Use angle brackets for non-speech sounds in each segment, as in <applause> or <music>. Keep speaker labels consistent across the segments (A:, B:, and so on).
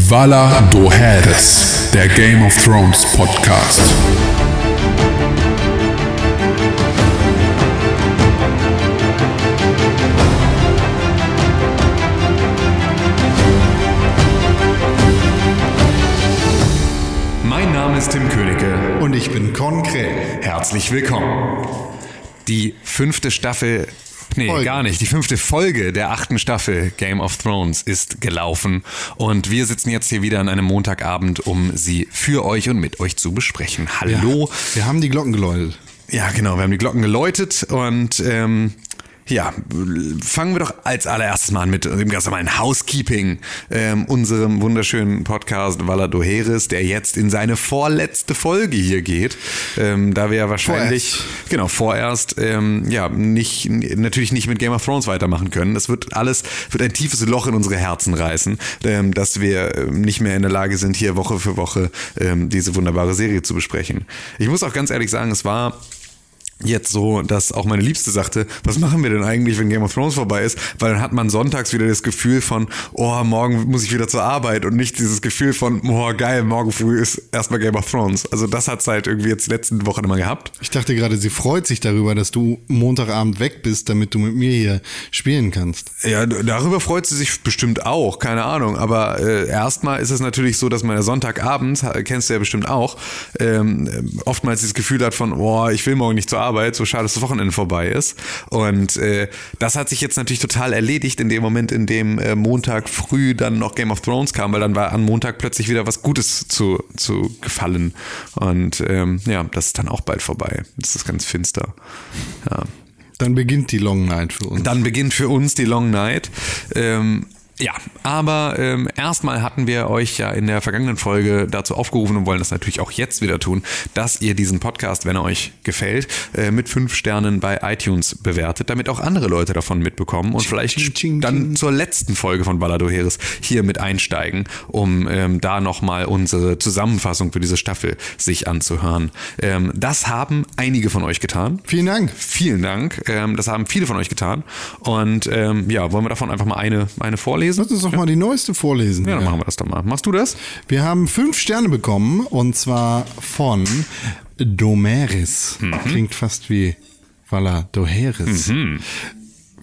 A: Vala do Heres, der Game of Thrones Podcast.
B: Mein Name ist Tim Königke.
C: Und ich bin Con Krell.
B: Herzlich willkommen. Die fünfte Staffel, nee,
C: Folge.
B: gar nicht, die fünfte Folge der achten Staffel Game of Thrones ist gelaufen und wir sitzen jetzt hier wieder an einem Montagabend, um sie für euch und mit euch zu besprechen. Hallo.
C: Wir haben die Glocken geläutet.
B: Ja, genau, wir haben die Glocken geläutet und ähm, ja, fangen wir doch als allererstes mal an mit dem ganz normalen Housekeeping, ähm, unserem wunderschönen Podcast Valado Heres, der jetzt in seine vorletzte Folge hier geht, ähm, da wir ja wahrscheinlich,
C: Vorerst.
B: genau, vorerst, ähm, ja, nicht, natürlich nicht mit Game of Thrones weitermachen können. Das wird alles, wird ein tiefes Loch in unsere Herzen reißen, ähm, dass wir ähm, nicht mehr in der Lage sind, hier Woche für Woche ähm, diese wunderbare Serie zu besprechen. Ich muss auch ganz ehrlich sagen, es war jetzt so, dass auch meine Liebste sagte, was machen wir denn eigentlich, wenn Game of Thrones vorbei ist? Weil dann hat man sonntags wieder das Gefühl von, oh, morgen muss ich wieder zur Arbeit und nicht dieses Gefühl von, oh, geil, morgen früh ist erstmal Game of Thrones. Also das hat's halt irgendwie jetzt die letzten Wochen immer gehabt.
C: Ich dachte gerade, sie freut sich darüber, dass du Montagabend weg bist, damit du mit mir hier spielen kannst.
B: Ja, darüber freut sie sich bestimmt auch, keine Ahnung. Aber äh, erstmal ist es natürlich so, dass man ja Sonntagabends, ha- kennst du ja bestimmt auch, ähm, ähm, oftmals dieses Gefühl hat von, oh, ich will morgen nicht zur Arbeit, so schade, dass das Wochenende vorbei ist. Und äh, das hat sich jetzt natürlich total erledigt in dem Moment, in dem äh, Montag früh dann noch Game of Thrones kam, weil dann war an Montag plötzlich wieder was Gutes zu, zu gefallen. Und ähm, ja, das ist dann auch bald vorbei. Das ist ganz finster. Ja.
C: Dann beginnt die Long Night für uns.
B: Dann beginnt für uns die Long Night. Ähm, ja, aber ähm, erstmal hatten wir euch ja in der vergangenen Folge dazu aufgerufen und wollen das natürlich auch jetzt wieder tun, dass ihr diesen Podcast, wenn er euch gefällt, äh, mit fünf Sternen bei iTunes bewertet, damit auch andere Leute davon mitbekommen und vielleicht
C: ching, ching,
B: dann
C: ching.
B: zur letzten Folge von Ballado Heres hier mit einsteigen, um ähm, da nochmal unsere Zusammenfassung für diese Staffel sich anzuhören. Ähm, das haben einige von euch getan.
C: Vielen Dank.
B: Vielen Dank. Ähm, das haben viele von euch getan. Und ähm, ja, wollen wir davon einfach mal eine, eine vorlesen?
C: Lass uns doch mal die neueste vorlesen.
B: Ja, dann machen wir das doch mal. Machst du das?
C: Wir haben fünf Sterne bekommen und zwar von Domeris. Klingt fast wie Vala Doheris.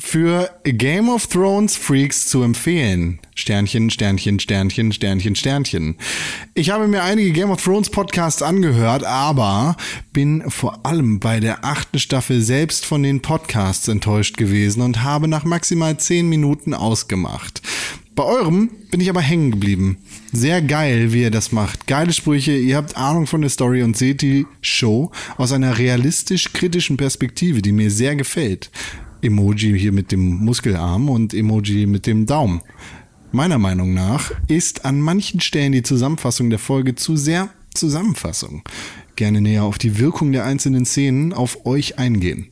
C: Für Game of Thrones Freaks zu empfehlen. Sternchen, Sternchen, Sternchen, Sternchen, Sternchen. Ich habe mir einige Game of Thrones Podcasts angehört, aber bin vor allem bei der achten Staffel selbst von den Podcasts enttäuscht gewesen und habe nach maximal zehn Minuten ausgemacht. Bei eurem bin ich aber hängen geblieben. Sehr geil, wie ihr das macht. Geile Sprüche, ihr habt Ahnung von der Story und seht die Show aus einer realistisch-kritischen Perspektive, die mir sehr gefällt. Emoji hier mit dem Muskelarm und Emoji mit dem Daumen. Meiner Meinung nach ist an manchen Stellen die Zusammenfassung der Folge zu sehr Zusammenfassung. Gerne näher auf die Wirkung der einzelnen Szenen auf euch eingehen.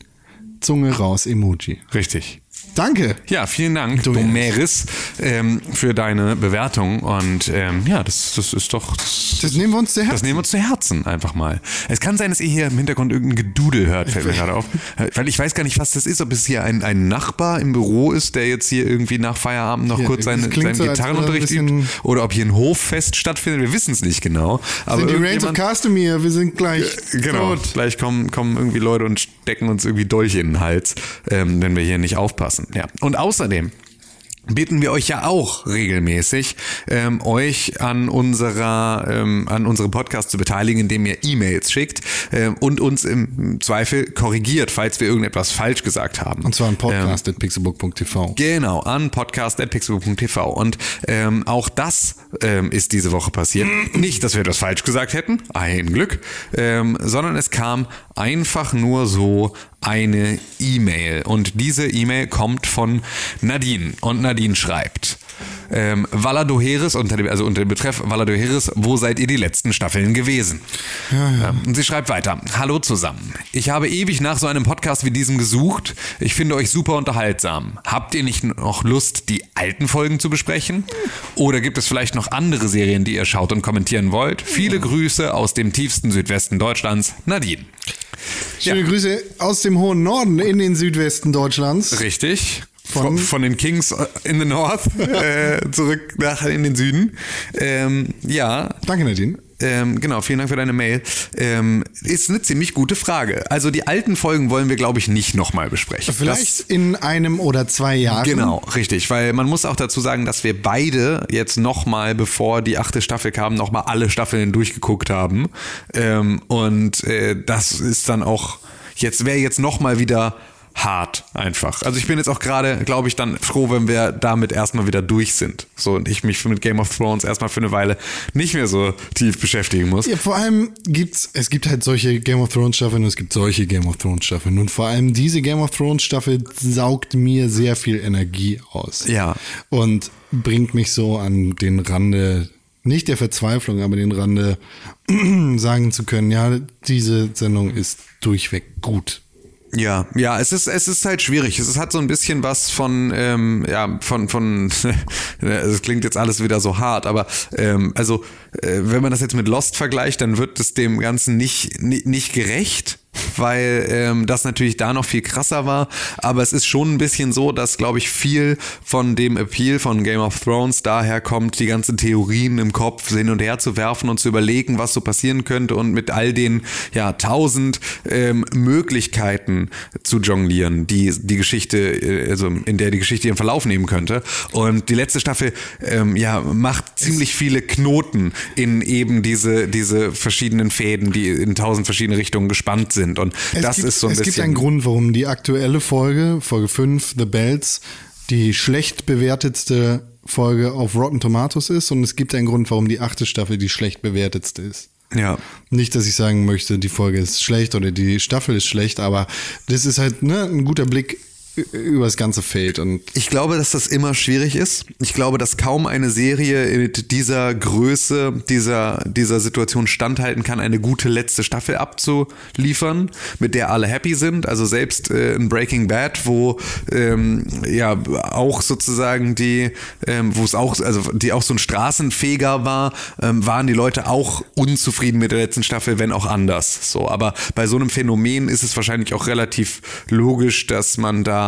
C: Zunge raus, Emoji.
B: Richtig.
C: Danke.
B: Ja, vielen Dank, Domeris, ähm, für deine Bewertung. Und ähm, ja, das, das ist doch. Das,
C: Das nehmen wir uns zu Herzen.
B: Das nehmen wir uns zu Herzen einfach mal. Es kann sein, dass ihr hier im Hintergrund irgendein Gedudel hört, fällt mir <laughs> gerade auf. Äh, Weil ich weiß gar nicht, was das ist. Ob es hier ein, ein Nachbar im Büro ist, der jetzt hier irgendwie nach Feierabend noch
C: Ja,
B: kurz seine, seinen
C: so,
B: Gitarrenunterricht übt. Oder ob hier ein Hoffest stattfindet. Wir wissen es nicht genau. Aber
C: sind die Reigns of Castamere, wir sind gleich
B: Genau,
C: tot.
B: gleich kommen, kommen irgendwie Leute und stecken uns irgendwie Dolche in den Hals, ähm, wenn wir hier nicht aufpassen. Ja. Und außerdem bitten wir euch ja auch regelmäßig, ähm, euch an unserer, ähm, an unserem Podcast zu beteiligen, indem ihr E-Mails schickt ähm, und uns im Zweifel korrigiert, falls wir irgendetwas falsch gesagt haben.
C: Und zwar ein
B: Ähm,
C: Podcast at pixelbook.tv.
B: Genau, an podcast.pixelbook.tv. Und ähm, auch das ähm, ist diese Woche passiert. Nicht, dass wir das falsch gesagt hätten, ein Glück, ähm, sondern es kam einfach nur so eine E-Mail. Und diese E-Mail kommt von Nadine. Und Nadine schreibt. Ähm, Valado Heres, unter dem, also unter dem Betreff Valado Heres, wo seid ihr die letzten Staffeln gewesen? Ähm, Und sie schreibt weiter. Hallo zusammen. Ich habe ewig nach so einem Podcast wie diesem gesucht. Ich finde euch super unterhaltsam. Habt ihr nicht noch Lust, die alten Folgen zu besprechen? Oder gibt es vielleicht noch andere Serien, die ihr schaut und kommentieren wollt? Viele Grüße aus dem tiefsten Südwesten Deutschlands, Nadine.
C: Schöne Grüße aus dem hohen Norden in den Südwesten Deutschlands.
B: Richtig. von,
C: von,
B: den Kings in the North äh, zurück nach in den Süden. Ähm, ja,
C: Danke, Nadine.
B: Ähm, genau, vielen Dank für deine Mail. Ähm, ist eine ziemlich gute Frage. Also die alten Folgen wollen wir, glaube ich, nicht nochmal besprechen.
C: Vielleicht in einem oder zwei Jahren.
B: Genau, richtig, weil man muss auch dazu sagen, dass wir beide jetzt nochmal, bevor die achte Staffel kam, nochmal alle Staffeln durchgeguckt haben. Ähm, und äh, das ist dann auch, jetzt wäre jetzt nochmal wieder hart einfach. Also ich bin jetzt auch gerade, glaube ich, dann froh, wenn wir damit erstmal wieder durch sind. So und ich mich mit Game of Thrones erstmal für eine Weile nicht mehr so tief beschäftigen muss.
C: Ja, vor allem gibt's, es gibt halt solche Game of Thrones Staffeln und es gibt solche Game of Thrones Staffeln. Und vor allem diese Game of Thrones Staffel saugt mir sehr viel Energie aus.
B: Ja.
C: Und bringt mich so an den Rande, nicht der Verzweiflung, aber den Rande, <clears throat> sagen zu können, ja, diese Sendung ist durchweg gut.
B: Ja, ja, es ist, es ist halt schwierig. Es hat so ein bisschen was von, ähm, ja, von, von, <laughs> es klingt jetzt alles wieder so hart, aber ähm, also, äh, wenn man das jetzt mit Lost vergleicht, dann wird es dem Ganzen nicht, nicht, nicht gerecht weil ähm, das natürlich da noch viel krasser war. Aber es ist schon ein bisschen so, dass, glaube ich, viel von dem Appeal von Game of Thrones daher kommt, die ganzen Theorien im Kopf hin und her zu werfen und zu überlegen, was so passieren könnte und mit all den ja tausend ähm, Möglichkeiten zu jonglieren, die die Geschichte, äh, also in der die Geschichte ihren Verlauf nehmen könnte. Und die letzte Staffel ähm, ja macht ziemlich viele Knoten in eben diese diese verschiedenen Fäden, die in tausend verschiedene Richtungen gespannt sind. Und
C: Es
B: das
C: gibt,
B: ist so ein
C: es
B: bisschen.
C: gibt einen Grund, warum die aktuelle Folge, Folge 5, The Bells, die schlecht bewertetste Folge auf Rotten Tomatoes ist und es gibt einen Grund, warum die achte Staffel die schlecht bewertetste ist.
B: ja.
C: Nicht, dass ich sagen möchte, die Folge ist schlecht oder die Staffel ist schlecht, aber das ist halt ne, ein guter Blick über das ganze Feld und
B: Ich glaube, dass das immer schwierig ist. Ich glaube, dass kaum eine Serie mit dieser Größe, dieser, dieser Situation standhalten kann, eine gute letzte Staffel abzuliefern, mit der alle happy sind. Also selbst äh, in Breaking Bad, wo ähm, ja auch sozusagen die, ähm, wo es auch, also die auch so ein Straßenfeger war, ähm, waren die Leute auch unzufrieden mit der letzten Staffel, wenn auch anders. So, aber bei so einem Phänomen ist es wahrscheinlich auch relativ logisch, dass man da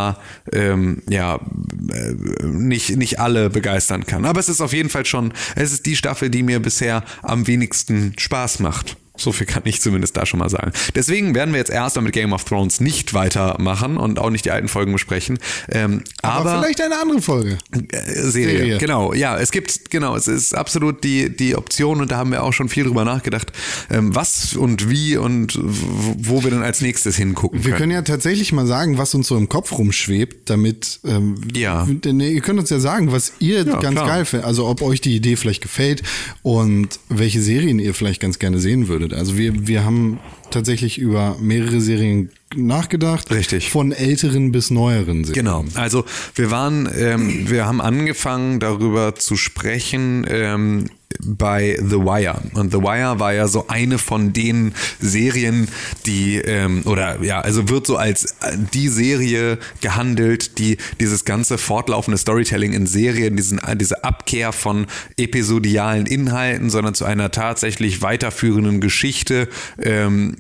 B: ähm, ja äh, nicht, nicht alle begeistern kann. Aber es ist auf jeden Fall schon, es ist die Staffel, die mir bisher am wenigsten Spaß macht. So viel kann ich zumindest da schon mal sagen. Deswegen werden wir jetzt erstmal mit Game of Thrones nicht weitermachen und auch nicht die alten Folgen besprechen. Ähm,
C: aber,
B: aber,
C: vielleicht eine andere Folge.
B: äh, Serie.
C: Serie.
B: Genau, ja, es gibt, genau, es ist absolut die, die Option und da haben wir auch schon viel drüber nachgedacht, ähm, was und wie und wo wir dann als nächstes hingucken
C: Wir
B: können.
C: können ja tatsächlich mal sagen, was uns so im Kopf rumschwebt, damit ähm,
B: Ja.
C: denn ihr könnt uns ja sagen, was ihr
B: Ja,
C: ganz
B: klar.
C: geil findet, also ob euch die Idee vielleicht gefällt und welche Serien ihr vielleicht ganz gerne sehen würdet. Also wir, wir haben tatsächlich über mehrere Serien nachgedacht.
B: Richtig.
C: Von älteren bis neueren Serien.
B: Genau. Also wir waren, ähm, wir haben angefangen darüber zu sprechen ähm, bei The Wire. Und The Wire war ja so eine von den Serien, die ähm, oder ja, also wird so als äh, die Serie gehandelt, die dieses ganze fortlaufende Storytelling in Serien, diesen, äh, diese Abkehr von episodialen Inhalten, sondern zu einer tatsächlich weiterführenden Geschichte, ähm,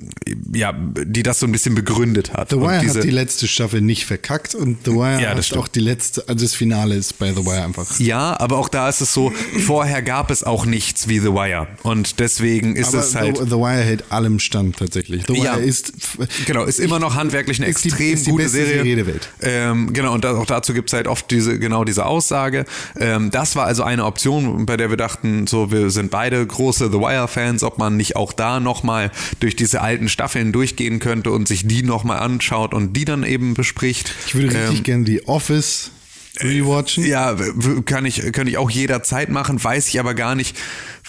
B: ja, die das so ein bisschen begründet hat.
C: The Wire
B: diese-
C: hat die letzte Staffel nicht verkackt und The Wire
B: Ja, das
C: hat auch die letzte, also das Finale ist bei The Wire einfach.
B: Ja, aber auch da ist es so, <clears throat> vorher gab es auch nichts wie The Wire. Und deswegen ist
C: Aber
B: es halt.
C: The, The Wire hält allem stand tatsächlich. The Wire
B: Ja.
C: ist
B: Genau, ist immer noch handwerklich eine
C: die-
B: extrem
C: ist die
B: gute Serie.
C: Serie der Welt.
B: Ähm, genau, und auch dazu gibt es halt oft diese, genau diese Aussage. Ähm, das war also eine Option, bei der wir dachten, so, wir sind beide große The Wire-Fans, ob man nicht auch da nochmal durch diese alten Staffeln durchgehen könnte und sich die nochmal anschaut und die dann eben bespricht.
C: Ich würde richtig
B: Ähm,
C: gerne die Office rewatchen.
B: Ja, kann ich, kann ich auch jederzeit machen, weiß ich aber gar nicht,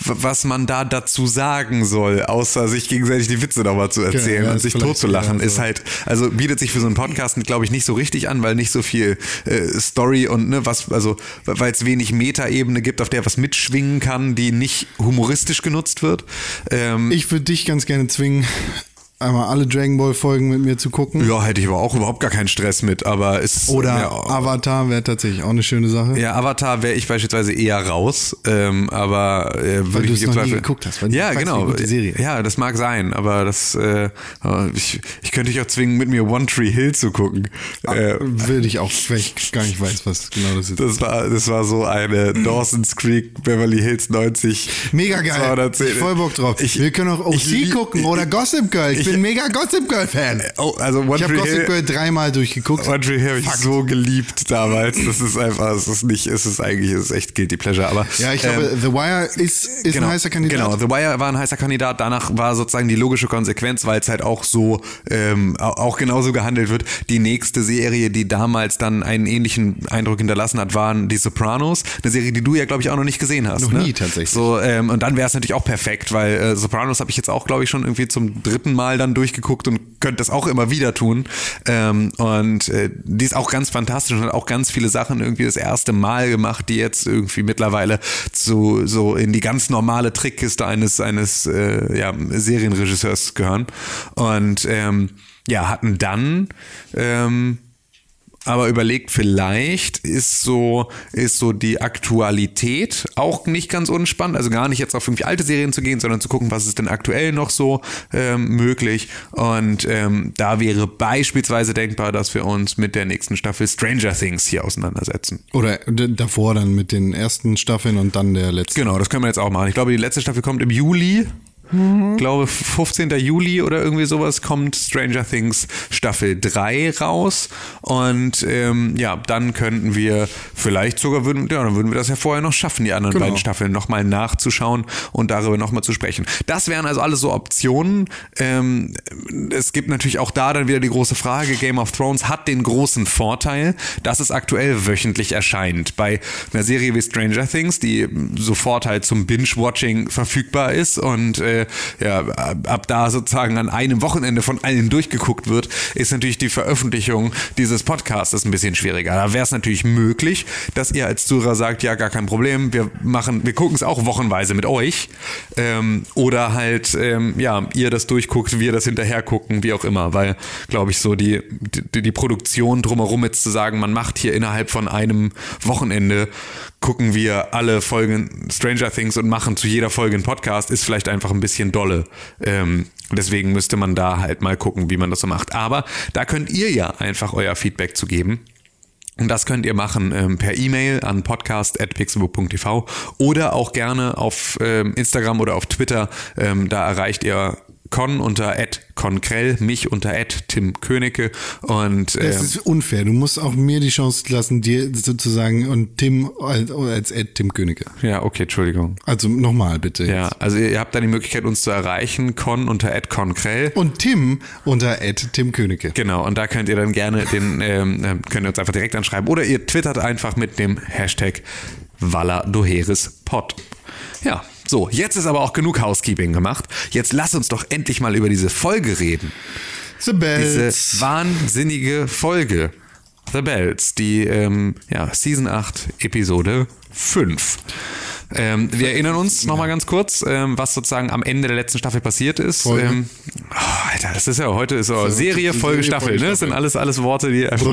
B: was man da dazu sagen soll, außer sich gegenseitig die Witze nochmal zu erzählen
C: ja,
B: und sich totzulachen.
C: so.
B: Ist halt, also bietet sich für so einen Podcast, glaube ich, nicht so richtig an, weil nicht so viel äh, Story und ne, was, also, weil es wenig Metaebene gibt, auf der was mitschwingen kann, die nicht humoristisch genutzt wird. Ähm,
C: Ich würde dich ganz gerne zwingen, einmal alle Dragon Ball Folgen mit mir zu gucken.
B: Ja, hätte ich aber auch überhaupt gar keinen Stress mit, aber ist
C: Oder
B: ja,
C: Avatar wäre tatsächlich auch eine schöne Sache.
B: Ja, Avatar wäre ich beispielsweise eher raus, ähm, aber äh,
C: Weil
B: würde
C: du
B: ich
C: es noch nie
B: Zweifel-
C: geguckt hast, weil du
B: ja,
C: wie
B: genau.
C: die Serie.
B: Ja, das mag sein, aber das, äh, ich, ich könnte dich auch zwingen, mit mir One Tree Hill zu gucken. Äh,
C: Will ich auch, weil ich gar nicht weiß, was genau das ist.
B: das war, das war so eine Dawson's Creek Beverly Hills 90.
C: Mega geil.
B: 210.
C: Ich voll Bock drauf.
B: Ich-
C: Wir können auch
B: ich
C: OC gucken oder Gossip Girl. Ich,
B: ich-
C: bin mega Gossip Girl Fan.
B: Oh, also One
C: Ich habe Gossip. Girl dreimal durchgeguckt.
B: One Tree Hill habe ich so geliebt damals. Das ist einfach, es ist nicht, es ist eigentlich, es ist echt guilty pleasure. Aber
C: Ja, ich
B: ähm,
C: glaube, The Wire ist, ist ein heißer Kandidat.
B: Genau, The Wire war ein heißer Kandidat. Danach war sozusagen die logische Konsequenz, weil es halt auch so, ähm, au- auch genauso gehandelt wird. Die nächste Serie, die damals dann einen ähnlichen Eindruck hinterlassen hat, waren die Sopranos. Eine Serie, die du ja, glaube ich, auch noch nicht gesehen hast.
C: Noch
B: ne?
C: nie tatsächlich.
B: So, ähm, und dann wäre es natürlich auch perfekt, weil äh, Sopranos habe ich jetzt auch, glaube ich, schon irgendwie zum dritten Mal dann durchgeguckt und könnte das auch immer wieder tun. Ähm, und äh, die ist auch ganz fantastisch und hat auch ganz viele Sachen irgendwie das erste Mal gemacht, die jetzt irgendwie mittlerweile zu so in die ganz normale Trickkiste eines eines äh, ja, Serienregisseurs gehören. Und ähm, ja, hatten dann ähm, aber überlegt, vielleicht ist so, ist so die Aktualität auch nicht ganz unspannend. Also gar nicht jetzt auf irgendwie alte Serien zu gehen, sondern zu gucken, was ist denn aktuell noch so ähm, möglich. Und ähm, da wäre beispielsweise denkbar, dass wir uns mit der nächsten Staffel Stranger Things hier auseinandersetzen.
C: Oder davor dann mit den ersten Staffeln und dann der letzten.
B: Genau, das können wir jetzt auch machen. Ich glaube, die letzte Staffel kommt im Juli. Ich glaube, 15. Juli oder irgendwie sowas kommt Stranger Things Staffel 3 raus. Und ähm, ja, dann könnten wir vielleicht sogar, würden, ja, dann würden wir das ja vorher noch schaffen, die anderen
C: Genau.
B: beiden Staffeln nochmal nachzuschauen und darüber nochmal zu sprechen. Das wären also alles so Optionen. Ähm, es gibt natürlich auch da dann wieder die große Frage, Game of Thrones hat den großen Vorteil, dass es aktuell wöchentlich erscheint. Bei einer Serie wie Stranger Things, die sofort halt zum Binge-Watching verfügbar ist und äh, ja, ab ab da sozusagen an einem Wochenende von allen durchgeguckt wird, ist natürlich die Veröffentlichung dieses Podcasts ein bisschen schwieriger. Da wäre es natürlich möglich, dass ihr als Zuhörer sagt, ja, gar kein Problem, wir machen, wir gucken es auch wochenweise mit euch. Ähm, oder halt, ähm, ja, ihr das durchguckt, wir das hinterher gucken, wie auch immer. Weil, glaube ich, so die, die, die Produktion drumherum jetzt zu sagen, man macht hier innerhalb von einem Wochenende, gucken wir alle Folgen Stranger Things und machen zu jeder Folge einen Podcast, ist vielleicht einfach ein bisschen dolle. Ähm, deswegen müsste man da halt mal gucken, wie man das so macht. Aber da könnt ihr ja einfach euer Feedback zu geben. Und das könnt ihr machen ähm, per E-Mail an podcast.pixelbook.tv oder auch gerne auf ähm, Instagram oder auf Twitter. Ähm, da erreicht ihr Con unter @conkrell, mich unter Tim Königke und
C: Das
B: ähm,
C: ist unfair. Du musst auch mir die Chance lassen, dir sozusagen und Tim als, als Ed Tim Königke.
B: ja, okay, Entschuldigung.
C: Also nochmal bitte.
B: Ja, also ihr habt dann die Möglichkeit, uns zu erreichen, Con unter @conkrell.
C: Und Tim unter Ed Tim Königke.
B: Genau, und da könnt ihr dann gerne den, ähm, ähm, könnt ihr uns einfach direkt anschreiben. Oder ihr twittert einfach mit dem Hashtag VallaDoherispod. Ja, so, jetzt ist aber auch genug Housekeeping gemacht. Jetzt lass uns doch endlich mal über diese Folge reden.
C: The
B: Diese
C: Bells.
B: wahnsinnige Folge. The Bells, die ähm, ja, Season 8, Episode 5. Ähm, wir erinnern uns nochmal ganz kurz, ähm, was sozusagen am Ende der letzten Staffel passiert ist.
C: Folge.
B: Ähm, oh, Alter, das ist ja heute ist so Serie, Folge,
C: Serie,
B: Staffel,
C: Folge,
B: ne? Das sind alles, alles Worte, die einfach,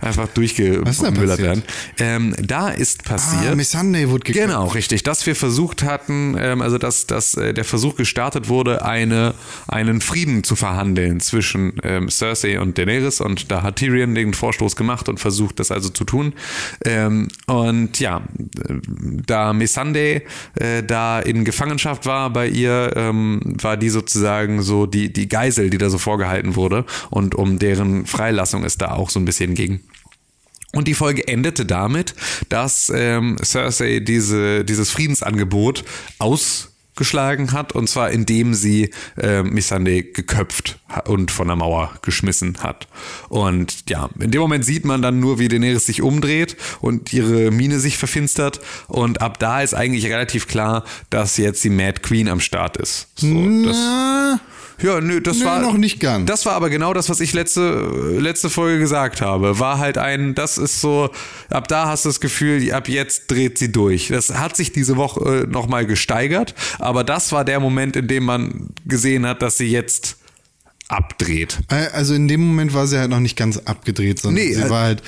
B: einfach durchgemüllert werden. Ähm, da ist passiert.
C: Ah, Miss Sunday wurde gekillt.
B: Genau, richtig. Dass wir versucht hatten, ähm, also dass, dass äh, der Versuch gestartet wurde, eine, einen Frieden zu verhandeln zwischen ähm, Cersei und Daenerys und da hat Tyrion den Vorstoß gemacht und versucht, das also zu tun. Ähm, und ja, äh, da Missandei äh, da in Gefangenschaft war bei ihr, ähm, war die sozusagen so die, die Geisel, die da so vorgehalten wurde und um deren Freilassung es da auch so ein bisschen ging. Und die Folge endete damit, dass ähm, Cersei diese, dieses Friedensangebot ausgeschlagen hat, und zwar indem sie äh, Missandei geköpft und von der Mauer geschmissen hat. Und ja, in dem Moment sieht man dann nur, wie Daenerys sich umdreht und ihre Miene sich verfinstert. Und ab da ist eigentlich relativ klar, dass jetzt die Mad Queen am Start ist. So, das, ja, nö, das
C: Nö,
B: war
C: noch nicht ganz.
B: Das war aber genau das, was ich letzte letzte Folge gesagt habe. War halt ein, das ist so, ab da hast du das Gefühl, ab jetzt dreht sie durch. Das hat sich diese Woche äh, noch mal gesteigert, aber das war der Moment, in dem man gesehen hat, dass sie jetzt abdreht.
C: Äh, Also in dem Moment war sie halt noch nicht ganz abgedreht, sondern
B: Nee,
C: sie
B: äh-
C: war halt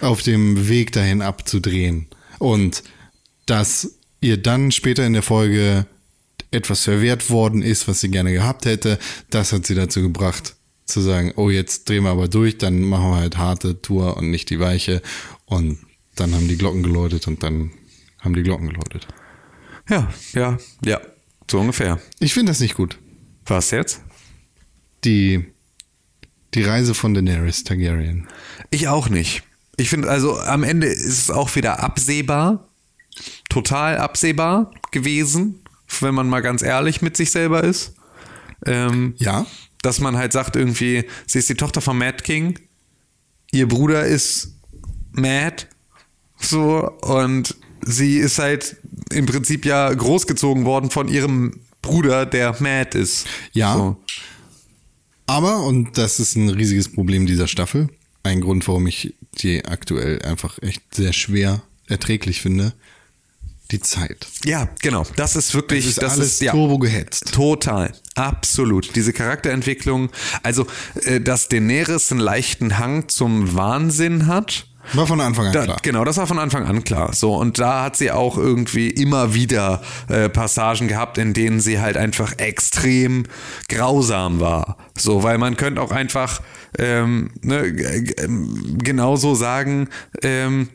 C: auf dem Weg dahin abzudrehen. Und dass ihr dann später in der Folge etwas verwehrt worden ist, was sie gerne gehabt hätte, das hat sie dazu gebracht, zu sagen, oh, jetzt drehen wir aber durch, dann machen wir halt harte Tour und nicht die weiche. Und dann haben die Glocken geläutet und dann haben die Glocken geläutet.
B: Ja, ja, ja. So ungefähr.
C: Ich finde das nicht gut.
B: Was jetzt?
C: Die, die Reise von Daenerys Targaryen.
B: Ich auch nicht. Ich finde, also am Ende ist es auch wieder absehbar, total absehbar gewesen, wenn man mal ganz ehrlich mit sich selber ist. Ähm,
C: Ja,
B: dass man halt sagt irgendwie, sie ist die Tochter von Mad King, ihr Bruder ist Mad, so, und sie ist halt im Prinzip ja großgezogen worden von ihrem Bruder, der Mad ist.
C: Ja.
B: So.
C: Aber, und das ist ein riesiges Problem dieser Staffel, ein Grund, warum ich die aktuell einfach echt sehr schwer erträglich finde, die Zeit.
B: Ja, genau. Das ist wirklich,
C: Das ist
B: das
C: alles
B: ist ja.
C: turbo gehetzt.
B: Total, absolut. Diese Charakterentwicklung, also äh, dass Daenerys einen leichten Hang zum Wahnsinn hat.
C: War von Anfang an
B: Da,
C: klar.
B: Genau, das war von Anfang an klar. So und da hat sie auch irgendwie immer wieder äh, Passagen gehabt, in denen sie halt einfach extrem grausam war. So, weil man könnte auch einfach ähm, ne, ähm, genauso sagen. Ähm,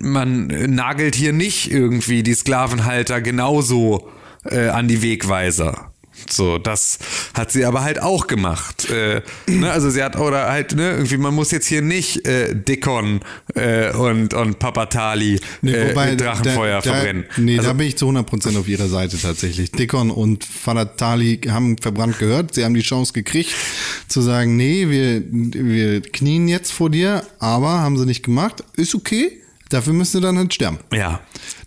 B: man nagelt hier nicht irgendwie die Sklavenhalter genauso äh, an die Wegweiser. So, das hat sie aber halt auch gemacht. Äh, ne, also sie hat oder halt, ne, irgendwie, man muss jetzt hier nicht äh, Dickon äh, und, und Papatali äh, mit Drachenfeuer
C: da,
B: verbrennen.
C: Da, nee,
B: also,
C: da bin ich zu 100% auf ihrer Seite tatsächlich. Dickon und Falatali haben verbrannt gehört. Sie haben die Chance gekriegt, zu sagen, nee, wir, wir knien jetzt vor dir, aber haben sie nicht gemacht. Ist okay. Dafür müsst ihr dann halt sterben.
B: ja.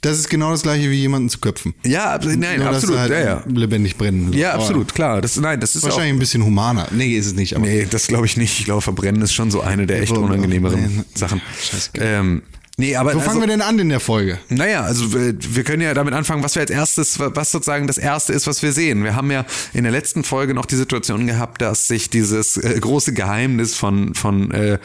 C: Das ist genau das gleiche wie jemanden zu köpfen.
B: Ja, abs- nein,
C: Nur,
B: absolut.
C: halt
B: ja, ja.
C: lebendig brennen.
B: ja,
C: Aber
B: absolut, klar. Das, nein, das ist auch,
C: Wahrscheinlich ein bisschen humaner. Nee, ist es nicht. Aber
B: Nee, das glaube ich nicht. Ich glaube, Verbrennen ist schon so eine der echt unangenehmeren
C: nee,
B: Sachen.
C: scheiße.
B: Ähm, nee, aber
C: Wo
B: also,
C: fangen wir denn an in der Folge?
B: Naja, also wir, wir können ja damit anfangen, was wir als erstes, was sozusagen das erste ist, was wir sehen. Wir haben ja in der letzten Folge noch die Situation gehabt, dass sich dieses äh, große Geheimnis von, von äh,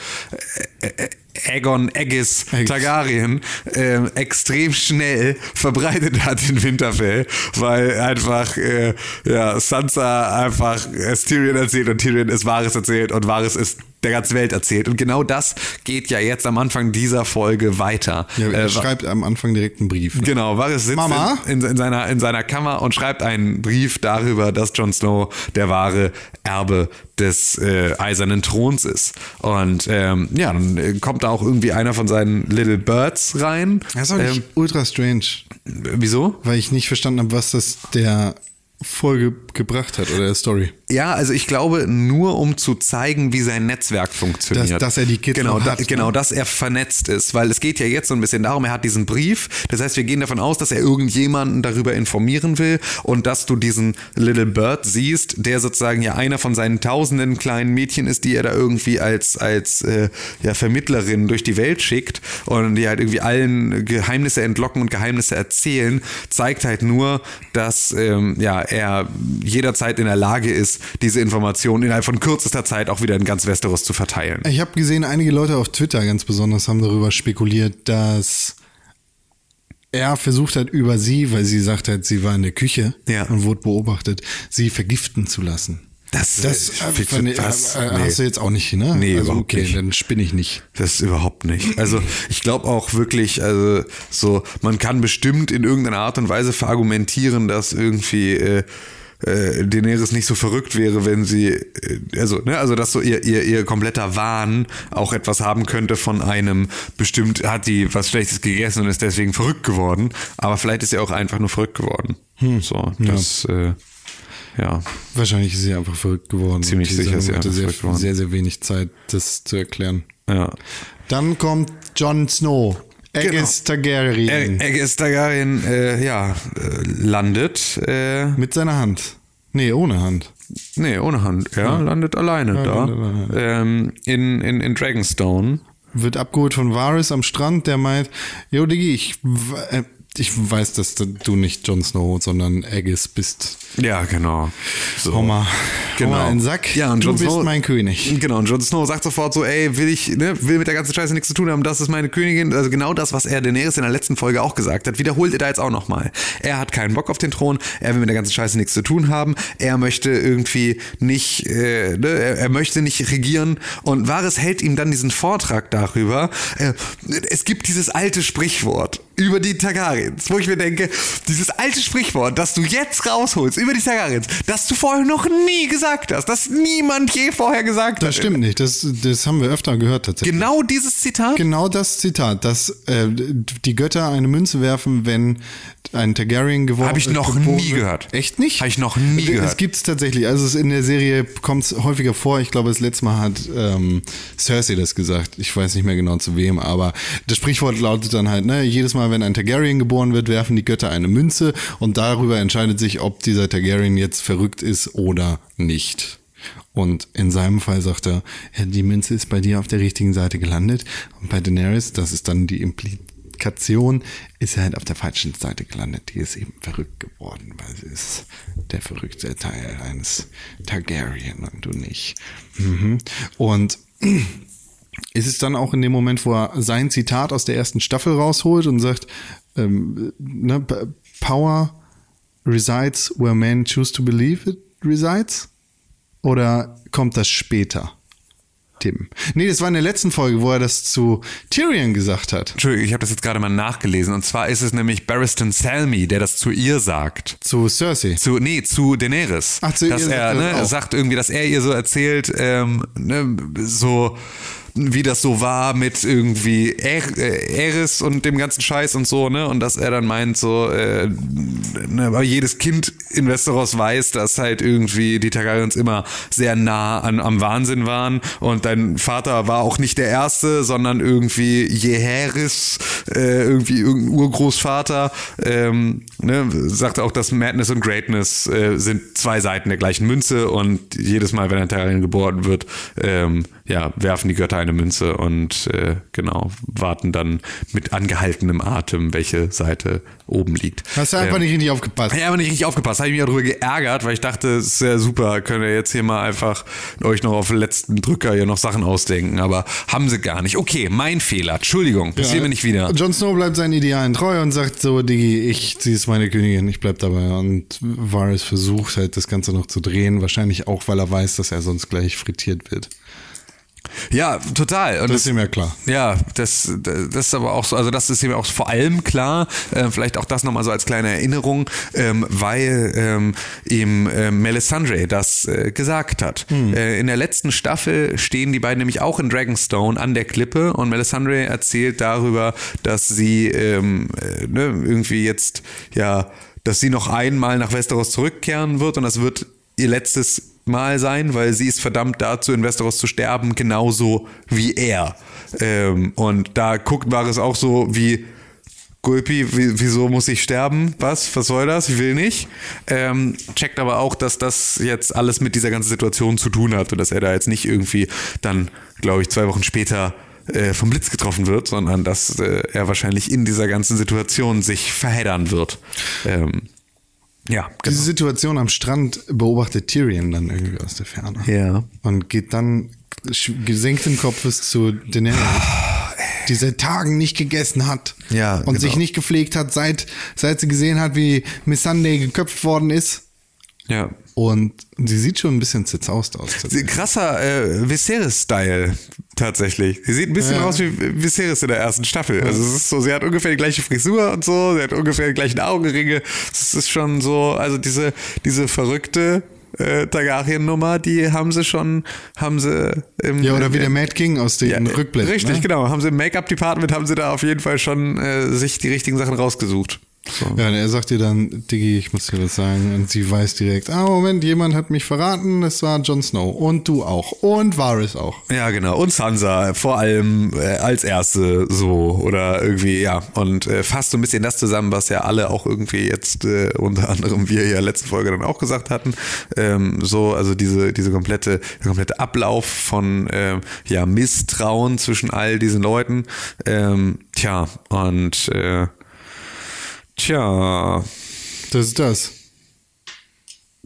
B: äh, Aegon Aegis. Targaryen äh, extrem schnell verbreitet hat in Winterfell, weil einfach äh, ja, Sansa einfach es Tyrion erzählt und Tyrion es Wahres erzählt und Wahres ist der ganzen Welt erzählt. Und genau das geht ja jetzt am Anfang dieser Folge weiter.
C: Ja, er
B: Äh,
C: schreibt am Anfang direkt einen Brief.
B: Genau, Varys sitzt
C: Mama?
B: In, in, in, seiner, in seiner Kammer und schreibt einen Brief darüber, dass Jon Snow der wahre Erbe des äh, Eisernen Throns ist. Und ähm, ja, dann äh, kommt da auch irgendwie einer von seinen Little Birds rein.
C: Das ist auch
B: Ähm,
C: ultra strange,
B: wieso?
C: weil ich nicht verstanden habe, was das der Folge gebracht hat oder der Story.
B: Ja, also ich glaube nur, um zu zeigen, wie sein Netzwerk funktioniert.
C: Dass- dass er die Kids
B: genau,
C: noch
B: da,
C: hat, ne?
B: genau, dass er vernetzt ist, weil es geht ja jetzt so ein bisschen darum, er hat diesen Brief. Das heißt, wir gehen davon aus, dass er irgendjemanden darüber informieren will und dass du diesen Little Bird siehst, der sozusagen ja einer von seinen tausenden kleinen Mädchen ist, die er da irgendwie als als äh, ja, Vermittlerin durch die Welt schickt und die halt irgendwie allen Geheimnisse entlocken und Geheimnisse erzählen, zeigt halt nur, dass ähm, ja er jederzeit in der Lage ist, diese Informationen innerhalb von kürzester Zeit auch wieder in ganz Westeros zu verteilen.
C: Ich habe gesehen, einige Leute auf Twitter ganz besonders haben darüber spekuliert, dass er versucht hat, über sie, weil sie sagt hat, sie war in der Küche
B: Ja.
C: und wurde beobachtet, sie vergiften zu lassen.
B: Das,
C: Das
B: äh,
C: äh,
B: bitte,
C: fand ich,
B: was?
C: äh,
B: Nee.
C: hast du jetzt auch nicht, ne?
B: Nee,
C: also,
B: überhaupt
C: okay,
B: nicht.
C: dann spinne ich nicht.
B: Das überhaupt nicht. Also ich glaube auch wirklich, also so, man kann bestimmt in irgendeiner Art und Weise verargumentieren, dass irgendwie äh, äh, Daenerys nicht so verrückt wäre, wenn sie, äh, also, ne, also dass so ihr, ihr, ihr kompletter Wahn auch etwas haben könnte von einem, bestimmt hat die was Schlechtes gegessen und ist deswegen verrückt geworden, aber vielleicht ist sie auch einfach nur verrückt geworden.
C: Hm.
B: So, das, äh, ja.
C: Wahrscheinlich ist sie einfach verrückt geworden.
B: Ziemlich sicher ist sie
C: hatte
B: einfach
C: sehr,
B: geworden.
C: sehr, sehr wenig Zeit, das zu erklären.
B: Ja.
C: Dann kommt Jon Snow. Aegis Targaryen.
B: Aegis Targaryen, äh, ja, äh, landet, äh,
C: mit seiner Hand. Nee, ohne Hand.
B: Nee, ohne Hand. Er landet alleine da.
C: landet alleine.
B: Ähm, in, in, in Dragonstone.
C: Wird abgeholt von Varys am Strand, der meint, Jo Diggi, ich, äh, ich weiß, dass du nicht Jon Snow, sondern Aegis bist.
B: Ja, genau.
C: So. Mal,
B: genau.
C: mal in Sack.
B: Ja, und
C: du
B: Jon
C: bist
B: Snow,
C: mein König.
B: Genau, und Jon Snow sagt sofort so, ey, will ich, ne, will mit der ganzen Scheiße nichts zu tun haben, das ist meine Königin. Also genau das, was er Daenerys in der letzten Folge auch gesagt hat, wiederholt er da jetzt auch nochmal. Er hat keinen Bock auf den Thron, er will mit der ganzen Scheiße nichts zu tun haben, er möchte irgendwie nicht, äh, ne, er, er möchte nicht regieren und Varys hält ihm dann diesen Vortrag darüber. Äh, es gibt dieses alte Sprichwort über die Targaryens, wo ich mir denke, dieses alte Sprichwort, das du jetzt rausholst über die Targaryens, das du vorher noch nie gesagt hast, das niemand je vorher gesagt
C: Das
B: hat.
C: stimmt nicht. Das, das haben wir öfter gehört tatsächlich.
B: Genau dieses Zitat?
C: Genau das Zitat, dass äh, die Götter eine Münze werfen, wenn ein Targaryen geworden
B: Hab ich noch
C: geboren
B: nie gehört.
C: Echt nicht?
B: Hab ich noch nie
C: Es
B: gehört.
C: gibt es tatsächlich. Also es in der Serie kommt es häufiger vor. Ich glaube, das letzte Mal hat ähm, Cersei das gesagt. Ich weiß nicht mehr genau zu wem, aber das Sprichwort lautet dann halt, ne, jedes Mal, wenn ein Targaryen geboren wird, werfen die Götter eine Münze und darüber entscheidet sich, ob dieser Targaryen jetzt verrückt ist oder nicht. Und in seinem Fall sagt er, die Münze ist bei dir auf der richtigen Seite gelandet. Und bei Daenerys, das ist dann die Implikation, ist er halt auf der falschen Seite gelandet. Die ist eben verrückt geworden, weil sie ist der verrückte Teil eines Targaryen und du nicht. Mhm. Und <clears throat> ist es dann auch in dem Moment, wo er sein Zitat aus der ersten Staffel rausholt und sagt, ähm, ne, Power resides where men choose to believe it resides? Oder kommt das später? Tim. Nee, das war in der letzten Folge, wo er das zu Tyrion gesagt hat.
B: Entschuldigung, ich habe das jetzt gerade mal nachgelesen. Und zwar ist es nämlich Barristan Selmy, der das zu ihr sagt.
C: Zu Cersei.
B: Zu, nee, zu Daenerys.
C: Ach, zu ihr
B: dass
C: sagt
B: er
C: er
B: ne,
C: auch.
B: sagt irgendwie, dass er ihr so erzählt, ähm, ne, so wie das so war mit irgendwie äh, Eris und dem ganzen Scheiß und so, ne? Und dass er dann meint, so, äh, ne, weil jedes Kind in Westeros weiß, dass halt irgendwie die Targaryens immer sehr nah an, am Wahnsinn waren. Und dein Vater war auch nicht der Erste, sondern irgendwie Jeheris, äh, irgendwie irgendein Urgroßvater, ähm, ne, sagt auch, dass Madness und Greatness äh, sind zwei Seiten der gleichen Münze und jedes Mal, wenn ein Targaryen geboren wird, ähm, ja, werfen die Götter eine Münze und äh, genau, warten dann mit angehaltenem Atem, welche Seite oben liegt.
C: Hast du einfach
B: Ähm,
C: nicht richtig aufgepasst.
B: habe aber nicht richtig aufgepasst, habe ich mich darüber geärgert, weil ich dachte, ist sehr super, könnt ihr jetzt hier mal einfach euch noch auf den letzten Drücker hier noch Sachen ausdenken, aber haben sie gar nicht. Okay, mein Fehler, Entschuldigung, passiert mir nicht wieder.
C: Jon Snow bleibt seinen Idealen treu und sagt so, Digi, ich, sie ist meine Königin, ich bleib dabei. Und Varys versucht halt das Ganze noch zu drehen, wahrscheinlich auch, weil er weiß, dass er sonst gleich frittiert wird.
B: Ja, total. Und
C: Das ist ihm ja klar.
B: Ja, das, das ist aber auch so, also das ist mir auch vor allem klar, äh, vielleicht auch das nochmal so als kleine Erinnerung, ähm, weil ähm, ihm äh, Melisandre das äh, gesagt hat. Äh, in der letzten Staffel stehen die beiden nämlich auch in Dragonstone an der Klippe und Melisandre erzählt darüber, dass sie ähm, äh, ne, irgendwie jetzt, ja, dass sie noch einmal nach Westeros zurückkehren wird und das wird ihr letztes Mal sein, weil sie ist verdammt dazu, in Westeros zu sterben, genauso wie er. Ähm, und da guckt war es auch so wie Gulpi, wie, wieso muss ich sterben? Was? Was soll das? Ich will nicht. Ähm, checkt aber auch, dass das jetzt alles mit dieser ganzen Situation zu tun hat und dass er da jetzt nicht irgendwie dann, glaube ich, zwei Wochen später äh, vom Blitz getroffen wird, sondern dass äh, er wahrscheinlich in dieser ganzen Situation sich verheddern wird. Ähm, ja,
C: Diese Situation am Strand beobachtet Tyrion dann irgendwie aus der Ferne.
B: Ja.
C: Und geht dann gesenkten Kopfes zu Daenerys, <sighs> die seit Tagen nicht gegessen hat.
B: Ja,
C: Und
B: genau.
C: sich nicht gepflegt hat, seit, seit sie gesehen hat, wie Miss Sunday geköpft worden ist.
B: Ja.
C: Und sie sieht schon ein bisschen zerzaust aus.
B: Krasser äh, Viserys-Style tatsächlich. Sie sieht ein bisschen
C: Ja.
B: aus wie Viserys in der ersten Staffel. Also es ist so, sie hat ungefähr die gleiche Frisur und so, sie hat ungefähr die gleichen Augenringe. Es ist schon so, also diese, diese verrückte äh, Targaryen-Nummer, die haben sie schon, haben sie im,
C: Ja, oder wie der Mad King aus den
B: ja,
C: Rückblenden.
B: Richtig,
C: ne?
B: genau. Haben sie im Make-up-Department, haben sie da auf jeden Fall schon äh, sich die richtigen Sachen rausgesucht. So.
C: Ja, und er sagt ihr dann, Diggi, ich muss dir was sagen. Und sie weiß direkt, ah, Moment, jemand hat mich verraten, es war Jon Snow. Und du auch. Und Varys auch.
B: Ja, genau. Und Sansa vor allem äh, als erste so oder irgendwie, ja. Und äh, fasst so ein bisschen das zusammen, was ja alle auch irgendwie jetzt, äh, unter anderem wir ja letzte Folge dann auch gesagt hatten. Ähm, so, also diese, diese komplette, der komplette Ablauf von ähm, ja, Misstrauen zwischen all diesen Leuten. Ähm, tja, und äh, Tja,
C: Das ist das.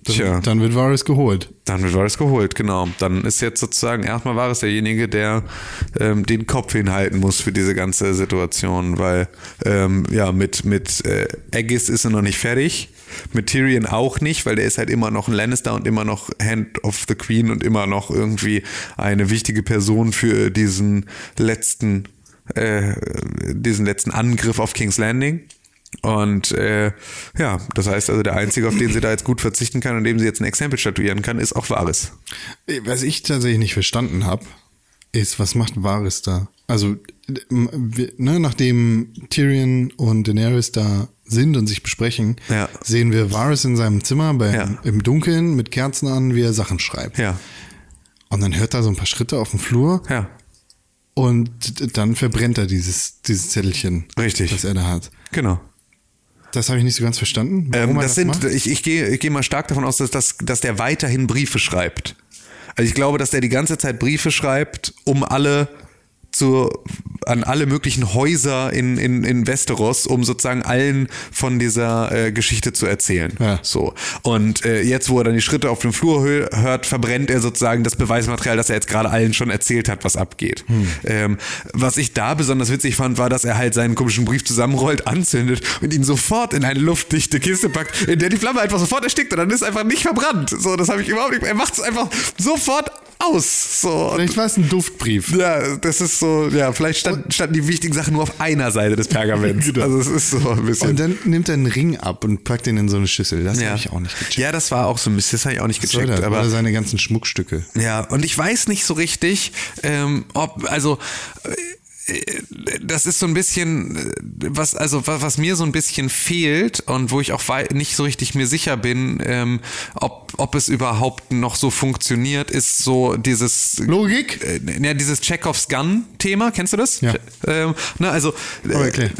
C: Dann,
B: Tja.
C: dann wird Varys geholt.
B: dann wird Varys geholt, genau. Dann ist jetzt sozusagen erstmal Varys derjenige, der ähm, den Kopf hinhalten muss für diese ganze Situation, weil ähm, ja, mit, mit äh, Aegis ist er noch nicht fertig. Mit Tyrion auch nicht, weil der ist halt immer noch ein Lannister und immer noch Hand of the Queen und immer noch irgendwie eine wichtige Person für diesen letzten, äh, diesen letzten Angriff auf King's Landing. Und äh, ja, das heißt also, der Einzige, auf den sie da jetzt gut verzichten kann und dem sie jetzt ein Exempel statuieren kann, ist auch Varys.
C: Was ich tatsächlich nicht verstanden habe, ist, was macht Varys da? Also, ne, nachdem Tyrion und Daenerys da sind und sich besprechen,
B: Ja.
C: sehen wir Varys in seinem Zimmer bei,
B: Ja.
C: im Dunkeln mit Kerzen an, wie er Sachen schreibt.
B: Ja,
C: Und dann hört er so ein paar Schritte auf dem Flur
B: ja,
C: und dann verbrennt er dieses, dieses Zettelchen,
B: Richtig.
C: das er da hat.
B: genau.
C: Das habe ich nicht so ganz verstanden. Warum
B: Ähm,
C: er
B: das sind,
C: macht.
B: ich, ich gehe ich gehe mal stark davon aus, dass, dass, dass der weiterhin Briefe schreibt. Also ich glaube, dass der die ganze Zeit Briefe schreibt, um alle zu, an alle möglichen Häuser in, in, in Westeros, um sozusagen allen von dieser äh, Geschichte zu erzählen.
C: Ja.
B: So. Und äh, jetzt, wo er dann die Schritte auf dem Flur hö- hört, verbrennt er sozusagen das Beweismaterial, das er jetzt gerade allen schon erzählt hat, was abgeht. Ähm, was ich da besonders witzig fand, war, dass er halt seinen komischen Brief zusammenrollt, anzündet und ihn sofort in eine luftdichte Kiste packt, in der die Flamme einfach sofort erstickt und dann ist einfach nicht verbrannt. So, das habe ich überhaupt nicht. Er macht es einfach sofort aus. So.
C: Vielleicht war es ein Duftbrief.
B: ja, das ist so, ja, vielleicht stand, standen die wichtigen Sachen nur auf einer Seite des Pergaments. <laughs>
C: Genau.
B: Also es ist so ein bisschen.
C: Und dann nimmt er einen Ring ab und packt ihn in so eine Schüssel. Das
B: ja.
C: habe ich auch nicht gecheckt.
B: Ja, das war auch so ein bisschen, das habe ich auch nicht gecheckt.
C: das?
B: aber
C: Oder seine ganzen Schmuckstücke.
B: Ja, und ich weiß nicht so richtig, ähm, ob, also, äh, das ist so ein bisschen, äh, was, also, was, mir so ein bisschen fehlt und wo ich auch nicht so richtig mir sicher bin, ähm, ob, ob es überhaupt noch so funktioniert, ist so dieses,
C: Logik?
B: äh, ja, dieses Chekhovs Gun-Thema, kennst du das?
C: Ja.
B: Ähm, na, also,
C: Aber erklär.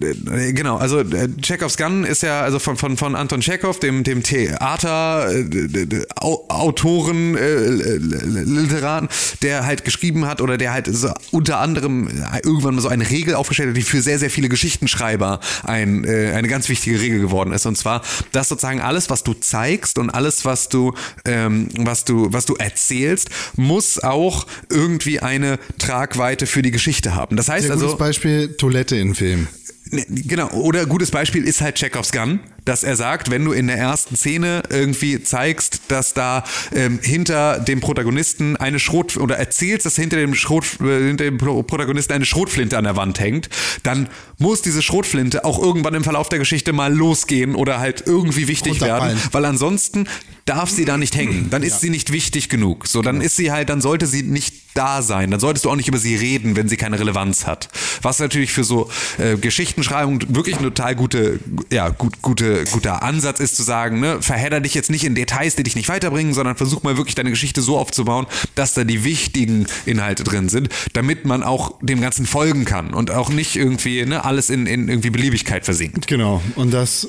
B: äh, äh, genau, also äh, Chekhovs Gun ist ja also von, von, von Anton Chekhov, dem, dem Theater, äh, äh, Literaten, der halt geschrieben hat oder der halt so unter anderem äh, irgendwann mal so eine Regel aufgestellt hat, die für sehr, sehr viele Geschichtenschreiber ein, äh, eine ganz wichtige Regel geworden ist. Und zwar, dass sozusagen alles, was du zeigst und alles, was du, ähm, was du, was du erzählst, muss auch irgendwie eine Tragweite für die Geschichte haben. Das heißt
C: Sehr
B: also.
C: gutes Beispiel, Toilette in Film.
B: Ne, Genau, oder gutes Beispiel ist halt Chekhovs Gun, dass er sagt, wenn du in der ersten Szene irgendwie zeigst, dass da ähm, hinter dem Protagonisten eine Schrot oder erzählst, dass hinter dem Schrot äh, hinter dem Pro- Protagonisten eine Schrotflinte an der Wand hängt, dann muss diese Schrotflinte auch irgendwann im Verlauf der Geschichte mal losgehen oder halt irgendwie wichtig werden, weil ansonsten darf sie da nicht hängen. Dann ist sie nicht wichtig genug. So, dann ist sie halt, dann sollte sie nicht da sein. Dann solltest du auch nicht über sie reden, wenn sie keine Relevanz hat. Was natürlich für so äh, Geschichtenschreibung wirklich ein total gute, ja, gut, gute, guter Ansatz ist zu sagen, ne, verhedder dich jetzt nicht in Details, die dich nicht weiterbringen, sondern versuch mal wirklich deine Geschichte so aufzubauen, dass da die wichtigen Inhalte drin sind, damit man auch dem Ganzen folgen kann und auch nicht irgendwie, ne, alles in, in irgendwie Beliebigkeit versinkt.
C: Genau. Und das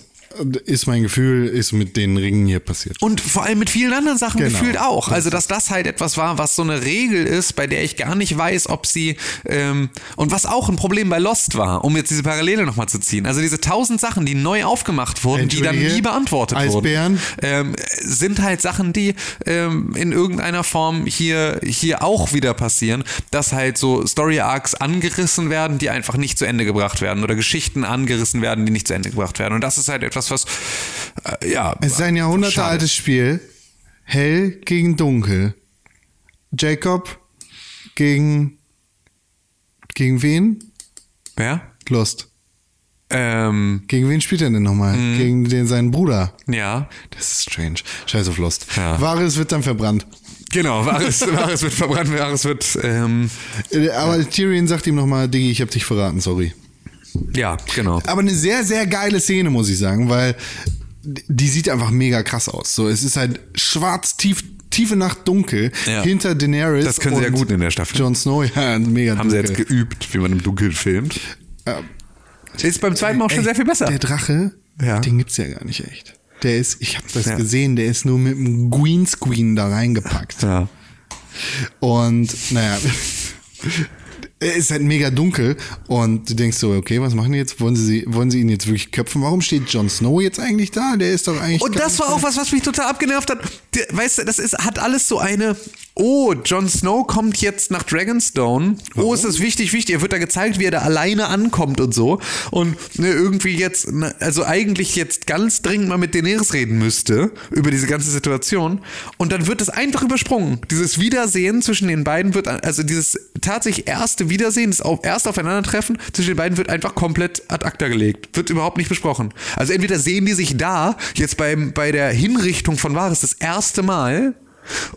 C: ist mein Gefühl, ist mit den Ringen hier passiert.
B: Und vor allem mit vielen anderen Sachen
C: Genau.
B: gefühlt auch. Also, dass das halt etwas war, was so eine Regel ist, bei der ich gar nicht weiß, ob sie, ähm, und was auch ein Problem bei Lost war, um jetzt diese Parallele nochmal zu ziehen. Also diese tausend Sachen, die neu aufgemacht wurden, die dann nie beantwortet
C: Eisbären?
B: wurden, ähm, sind halt Sachen, die ähm, in irgendeiner Form hier, hier auch wieder passieren, dass halt so Story Arcs angerissen werden, die einfach nicht zu Ende gebracht werden oder Geschichten angerissen werden, die nicht zu Ende gebracht werden. Und das ist halt etwas, was, äh, ja.
C: Es ist ein jahrhundertealtes Spiel. Hell gegen Dunkel. Jacob gegen. Gegen wen?
B: Ja?
C: Lost.
B: Ähm,
C: Gegen wen spielt er denn nochmal?
B: Mhm.
C: Gegen den, seinen Bruder.
B: ja.
C: Das ist strange. Scheiß auf Lost.
B: Ja.
C: Varys wird dann verbrannt.
B: Genau, Varys, <laughs> Varys wird verbrannt, Varys wird, ähm,
C: Äh, Aber Tyrion sagt ihm nochmal, Diggi, ich hab dich verraten, sorry.
B: Ja, genau.
C: Aber eine sehr, sehr geile Szene, muss ich sagen, weil die sieht einfach mega krass aus. So, es ist halt schwarz, tief, tiefe Nacht dunkel
B: Ja.
C: hinter Daenerys.
B: Das können sie ja gut in der Staffel.
C: Jon Snow, ja, mega
B: Haben sie
C: dunkel.
B: jetzt geübt, wie man im Dunkeln filmt.
C: Ja.
B: Ist beim zweiten Mal auch schon
C: Ey,
B: sehr viel besser.
C: Der Drache,
B: Ja.
C: den gibt's ja gar nicht echt. Der ist, ich habe das
B: Ja.
C: gesehen, der ist nur mit einem Greenscreen da reingepackt.
B: Ja.
C: Und naja, ist halt mega dunkel und du denkst so, okay, was machen die jetzt? Wollen sie, wollen sie ihn jetzt wirklich köpfen? Warum steht Jon Snow jetzt eigentlich da? Der ist doch eigentlich.
B: Und das war auch was, was mich total abgenervt hat. Weißt du, das ist, hat alles so eine, oh, Jon Snow kommt jetzt nach Dragonstone. Oh, ist das wichtig, wichtig. Er wird da gezeigt, wie er da alleine ankommt und so. Und ne, irgendwie jetzt, ne, also eigentlich jetzt ganz dringend mal mit Daenerys reden müsste über diese ganze Situation. Und dann wird das einfach übersprungen. Dieses Wiedersehen zwischen den beiden wird, also dieses tatsächlich erste Wiedersehen, das erste Aufeinandertreffen zwischen den beiden wird einfach komplett ad acta gelegt. Wird überhaupt nicht besprochen. Also entweder sehen die sich da, jetzt beim, bei der Hinrichtung von Varys das erste Mal,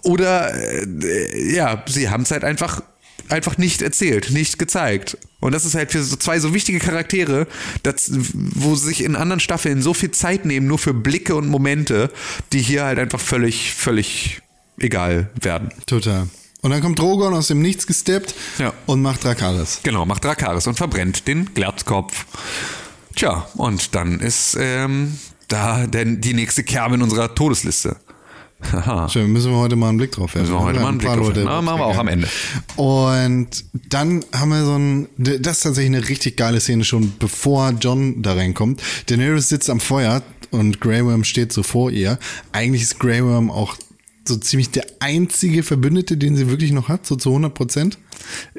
B: oder äh, ja, sie haben es halt einfach, einfach nicht erzählt, nicht gezeigt. Und das ist halt für so zwei so wichtige Charaktere, das, wo sie sich in anderen Staffeln so viel Zeit nehmen, nur für Blicke und Momente, die hier halt einfach völlig, völlig egal werden.
C: Total. Und dann kommt Drogon aus dem Nichts gesteppt
B: Ja.
C: und macht Drakaris.
B: Genau, macht Drakaris und verbrennt den Glatzkopf. Tja, und dann ist ähm, da denn die nächste Kerbe in unserer Todesliste. Haha.
C: Schön, müssen wir heute mal einen Blick drauf werfen.
B: Müssen wir heute mal einen Blick drauf werfen. Machen wir auch am Ende.
C: Und dann haben wir so ein, das ist tatsächlich eine richtig geile Szene schon, bevor John da reinkommt. Daenerys sitzt am Feuer und Grey Worm steht so vor ihr. Eigentlich ist Grey Worm auch so ziemlich der einzige Verbündete, den sie wirklich noch hat, so zu 100 Prozent.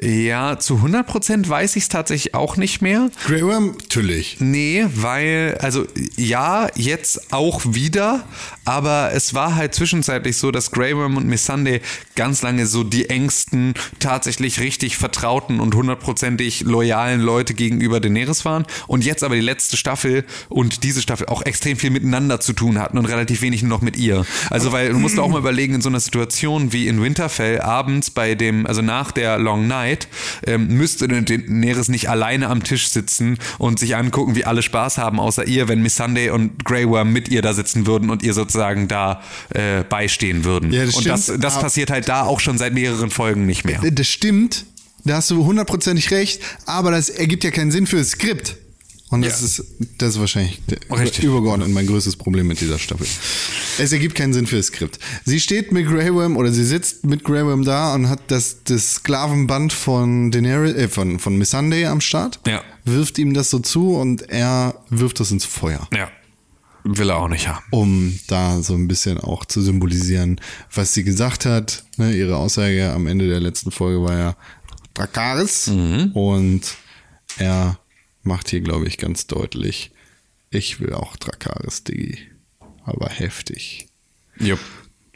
B: Ja, zu 100% weiß ich es tatsächlich auch nicht mehr.
C: Grey Worm, natürlich.
B: Nee, weil, also ja, jetzt auch wieder, aber es war halt zwischenzeitlich so, dass Worm und Missandei ganz lange so die engsten, tatsächlich richtig vertrauten und hundertprozentig loyalen Leute gegenüber Daenerys waren und jetzt aber die letzte Staffel und diese Staffel auch extrem viel miteinander zu tun hatten und relativ wenig nur noch mit ihr. Also, weil du musst auch mal überlegen, in so einer Situation wie in Winterfell abends bei dem, also nach der Long Night, ähm, müsste Daenerys nicht alleine am Tisch sitzen und sich angucken, wie alle Spaß haben, außer ihr, wenn Missandei und Grey Worm mit ihr da sitzen würden und ihr sozusagen da äh, beistehen würden.
C: Ja, das
B: und das,
C: stimmt,
B: das
C: aber-
B: passiert halt da auch schon seit mehreren Folgen nicht mehr.
C: Das stimmt, da hast du hundertprozentig recht, aber das ergibt ja keinen Sinn für das Skript. Und das
B: Ja.
C: ist, das ist wahrscheinlich der-
B: Richtig.
C: übergeordnet mein größtes Problem mit dieser Staffel. Es ergibt keinen Sinn für das Skript. Sie steht mit Grey Worm oder sie sitzt mit Grey Worm da und hat das, das Sklavenband von Daenerys, äh, von, von Missandei am Start.
B: Ja.
C: Wirft ihm das so zu und er wirft das ins Feuer
B: Ja. Will er auch nicht haben.
C: um da so ein bisschen auch zu symbolisieren, was sie gesagt hat. Ne, ihre Aussage am Ende der letzten Folge war ja Drakaris und er macht hier, glaube ich, ganz deutlich, ich will auch Drakaris, Diggi. Aber heftig.
B: Jupp.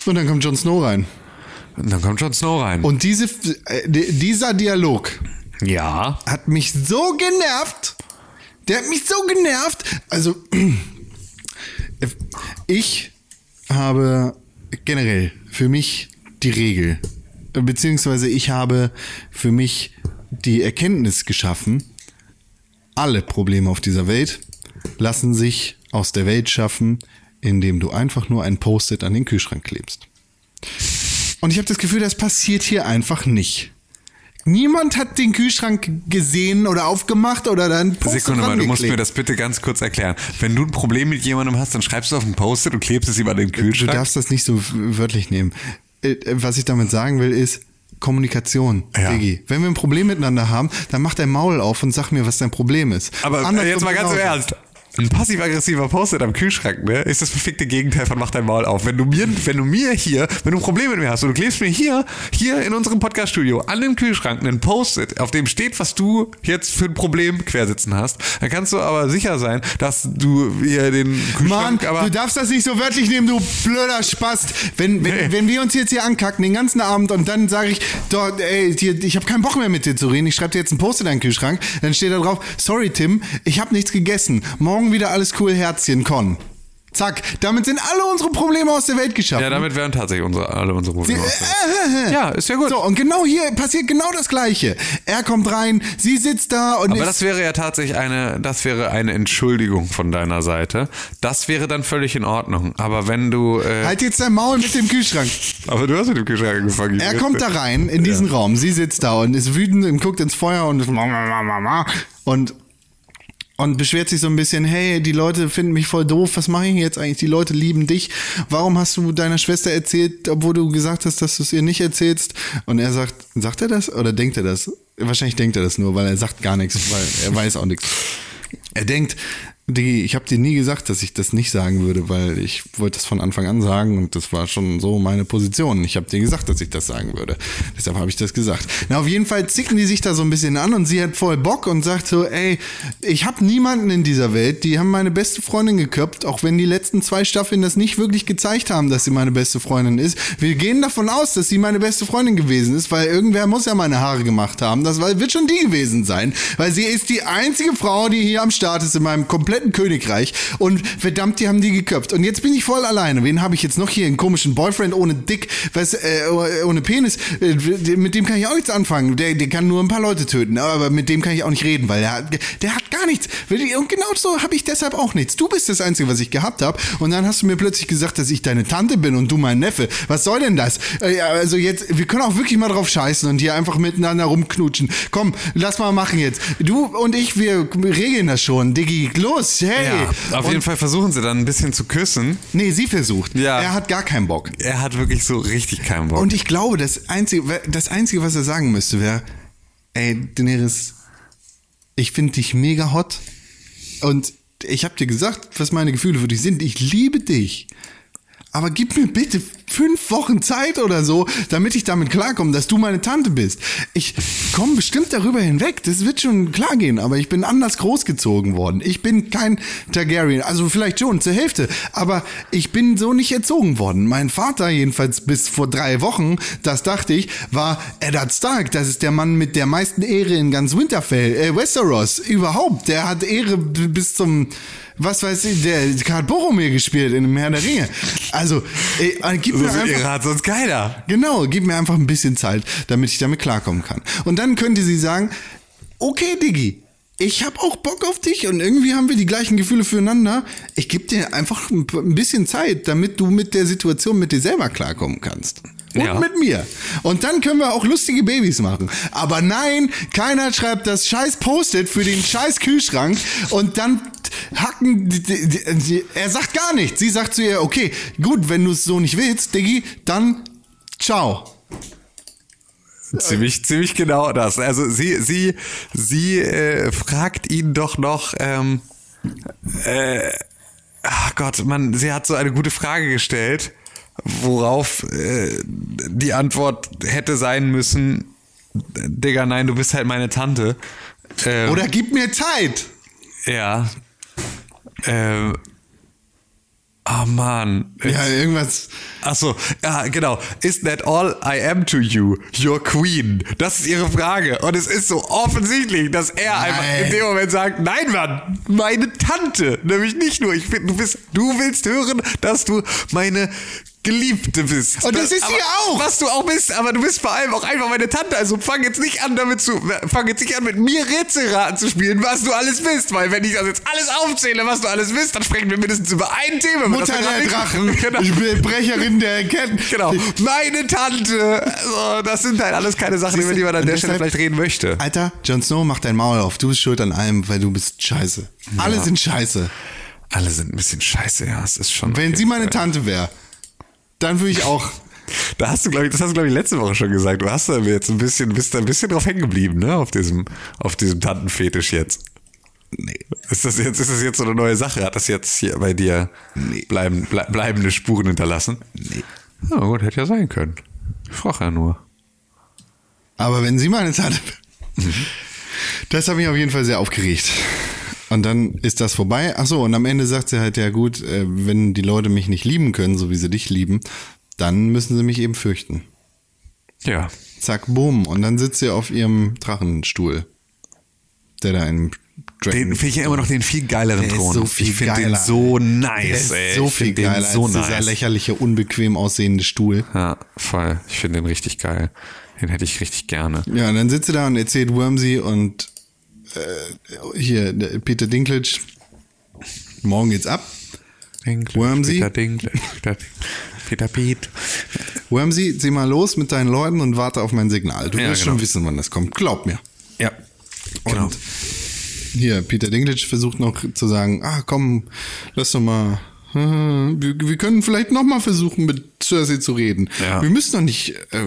C: Und dann kommt Jon Snow rein.
B: Und dann kommt Jon Snow rein.
C: Und diese, äh, di- dieser Dialog
B: ja.
C: hat mich so genervt. Der hat mich so genervt. Also, <clears throat> ich habe generell für mich die Regel, beziehungsweise ich habe für mich die Erkenntnis geschaffen, alle Probleme auf dieser Welt lassen sich aus der Welt schaffen, indem du einfach nur ein Post-it an den Kühlschrank klebst. Und ich habe das Gefühl, das passiert hier einfach nicht. Niemand hat den Kühlschrank gesehen oder aufgemacht oder dann Post-it
B: Sekunde mal, du musst mir das bitte ganz kurz erklären. Wenn du ein Problem mit jemandem hast, dann schreibst du auf ein Post-it und klebst es ihm an den
C: Du
B: Kühlschrank.
C: darfst das nicht so wörtlich nehmen. Äh, Was ich damit sagen will, ist Kommunikation,
B: Ja.
C: Diggi. Wenn wir ein Problem miteinander haben, dann mach dein Maul auf und sag mir, was dein Problem ist.
B: Aber
C: Andersrum
B: jetzt mal ganz im. Ernst. Ein passiv-aggressiver Post-it am Kühlschrank, ne, ist das perfekte Gegenteil von mach dein Maul auf. Wenn du mir, wenn du mir hier, wenn du ein Problem mit mir hast und du klebst mir hier, hier in unserem Podcast-Studio an den Kühlschrank einen Post-it, auf dem steht, was du jetzt für ein Problem quersitzen hast, dann kannst du aber sicher sein, dass du hier den
C: Mann,
B: Kühlschrank, aber
C: du darfst das nicht so wörtlich nehmen, du blöder Spast. Wenn, wenn,
B: Nee.
C: wenn wir uns jetzt hier ankacken den ganzen Abend und dann sage ich, dort, ey, ich habe keinen Bock mehr mit dir zu reden, ich schreibe dir jetzt ein Post in deinen Kühlschrank, dann steht da drauf, sorry Tim, ich habe nichts gegessen. Morgen wieder alles cool, Herzchen, Con. Zack, damit sind alle unsere Probleme aus der Welt geschaffen.
B: ja, damit wären tatsächlich unsere, alle unsere Probleme aus.
C: Äh,
B: Ja, ist ja gut.
C: So, und genau hier passiert genau das Gleiche. Er kommt rein, sie sitzt da und
B: Aber das wäre ja tatsächlich eine, das wäre eine Entschuldigung von deiner Seite. Das wäre dann völlig in Ordnung. Aber wenn du, äh,
C: halt jetzt dein Maul mit dem Kühlschrank.
B: aber du hast mit dem Kühlschrank angefangen.
C: Er kommt da rein in diesen Raum, sie sitzt da und ist wütend und guckt ins Feuer und ist und und beschwert sich so ein bisschen, hey, die Leute finden mich voll doof, was mache ich jetzt eigentlich? Die Leute lieben dich. Warum hast du deiner Schwester erzählt, obwohl du gesagt hast, dass du es ihr nicht erzählst? Und er sagt, sagt er das oder denkt er das? wahrscheinlich denkt er das nur, weil er sagt gar nichts, weil er weiß auch nichts. Er denkt, Digi, ich habe dir nie gesagt, dass ich das nicht sagen würde, weil ich wollte das von Anfang an sagen und das war schon so meine Position. Ich habe dir gesagt, dass ich das sagen würde. Deshalb habe ich das gesagt. Na, auf jeden Fall zicken die sich da so ein bisschen an und sie hat voll Bock und sagt so, ey, ich habe niemanden in dieser Welt, die haben meine beste Freundin geköpft, auch wenn die letzten zwei Staffeln das nicht wirklich gezeigt haben, dass sie meine beste Freundin ist. Wir gehen davon aus, dass sie meine beste Freundin gewesen ist, weil irgendwer muss ja meine Haare gemacht haben. Das wird schon die gewesen sein, weil sie ist die einzige Frau, die hier am Start ist in meinem kompletten Königreich und verdammt, die haben die geköpft. Und jetzt bin ich voll alleine. Wen habe ich jetzt noch hier? Einen komischen Boyfriend ohne Dick, was, äh, ohne Penis. Äh, mit dem kann ich auch nichts anfangen. Der, der kann nur ein paar Leute töten, aber mit dem kann ich auch nicht reden, weil der, hat- der hat gar nichts. Und genau so habe ich deshalb auch nichts. Du bist das Einzige, was ich gehabt habe. Und dann hast du mir plötzlich gesagt, dass ich deine Tante bin und du mein Neffe. Was soll denn das? Äh, Also jetzt, wir können auch wirklich mal drauf scheißen und hier einfach miteinander rumknutschen. Komm, lass mal machen jetzt. Du und ich, wir regeln das schon. Diggi, los, hey.
B: Ja, auf
C: und,
B: jeden Fall versuchen sie dann ein bisschen zu küssen.
C: Nee, sie versucht.
B: Ja.
C: Er hat gar keinen Bock.
B: Er hat wirklich so richtig keinen Bock.
C: Und ich glaube, das Einzige, das Einzige, was er sagen müsste, wäre, ey, Daenerys, ich finde dich mega hot und ich habe dir gesagt, was meine Gefühle für dich sind. Ich liebe dich. Aber gib mir bitte fünf Wochen Zeit oder so, damit ich damit klarkomme, dass du meine Tante bist. Ich komme bestimmt darüber hinweg. Das wird schon klar gehen, aber ich bin anders großgezogen worden. Ich bin kein Targaryen, also vielleicht schon zur Hälfte, aber ich bin so nicht erzogen worden. Mein Vater, jedenfalls bis vor drei Wochen, das dachte ich, war Eddard Stark. Das ist der Mann mit der meisten Ehre in ganz Winterfell, äh, Westeros überhaupt. Der hat Ehre bis zum was weiß ich, der hat Boromir gespielt in dem Herr der Ringe. Also, ey, gib
B: so
C: mir
B: viel
C: einfach,
B: hat sonst keiner.
C: genau, gib mir einfach ein bisschen Zeit, damit ich damit klarkommen kann. Und dann könnte sie sagen, okay, Diggi, ich habe auch Bock auf dich und irgendwie haben wir die gleichen Gefühle füreinander. Ich gebe dir einfach ein ein bisschen Zeit, damit du mit der Situation mit dir selber klarkommen kannst. Und
B: Ja.
C: mit mir. Und dann können wir auch lustige Babys machen. Aber nein, keiner schreibt das scheiß Post-it für den scheiß Kühlschrank und dann hacken. Die, die, die, er sagt gar nichts. Sie sagt zu ihr, okay, gut, wenn du es so nicht willst, Diggi, dann ciao.
B: Ziemlich, ziemlich genau das. Also sie, sie, sie äh, fragt ihn doch noch, ähm, äh, ach Gott, man, sie hat so eine gute Frage gestellt, worauf äh, die Antwort hätte sein müssen, Digga, nein, du bist halt meine Tante. Ähm,
C: Oder gib mir Zeit.
B: Ja. Ähm, oh Mann.
C: Ja, irgendwas.
B: Ach so, ja, genau. Is that all I am to you? Your queen. Das ist ihre Frage. Und es ist so offensichtlich, dass er einfach in dem Moment sagt, nein, Mann, meine Tante. Nämlich nicht nur, ich du bist, du willst hören, dass du meine Geliebte bist.
C: Und das ist
B: aber,
C: sie auch.
B: Was du auch bist, aber du bist vor allem auch einfach meine Tante. Also fang jetzt nicht an damit zu, fang jetzt nicht an mit mir Rätselraten zu spielen, was du alles bist. Weil wenn ich das jetzt alles aufzähle, was du alles bist, dann sprechen wir mindestens über ein Thema.
C: Mutter der Drachen. <laughs>
B: Genau.
C: Ich bin Brecherin der Ketten.
B: Genau. Meine Tante. Also, das sind halt alles keine Sachen, über die man an der Stelle vielleicht reden möchte.
C: Alter, Jon Snow, mach dein Maul auf. Du bist schuld an allem, weil du bist scheiße. Alle sind scheiße.
B: Alle sind ein bisschen scheiße, ja. Es ist schon.
C: Wenn
B: okay.
C: sie meine Tante wäre, dann würde ich auch.
B: Da hast du, glaube ich, das hast du, glaube ich, letzte Woche schon gesagt. Du hast da jetzt ein bisschen, bist da ein bisschen drauf hängen geblieben, ne? Auf diesem, auf diesem Tantenfetisch jetzt.
C: Nee.
B: Ist das jetzt, ist das jetzt so eine neue Sache? Hat das jetzt hier bei dir bleiben, ble bleibende Spuren hinterlassen?
C: Nee.
B: Ja, gut, hätte ja sein können. Ich frage ja nur.
C: Aber wenn sie meine Tante wäre. Das hat mich auf jeden Fall sehr aufgeregt. Und dann ist das vorbei. Ach so, und am Ende sagt sie halt, ja gut, äh, wenn die Leute mich nicht lieben können, so wie sie dich lieben, dann müssen sie mich eben fürchten.
B: Ja.
C: Zack, boom. Und dann sitzt sie auf ihrem Drachenstuhl. Der da im Dragon.
B: Den finde ich ja immer noch den viel geileren Thron.
C: so viel
B: ich finde den
C: geiler.
B: so nice, ey.
C: so viel geiler
B: so
C: als dieser
B: nice.
C: lächerliche, unbequem aussehende Stuhl.
B: Ja, voll. Ich finde den richtig geil. Den hätte ich richtig gerne.
C: Ja, und dann sitzt sie da und erzählt Wormsy und äh, hier, Peter Dinklage, morgen geht's ab.
B: Dinklage,
C: Wormsy?
B: Peter Dinklage, Peter, Peter Pete.
C: Wormsy, zieh mal los mit deinen Leuten und warte auf mein Signal. Du
B: Ja,
C: wirst
B: genau.
C: schon wissen, wann das kommt. Glaub mir.
B: Ja. Genau.
C: Und hier, Peter Dinklage versucht noch zu sagen, ah komm, lass doch mal, äh, wir, wir können vielleicht noch mal versuchen, mit Cersei zu reden.
B: Ja.
C: Wir müssen doch nicht äh,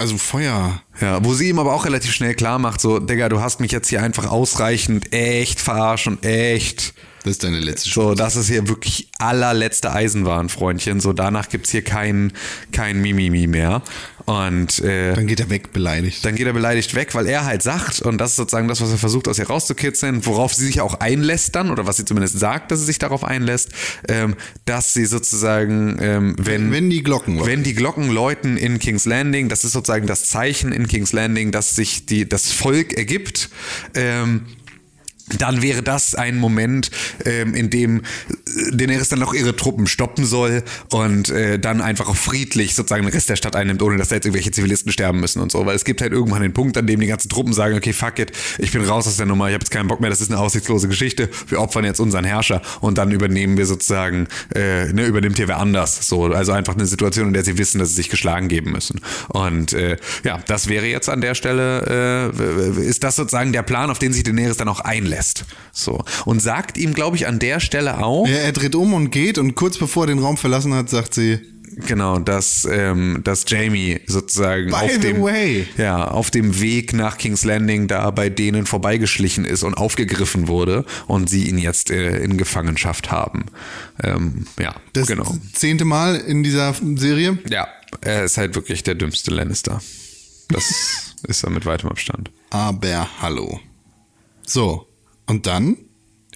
C: also Feuer.
B: Ja, wo sie ihm aber auch relativ schnell klar macht, so, Digga, du hast mich jetzt hier einfach ausreichend echt verarscht und echt.
C: Das ist deine letzte
B: So, das ist hier wirklich allerletzte Eisenbahn, Freundchen. So, danach gibt's hier kein, kein Mimimi mehr. Und äh,
C: Dann geht er weg, beleidigt.
B: dann geht er beleidigt weg, weil er halt sagt, und das ist sozusagen das, was er versucht aus ihr rauszukitzeln, worauf sie sich auch einlässt dann, oder was sie zumindest sagt, dass sie sich darauf einlässt, ähm, dass sie sozusagen, ähm, wenn,
C: Wenn die Glocken läuten.
B: wenn die Glocken läuten in King's Landing, das ist sozusagen das Zeichen in King's Landing, dass sich die, das Volk ergibt, ähm, dann wäre das ein Moment, ähm, in dem äh, Daenerys dann noch ihre Truppen stoppen soll und äh, dann einfach auch friedlich sozusagen den Rest der Stadt einnimmt, ohne dass da jetzt irgendwelche Zivilisten sterben müssen und so. Weil es gibt halt irgendwann den Punkt, an dem die ganzen Truppen sagen, okay, fuck it, ich bin raus aus der Nummer, ich habe jetzt keinen Bock mehr, das ist eine aussichtslose Geschichte, wir opfern jetzt unseren Herrscher und dann übernehmen wir sozusagen, äh, ne, übernimmt hier wer anders. So, also einfach eine Situation, in der sie wissen, dass sie sich geschlagen geben müssen. Und äh, ja, das wäre jetzt an der Stelle, äh, ist das sozusagen der Plan, auf den sich Daenerys dann auch einlässt. So. Und sagt ihm, glaube ich, an der Stelle auch,
C: Ja, er dreht um und geht und kurz bevor er den Raum verlassen hat, sagt sie,
B: genau, dass, ähm, dass Jamie sozusagen
C: By
B: auf dem,
C: way.
B: ja, auf dem Weg nach King's Landing da bei denen vorbeigeschlichen ist und aufgegriffen wurde und sie ihn jetzt äh, in Gefangenschaft haben. Ähm, ja,
C: das
B: genau.
C: zehnte Mal in dieser Serie.
B: Ja, er ist halt wirklich der dümmste Lannister. Das <laughs> ist er mit weitem Abstand.
C: Aber hallo. So, und dann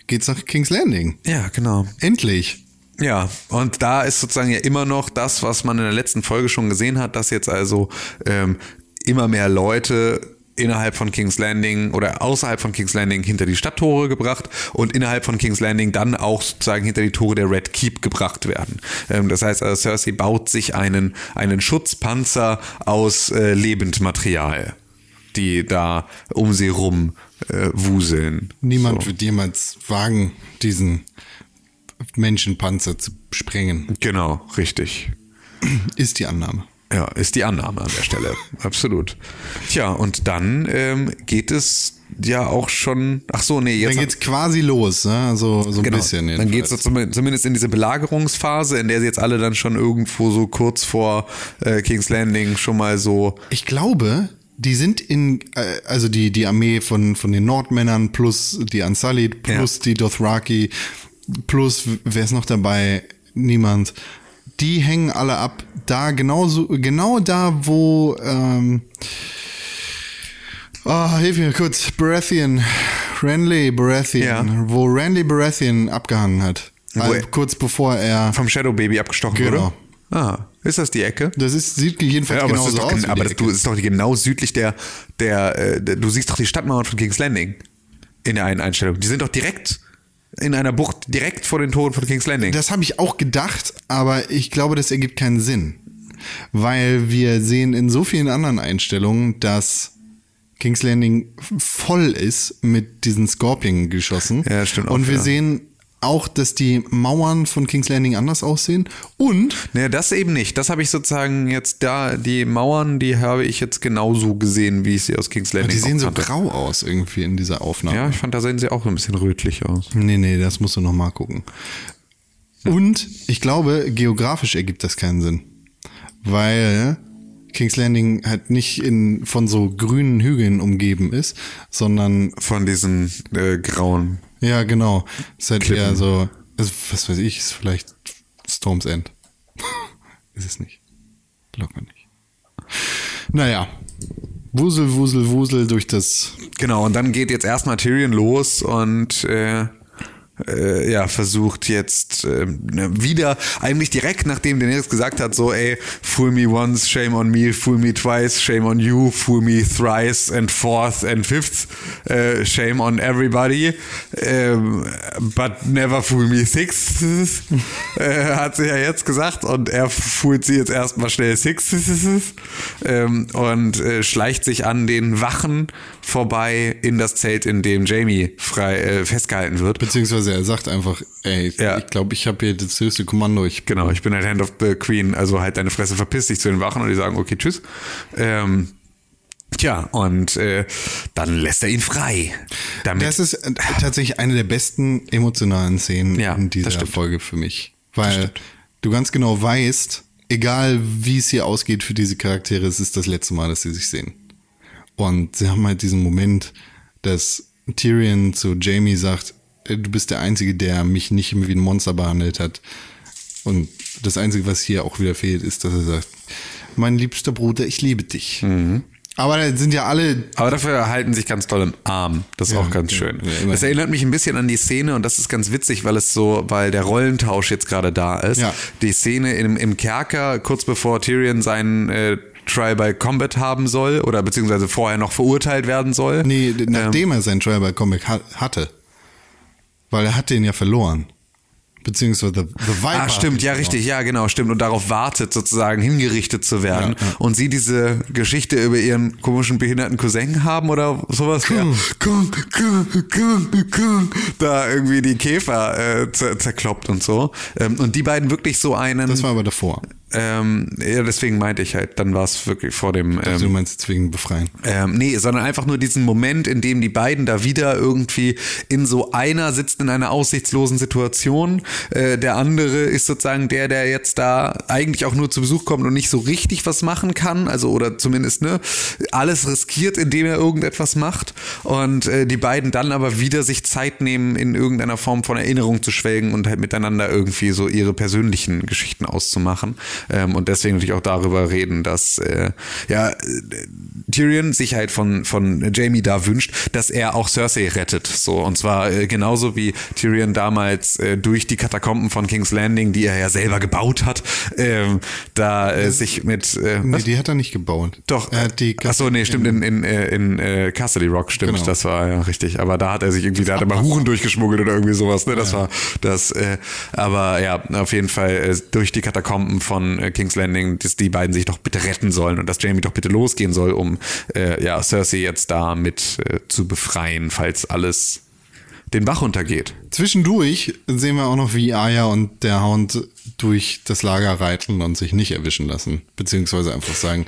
C: geht's nach King's Landing.
B: Ja, genau.
C: Endlich.
B: Ja, und da ist sozusagen ja immer noch das, was man in der letzten Folge schon gesehen hat, dass jetzt also ähm, immer mehr Leute innerhalb von King's Landing oder außerhalb von King's Landing hinter die Stadttore gebracht und innerhalb von King's Landing dann auch sozusagen hinter die Tore der Red Keep gebracht werden. Ähm, das heißt also, Cersei baut sich einen, einen Schutzpanzer aus äh, Lebendmaterial, die da um sie rum äh, wuseln.
C: Niemand
B: So.
C: wird jemals wagen, diesen Menschenpanzer zu sprengen.
B: Genau, richtig.
C: Ist die Annahme.
B: Ja, ist die Annahme an der Stelle. <laughs> Absolut. Tja, und dann ähm, geht es ja auch schon. Ach so, nee, jetzt.
C: Dann geht's quasi los, ne? so, so ein
B: genau,
C: bisschen.
B: dann geht's
C: jedenfalls.
B: so zum- zumindest in diese Belagerungsphase, in der sie jetzt alle dann schon irgendwo so kurz vor äh, King's Landing schon mal so.
C: Ich glaube, die sind in, äh, also die, die Armee von, von den Nordmännern plus die Unsullied plus die Dothraki plus, wer ist noch dabei? Niemand. Die hängen alle ab. Da genauso, genau da, wo, ähm, oh, hilf mir kurz, Baratheon, Renly Baratheon,
B: Ja.
C: wo Renly Baratheon abgehangen hat. Also kurz bevor er,
B: Vom Shadow Baby abgestochen
C: Genau.
B: wurde. Ah, ist das die Ecke?
C: das ist, sieht jedenfalls
B: Ja, aber,
C: genauso
B: doch,
C: aus. wie
B: aber du ist doch genau südlich der, der, äh, der, du siehst doch die Stadtmauern von King's Landing in der einen Einstellung. Die sind doch direkt in einer Bucht, direkt vor den Toren von King's Landing.
C: Das habe ich auch gedacht, aber ich glaube, das ergibt keinen Sinn. Weil wir sehen in so vielen anderen Einstellungen, dass King's Landing voll ist mit diesen Scorpion-Geschossen.
B: Ja, stimmt auch,
C: Und wir
B: ja.
C: sehen auch, dass die Mauern von King's Landing anders aussehen. Und
B: Nee, das eben nicht. Das habe ich sozusagen jetzt da, die Mauern, die habe ich jetzt genauso gesehen, wie ich sie aus King's Landing
C: die sehen so grau aus irgendwie in dieser Aufnahme.
B: Ja, ich fand, da sehen sie auch ein bisschen rötlich aus.
C: Nee, nee, das musst du noch mal gucken. Und ich glaube, geografisch ergibt das keinen Sinn. Weil King's Landing halt nicht in, von so grünen Hügeln umgeben ist, sondern,
B: Von diesen äh, grauen.
C: Ja, genau, ist halt
B: Klippen.
C: eher so, also, was weiß ich, ist vielleicht Storm's End. <laughs> ist es nicht. Glaub mir nicht. Naja. Wusel, wusel, wusel durch das
B: Genau, und dann geht jetzt erstmal Tyrion los und äh, äh, ja, versucht jetzt äh, wieder, eigentlich direkt nachdem Daenerys gesagt hat, so, ey, fool me once, shame on me, fool me twice, shame on you, fool me thrice and fourth and fifth, äh, shame on everybody, ähm, but never fool me sixth, äh, hat sie ja jetzt gesagt und er foolt sie jetzt erstmal schnell sixth ähm, und äh, schleicht sich an den Wachen vorbei in das Zelt, in dem Jamie frei äh, festgehalten wird.
C: Beziehungsweise er sagt einfach, ey,
B: Ja.
C: ich glaube, ich habe hier das höchste Kommando. Ich
B: Genau, ich bin halt Hand of the Queen, also halt deine Fresse, verpiss dich zu den Wachen und die sagen, okay, tschüss. Ähm, tja, und äh, dann lässt er ihn frei. Damit,
C: Das ist äh, tatsächlich eine der besten emotionalen Szenen
B: Ja,
C: in dieser. Folge für mich. Weil du ganz genau weißt, egal wie es hier ausgeht für diese Charaktere, es ist das letzte Mal, dass sie sich sehen. Und sie haben halt diesen Moment, dass Tyrion zu Jamie sagt, du bist der Einzige, der mich nicht wie ein Monster behandelt hat. Und das Einzige, was hier auch wieder fehlt, ist, dass er sagt, mein liebster Bruder, ich liebe dich.
B: Mhm.
C: Aber da sind ja alle
B: Aber dafür halten sich ganz doll im Arm. Das ist
C: Ja,
B: auch ganz
C: ja,
B: schön.
C: ja,
B: das erinnert mich ein bisschen an die Szene und das ist ganz witzig, weil es so, weil der Rollentausch jetzt gerade da ist. Die Szene im, im Kerker, kurz bevor Tyrion seinen äh, Trial by Combat haben soll oder beziehungsweise vorher noch verurteilt werden soll.
C: Nee, d- nachdem er sein Trial by Comic ha hatte. Weil er hat den ja verloren. Beziehungsweise The, Viper.
B: Ah, stimmt, ja,
C: verloren.
B: richtig, ja, genau, stimmt. Und darauf wartet, sozusagen hingerichtet zu werden.
C: Ja, ja.
B: Und sie diese Geschichte über ihren komischen behinderten Cousin haben oder sowas. Kung, Kung, Kung, da irgendwie die Käfer äh, zer zerkloppt und so. Ähm, und die beiden wirklich so einen.
C: Das war aber davor.
B: Ähm, ja, deswegen meinte ich halt, dann war es wirklich vor dem.
C: Also du
B: Ähm,
C: meinst jetzt wegen Befreien.
B: ähm, nee, sondern einfach nur diesen Moment, in dem die beiden da wieder irgendwie in so einer sitzt in einer aussichtslosen Situation. Äh, der andere ist sozusagen der, der jetzt da eigentlich auch nur zu Besuch kommt und nicht so richtig was machen kann. Also, oder zumindest, ne, alles riskiert, indem er irgendetwas macht. Und äh, die beiden dann aber wieder sich Zeit nehmen, in irgendeiner Form von Erinnerung zu schwelgen und halt miteinander irgendwie so ihre persönlichen Geschichten auszumachen. Ähm, und deswegen natürlich auch darüber reden, dass äh, ja, äh, Tyrion sich halt von, von Jamie da wünscht, dass er auch Cersei rettet. So, und zwar äh, genauso wie Tyrion damals äh, durch die Katakomben von King's Landing, die er ja selber gebaut hat, ähm, da äh, sich mit äh,
C: Nee,
B: was?
C: die hat er nicht gebaut.
B: Doch.
C: Er hat die
B: Achso, nee, stimmt, in, in, äh, in äh, Castle Rock, stimmt,
C: Genau.
B: das war ja richtig. Aber da hat er sich irgendwie, da hat er mal Huren durchgeschmuggelt oder irgendwie sowas, ne? Das war das, äh, aber ja, auf jeden Fall äh, durch die Katakomben von äh, King's Landing, dass die beiden sich doch bitte retten sollen und dass Jamie doch bitte losgehen soll, um äh, ja, Cersei jetzt da mit äh, zu befreien, falls alles den Bach runtergeht.
C: Zwischendurch sehen wir auch noch, wie Aya und der Hound durch das Lager reiten und sich nicht erwischen lassen. Beziehungsweise einfach sagen,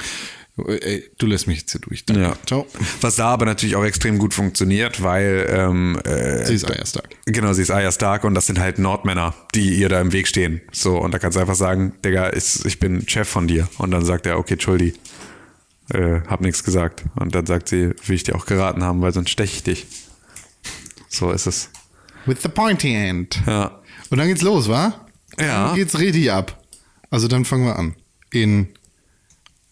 C: ey, du lässt mich jetzt hier durch. Danke.
B: Ja.
C: Ciao.
B: Was da aber natürlich auch extrem gut funktioniert, weil ähm, äh,
C: Sie ist Aya Stark.
B: Genau, sie ist Arya Stark und das sind halt Nordmänner, die ihr da im Weg stehen. So, und da kannst du einfach sagen, Digga, ich, ich bin Chef von dir. Und dann sagt er, okay, Entschuldi, äh, hab nichts gesagt. Und dann sagt sie, will ich dir auch geraten haben, weil sonst steche ich dich. So ist es.
C: With the pointy end.
B: Ja.
C: Und dann geht's los, wa?
B: Ja.
C: Dann geht's richtig ab. Also dann fangen wir an. In,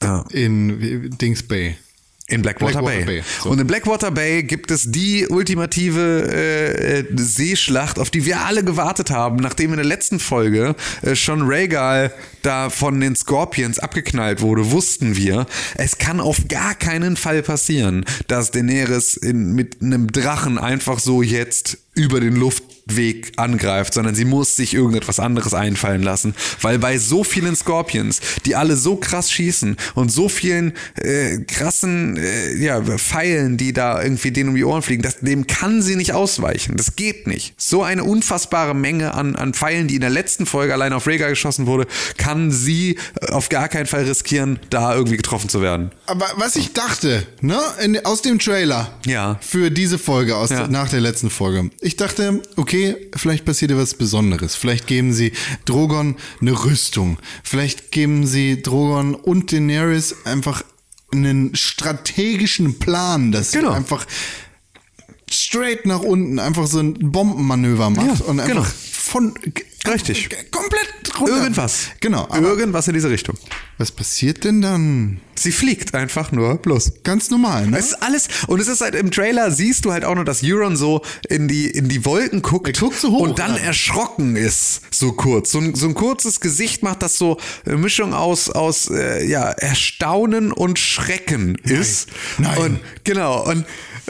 B: ja.
C: in Dings Bay.
B: In Blackwater,
C: Blackwater
B: Bay.
C: Bay, so.
B: Und in Blackwater Bay gibt es die ultimative äh, äh, Seeschlacht, auf die wir alle gewartet haben, nachdem in der letzten Folge äh, schon Rhaegal da von den Scorpions abgeknallt wurde, wussten wir, es kann auf gar keinen Fall passieren, dass Daenerys in, mit einem Drachen einfach so jetzt über den Luftweg angreift, sondern sie muss sich irgendetwas anderes einfallen lassen, weil bei so vielen Scorpions, die alle so krass schießen und so vielen äh, krassen äh, ja, Pfeilen, die da irgendwie denen um die Ohren fliegen, das, dem kann sie nicht ausweichen. Das geht nicht. So eine unfassbare Menge an, an Pfeilen, die in der letzten Folge allein auf Rhaegar geschossen wurde, kann sie äh, auf gar keinen Fall riskieren, da irgendwie getroffen zu werden.
C: Aber was ich dachte, ne, in, aus dem Trailer
B: Ja.
C: für diese Folge, aus
B: Ja.
C: nach der letzten Folge, ich dachte, okay, vielleicht passiert ja was Besonderes. Vielleicht geben sie Drogon eine Rüstung. Vielleicht geben sie Drogon und Daenerys einfach einen strategischen Plan, dass
B: Genau.
C: sie einfach straight nach unten einfach so ein Bombenmanöver macht
B: Ja,
C: und einfach
B: genau.
C: von
B: Richtig.
C: komplett runter.
B: Irgendwas.
C: Genau.
B: Irgendwas in diese Richtung.
C: was passiert denn dann?
B: Sie fliegt einfach nur bloß.
C: Ganz normal, ne?
B: Es ist alles, und es ist halt im Trailer, siehst du halt auch nur, dass Euron so in die, in die Wolken guckt,
C: Er guckt so hoch,
B: und dann
C: ja.
B: erschrocken ist, so kurz. So ein, so ein kurzes Gesicht macht das so eine Mischung aus, aus äh, ja, Erstaunen und Schrecken ist.
C: Nein.
B: Und genau, und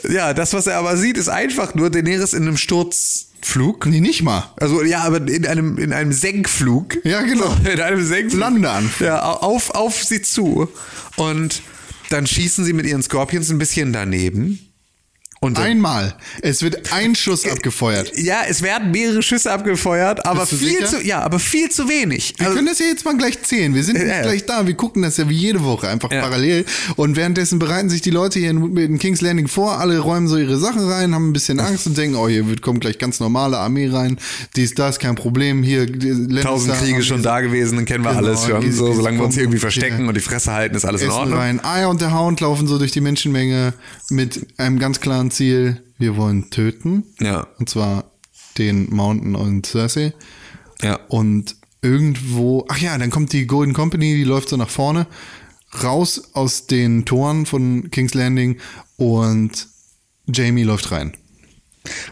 B: ja, das, was er aber sieht, ist einfach nur Daenerys in einem Sturzflug.
C: Nee, nicht mal.
B: Also ja, aber in einem, in einem Senkflug.
C: Ja, genau. <laughs>
B: In einem Senkflug.
C: Landeanflug.
B: Ja, auf, auf sie zu. Und dann schießen sie mit ihren Scorpions ein bisschen daneben. Und dann-
C: Einmal. Es wird ein Schuss abgefeuert.
B: Ja, es werden mehrere Schüsse abgefeuert, aber viel
C: sicher?
B: zu, ja, aber viel zu wenig.
C: Wir
B: Also-
C: können das ja jetzt mal gleich zählen. Wir sind
B: ja.
C: gleich da. Wir gucken das ja wie jede Woche einfach
B: Ja.
C: parallel. Und währenddessen bereiten sich die Leute hier in, in King's Landing vor. Alle räumen so ihre Sachen rein, haben ein bisschen Angst und denken, oh, hier wird kommt gleich ganz normale Armee rein. Dies, das, kein Problem. Hier,
B: Tausend Kriege schon da gewesen, dann kennen wir
C: Genau,
B: alles schon. So, solange wir uns
C: kommen
B: irgendwie verstecken
C: hier
B: und die Fresse halten, ist alles in
C: Essen
B: Ordnung.
C: rein. Aya und der Hound laufen so durch die Menschenmenge mit einem ganz klaren Ziel. Wir wollen töten.
B: Ja.
C: Und zwar den Mountain und Cersei.
B: Ja.
C: Und irgendwo, ach ja, dann kommt die Golden Company, die läuft so nach vorne, raus aus den Toren von King's Landing und Jamie läuft rein.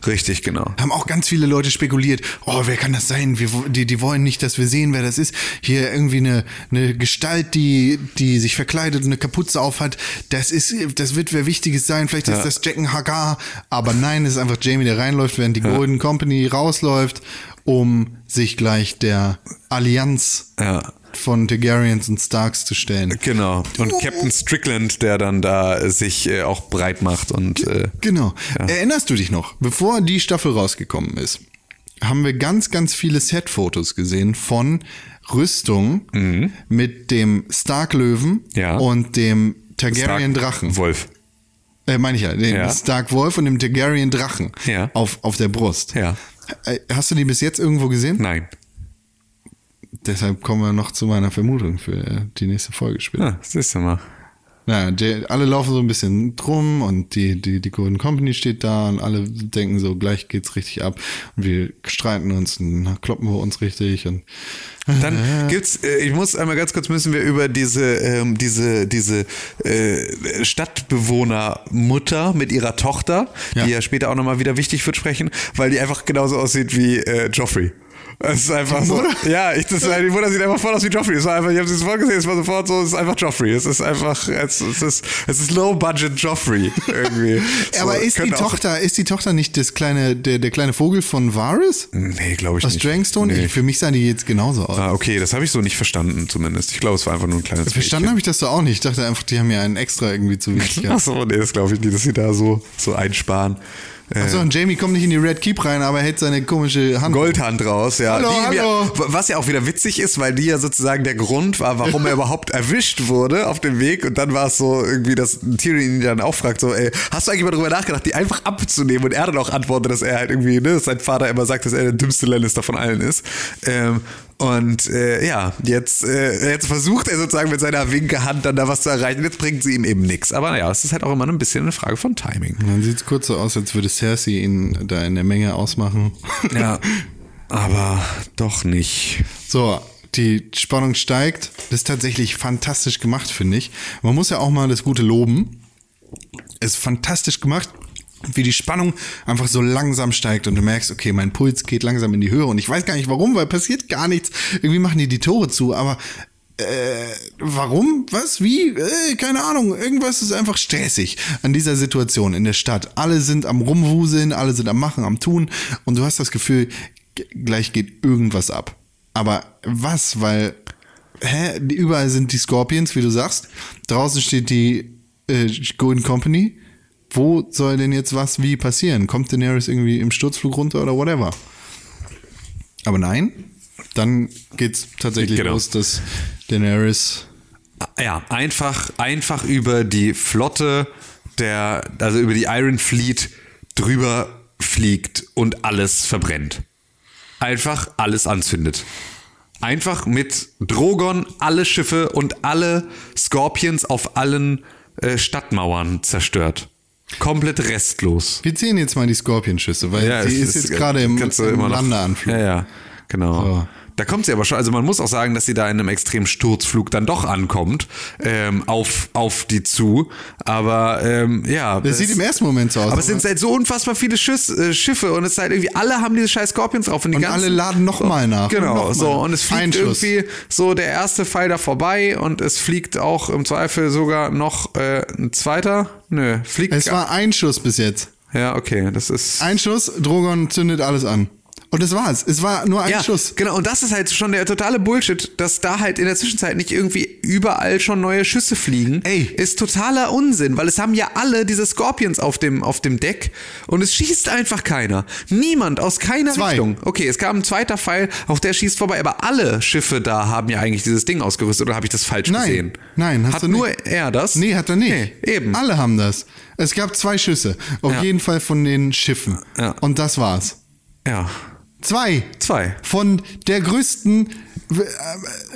B: Richtig, genau.
C: Haben auch ganz viele Leute spekuliert, oh, wer kann das sein? Wir, die, die wollen nicht, dass wir sehen, wer das ist. Hier irgendwie eine, eine Gestalt, die, die sich verkleidet und eine Kapuze aufhat. Das ist, das wird wer Wichtiges sein. Vielleicht ist das Jacken Hagar. Aber nein, es ist einfach Jamie, der reinläuft, während die Golden Company rausläuft, um sich gleich der Allianz
B: Ja.
C: Von Targaryens und Starks zu stellen.
B: Genau. Und Captain Strickland, der dann da äh, sich äh, auch breit macht und äh,
C: Genau. Erinnerst du dich noch, bevor die Staffel rausgekommen ist, haben wir ganz, ganz viele Set-Fotos gesehen von Rüstung mit dem Stark-Löwen
B: Mhm. Ja.
C: und dem Targaryen-Drachen.
B: Wolf.
C: Äh, meine ich ja, den
B: Ja.
C: Stark-Wolf und dem Targaryen-Drachen
B: Ja.
C: auf, auf der Brust.
B: Ja.
C: Äh, Hast du die bis jetzt irgendwo gesehen?
B: Nein.
C: Deshalb kommen wir noch zu meiner Vermutung für äh, die nächste Folge später.
B: Ah, siehst du mal.
C: Ja, die, alle laufen so ein bisschen drum und die, die, die Golden Company steht da und alle denken so, gleich geht's richtig ab. Und wir streiten uns und kloppen wir uns richtig und
B: Dann gibt's, äh, ich muss einmal ganz kurz müssen wir über diese, ähm, diese, diese äh, Stadtbewohnermutter mit ihrer Tochter,
C: Ja.
B: die ja später auch nochmal wieder wichtig wird, sprechen, weil die einfach genauso aussieht wie äh, Joffrey. Es ist einfach <laughs> so. Ja, ich, das, die Mutter sieht einfach voll aus wie Joffrey. Es war einfach, ich habe sie sofort gesehen, es war sofort so, es ist einfach Joffrey. Es ist einfach, es, es ist, es ist Low Budget Joffrey irgendwie. <laughs> So,
C: Aber ist die Tochter, ist die Tochter nicht das kleine, der, der kleine Vogel von Varys?
B: Nee, glaube ich
C: Aus
B: nicht.
C: Dragonstone?
B: Nee.
C: Für mich sahen die jetzt genauso aus.
B: Ah, okay, das habe ich so nicht verstanden zumindest. Ich glaube, es war einfach nur ein kleines
C: Verstanden habe ich das so auch nicht. Ich dachte einfach, die haben ja einen extra irgendwie <laughs> zu wenig.
B: Achso, nee, das glaube ich nicht, dass sie da so, so einsparen. Äh,
C: Achso, und Jamie kommt nicht in die Red Keep rein, aber hält seine komische Hand.
B: Goldhand raus, ja.
C: Hallo,
B: die,
C: hallo.
B: Ja, was ja auch wieder witzig ist, weil die ja sozusagen der Grund war, warum er <laughs> überhaupt erwischt wurde auf dem Weg. Und dann war es so irgendwie, dass Tyrion ihn dann auch fragt, so, ey, hast du eigentlich mal drüber nachgedacht, die einfach abzunehmen? Und er dann auch antwortet, dass er halt irgendwie, ne, dass sein Vater immer sagt, dass er der dümmste Lannister von allen ist. Ähm, und äh, ja, jetzt, äh, jetzt versucht er sozusagen mit seiner Winkehand dann da was zu erreichen. Jetzt bringt sie ihm eben nichts. Aber naja, es ist halt auch immer ein bisschen eine Frage von Timing.
C: Dann sieht es kurz so aus, als würde Cersei ihn da in der Menge ausmachen.
B: Ja, aber doch nicht.
C: So, die Spannung steigt. Das ist tatsächlich fantastisch gemacht, finde ich. Man muss ja auch mal das Gute loben. Es ist fantastisch gemacht, wie die Spannung einfach so langsam steigt und du merkst, okay, mein Puls geht langsam in die Höhe und ich weiß gar nicht warum, weil passiert gar nichts. Irgendwie machen die die Tore zu, aber äh, warum? Was? Wie? Äh, keine Ahnung. Irgendwas ist einfach stressig an dieser Situation in der Stadt. Alle sind am Rumwuseln, alle sind am Machen, am Tun und du hast das Gefühl, gleich geht irgendwas ab. Aber was? Weil, hä? Überall sind die Scorpions, wie du sagst. Draußen steht die äh, Golden Company. Wo soll denn jetzt was wie passieren? Kommt Daenerys irgendwie im Sturzflug runter oder whatever? Aber nein, dann geht's tatsächlich
B: Genau.
C: los, dass Daenerys
B: Ja, einfach, einfach über die Flotte der, also über die Iron Fleet drüber fliegt und alles verbrennt. Einfach alles anzündet. Einfach mit Drogon alle Schiffe und alle Scorpions auf allen äh, Stadtmauern zerstört. Komplett restlos.
C: Wir zählen jetzt mal die Scorpion-Schüsse, weil
B: Ja,
C: sie
B: es
C: ist jetzt gerade im, im Landeanflug.
B: Ja, ja, genau.
C: So.
B: Da kommt sie aber schon, also man muss auch sagen, dass sie da in einem extremen Sturzflug dann doch ankommt, ähm, auf, auf die zu. Aber ähm, ja.
C: Das sieht im ersten Moment so aus.
B: aber es sind halt so unfassbar viele Schiss, äh, Schiffe und es ist halt irgendwie, alle haben diese scheiß Scorpions drauf. Und, die
C: Und
B: ganzen,
C: alle laden noch mal nach
B: Genau,
C: noch mal.
B: so. Und es fliegt irgendwie so der erste Pfeil da vorbei und es fliegt auch im Zweifel sogar noch äh, ein zweiter. Nö, fliegt.
C: es war ein Schuss bis jetzt.
B: ja, okay, das ist.
C: Ein Schuss, Drogon zündet alles an. Und das war's. Es war nur ein
B: Ja,
C: Schuss.
B: genau. Und das ist halt schon der totale Bullshit, dass da halt in der Zwischenzeit nicht irgendwie überall schon neue Schüsse fliegen.
C: Ey.
B: Ist totaler Unsinn, weil es haben ja alle diese Scorpions auf dem, auf dem Deck und es schießt einfach keiner. Niemand aus keiner
C: Zwei.
B: Richtung. Okay, es gab ein zweiter Pfeil, auch der schießt vorbei, aber alle Schiffe da haben ja eigentlich dieses Ding ausgerüstet oder habe ich das falsch
C: Nein.
B: gesehen?
C: Nein, hast
B: Hat
C: du
B: nur
C: nicht.
B: er das?
C: Nee, hat er nicht.
B: Nee, eben.
C: Alle haben das. Es gab zwei Schüsse. Auf
B: Ja.
C: jeden Fall von den Schiffen.
B: Ja.
C: Und das war's.
B: Ja.
C: Zwei.
B: Zwei.
C: Von der größten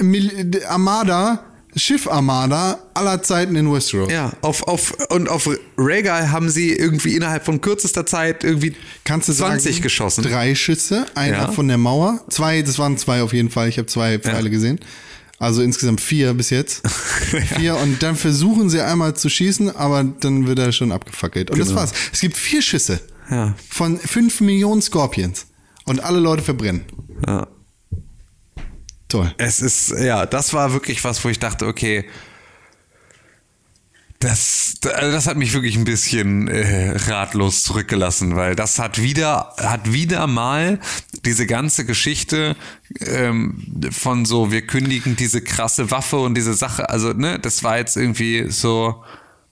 C: äh, Armada, Schiff-Armada aller Zeiten in Westeros.
B: Ja, auf, auf, und auf Rhaegal haben sie irgendwie innerhalb von kürzester Zeit irgendwie
C: Kannst du
B: 20
C: sagen,
B: geschossen.
C: Drei Schüsse, einer
B: Ja.
C: von der Mauer. Zwei, das waren zwei auf jeden Fall. Ich habe zwei Pfeile gesehen. Also insgesamt vier bis jetzt. <laughs> Vier und dann versuchen sie einmal zu schießen, aber dann wird er schon abgefackelt. Und das
B: Genau.
C: war's. Es gibt vier Schüsse
B: Ja.
C: von fünf Millionen Scorpions. Und alle Leute verbrennen.
B: Ja.
C: Toll.
B: Es ist, ja, das war wirklich was, wo ich dachte, okay, das, also das hat mich wirklich ein bisschen äh, ratlos zurückgelassen, weil das hat wieder, hat wieder mal diese ganze Geschichte ähm, von so, wir kündigen diese krasse Waffe und diese Sache, also ne, das war jetzt irgendwie so,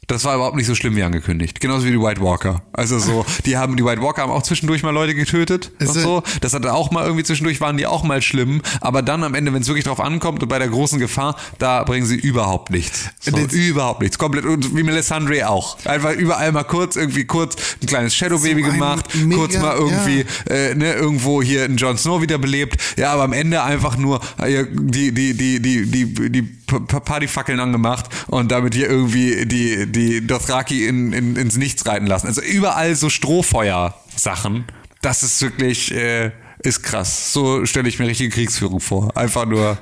B: das war überhaupt nicht so schlimm wie angekündigt. Genauso wie die White Walker. Also so, die haben, die White Walker haben auch zwischendurch mal Leute getötet und
C: Ist, äh,
B: so. Das hatte auch mal irgendwie zwischendurch waren die auch mal schlimm, aber dann am Ende, wenn es wirklich drauf ankommt und bei der großen Gefahr, da bringen sie überhaupt nichts. So, überhaupt nichts. Komplett und wie Melisandre auch. Einfach überall mal kurz irgendwie kurz ein kleines Shadow Baby
C: So ein
B: gemacht,
C: mega-
B: kurz mal irgendwie äh, ne, irgendwo hier einen Jon Snow wiederbelebt. Ja, aber am Ende einfach nur äh, die die die die die die P- Partyfackeln angemacht und damit hier irgendwie die die Dothraki in, in, ins Nichts reiten lassen. Also überall so Strohfeuer-Sachen. Das ist wirklich äh, ist krass. So stelle ich mir richtige Kriegsführung vor. Einfach nur,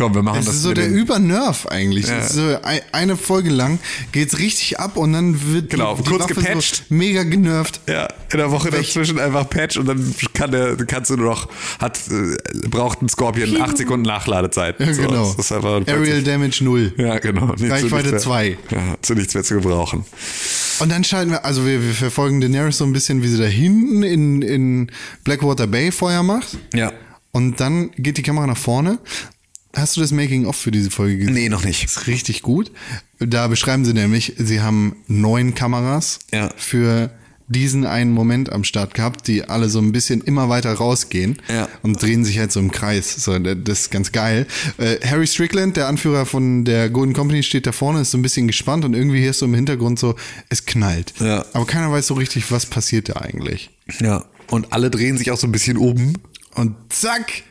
B: komm, wir machen
C: Es
B: das.
C: ist so der Übernerv eigentlich. Ist so ein- eine Folge lang geht's richtig ab und dann wird
B: Genau,
C: die, die
B: kurz
C: Waffe
B: gepatcht.
C: so mega genervt.
B: Ja, in der Woche dazwischen einfach Patch und dann kann der, kannst du nur noch, hat, äh, braucht ein Scorpion 8 Sekunden Nachladezeit.
C: Ja,
B: So,
C: genau.
B: Das ist einfach
C: Aerial Damage null.
B: Ja, genau.
C: Reichweite
B: nichts mehr-
C: zwei.
B: Ja, zu nichts mehr zu gebrauchen.
C: Und dann schalten wir, also wir, wir verfolgen Daenerys so ein bisschen, wie sie da hinten in, in Blackwater Bay Feuer macht.
B: Ja.
C: Und dann geht die Kamera nach vorne. Hast du das Making-of für diese Folge gesehen?
B: Nee, noch nicht.
C: ist richtig gut. Da beschreiben sie nämlich, sie haben neun Kameras
B: Ja.
C: für diesen einen Moment am Start gehabt, die alle so ein bisschen immer weiter rausgehen
B: Ja.
C: und drehen sich halt so im Kreis. So, das ist ganz geil. Äh, Harry Strickland, der Anführer von der Golden Company, steht da vorne, ist so ein bisschen gespannt und irgendwie hier ist so im Hintergrund so, es knallt.
B: Ja.
C: Aber keiner weiß so richtig, was passiert da eigentlich.
B: Ja. Und alle drehen sich auch so ein bisschen um.
C: Und zack,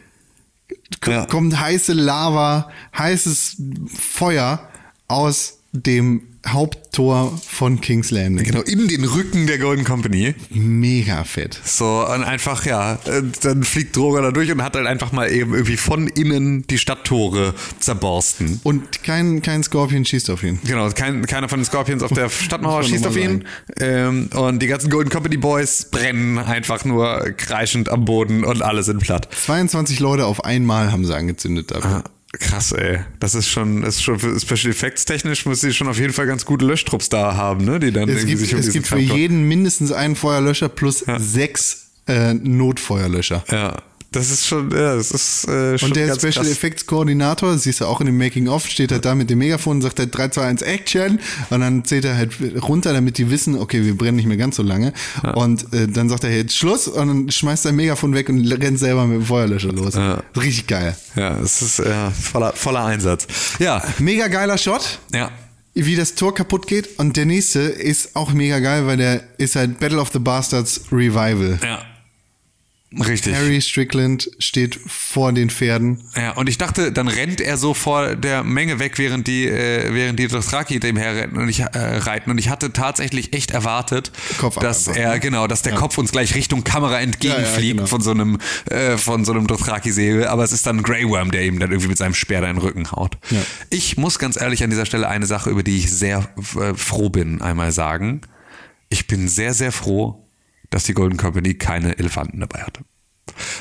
B: Ja.
C: kommt heiße Lava, heißes Feuer aus dem Haupttor von King's Landing.
B: Genau, in den Rücken der Golden Company.
C: Mega fett.
B: So, und einfach, ja, dann fliegt Droger da durch und hat halt einfach mal eben irgendwie von innen die Stadttore zerborsten.
C: Und kein, kein Scorpion schießt auf ihn.
B: Genau, kein, keiner von den Scorpions auf der Stadtmauer schießt auf ihn. Ähm, und die ganzen Golden Company Boys brennen einfach nur kreischend am Boden und alle sind platt.
C: 22 Leute auf einmal haben sie angezündet dafür.
B: Ah, Krass, ey. Das ist schon, ist schon für Special Effects technisch muss sie schon auf jeden Fall ganz gute Löschtrupps da haben, ne? Die dann
C: Es
B: irgendwie
C: gibt,
B: sich um
C: es gibt für jeden mindestens einen Feuerlöscher plus sechs äh, Notfeuerlöscher.
B: Ja, das ist schon, ja, das ist äh, schon
C: Und der Special
B: krass.
C: Effects Koordinator, siehst du auch in dem Making of, steht halt da mit dem Megafon und sagt halt 3, 2, 1 Action und dann zählt er halt runter, damit die wissen, okay, wir brennen nicht mehr ganz so lange und äh, dann sagt er jetzt Schluss und dann schmeißt er Megafon weg und rennt selber mit dem Feuerlöscher los. Richtig geil.
B: Ja, es ist ja, voller, voller Einsatz. Ja,
C: Mega geiler Shot.
B: ja.
C: Wie das Tor kaputt geht und der nächste ist auch mega geil, weil der ist halt Battle of the Bastards Revival.
B: Ja. Richtig.
C: Harry Strickland steht vor den Pferden.
B: Ja, und ich dachte, dann rennt er so vor der Menge weg, während die, äh, während die Dothraki dem herreiten und ich äh, reiten. Und ich hatte tatsächlich echt erwartet,
C: Kopf
B: dass
C: einfach,
B: er,
C: ne?
B: genau, dass der Kopf uns gleich Richtung Kamera entgegenfliegt
C: Ja, ja, genau.
B: von so einem, äh, von so einem Dothraki-Säbel. Aber es ist dann ein Grey Worm, der ihm dann irgendwie mit seinem Speer da in den Rücken haut.
C: Ja.
B: Ich muss ganz ehrlich an dieser Stelle eine Sache, über die ich sehr äh, froh bin, einmal sagen. Ich bin sehr, sehr froh, dass die Golden Company keine Elefanten dabei hatte.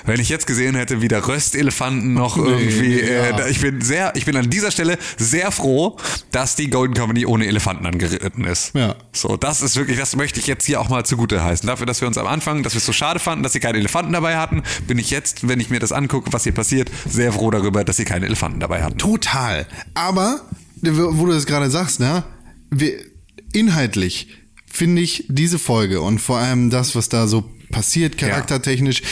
B: Wenn ich jetzt gesehen hätte, wie der Röstelefanten noch irgendwie,
C: nee,
B: äh,
C: ja.
B: ich bin sehr, ich bin an dieser Stelle sehr froh, dass die Golden Company ohne Elefanten angeritten ist.
C: Ja.
B: So, das ist wirklich, das möchte ich jetzt hier auch mal zugute heißen. Dafür, dass wir uns am Anfang, dass wir es so schade fanden, dass sie keine Elefanten dabei hatten, bin ich jetzt, wenn ich mir das angucke, was hier passiert, sehr froh darüber, dass sie keine Elefanten dabei hatten.
C: Total. Aber, wo du das gerade sagst, ne? Wir, inhaltlich finde ich diese Folge und vor allem das, was da so passiert, charaktertechnisch,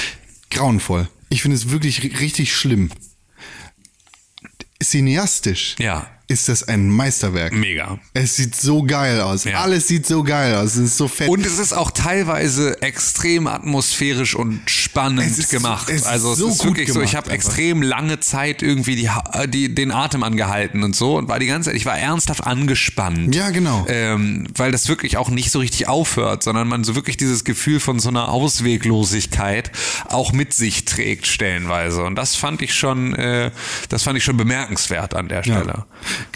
C: grauenvoll. Ich finde es wirklich ri- richtig schlimm. Cineastisch
B: Ja.
C: Ist das ein Meisterwerk.
B: Mega.
C: Es sieht so geil aus.
B: Ja.
C: Alles sieht so geil aus. Es ist so fett.
B: Und es ist auch teilweise extrem atmosphärisch und spannend
C: ist-
B: gemacht. also es
C: so
B: ist wirklich so, ich habe extrem lange Zeit irgendwie die, Ha- die, den Atem angehalten und so und war die ganze Zeit, ich war ernsthaft angespannt.
C: Ja, genau.
B: Ähm, weil das wirklich auch nicht so richtig aufhört, sondern man so wirklich dieses Gefühl von so einer Ausweglosigkeit auch mit sich trägt stellenweise. Und das fand ich schon, äh, das fand ich schon bemerkenswert an der Stelle.
C: ja.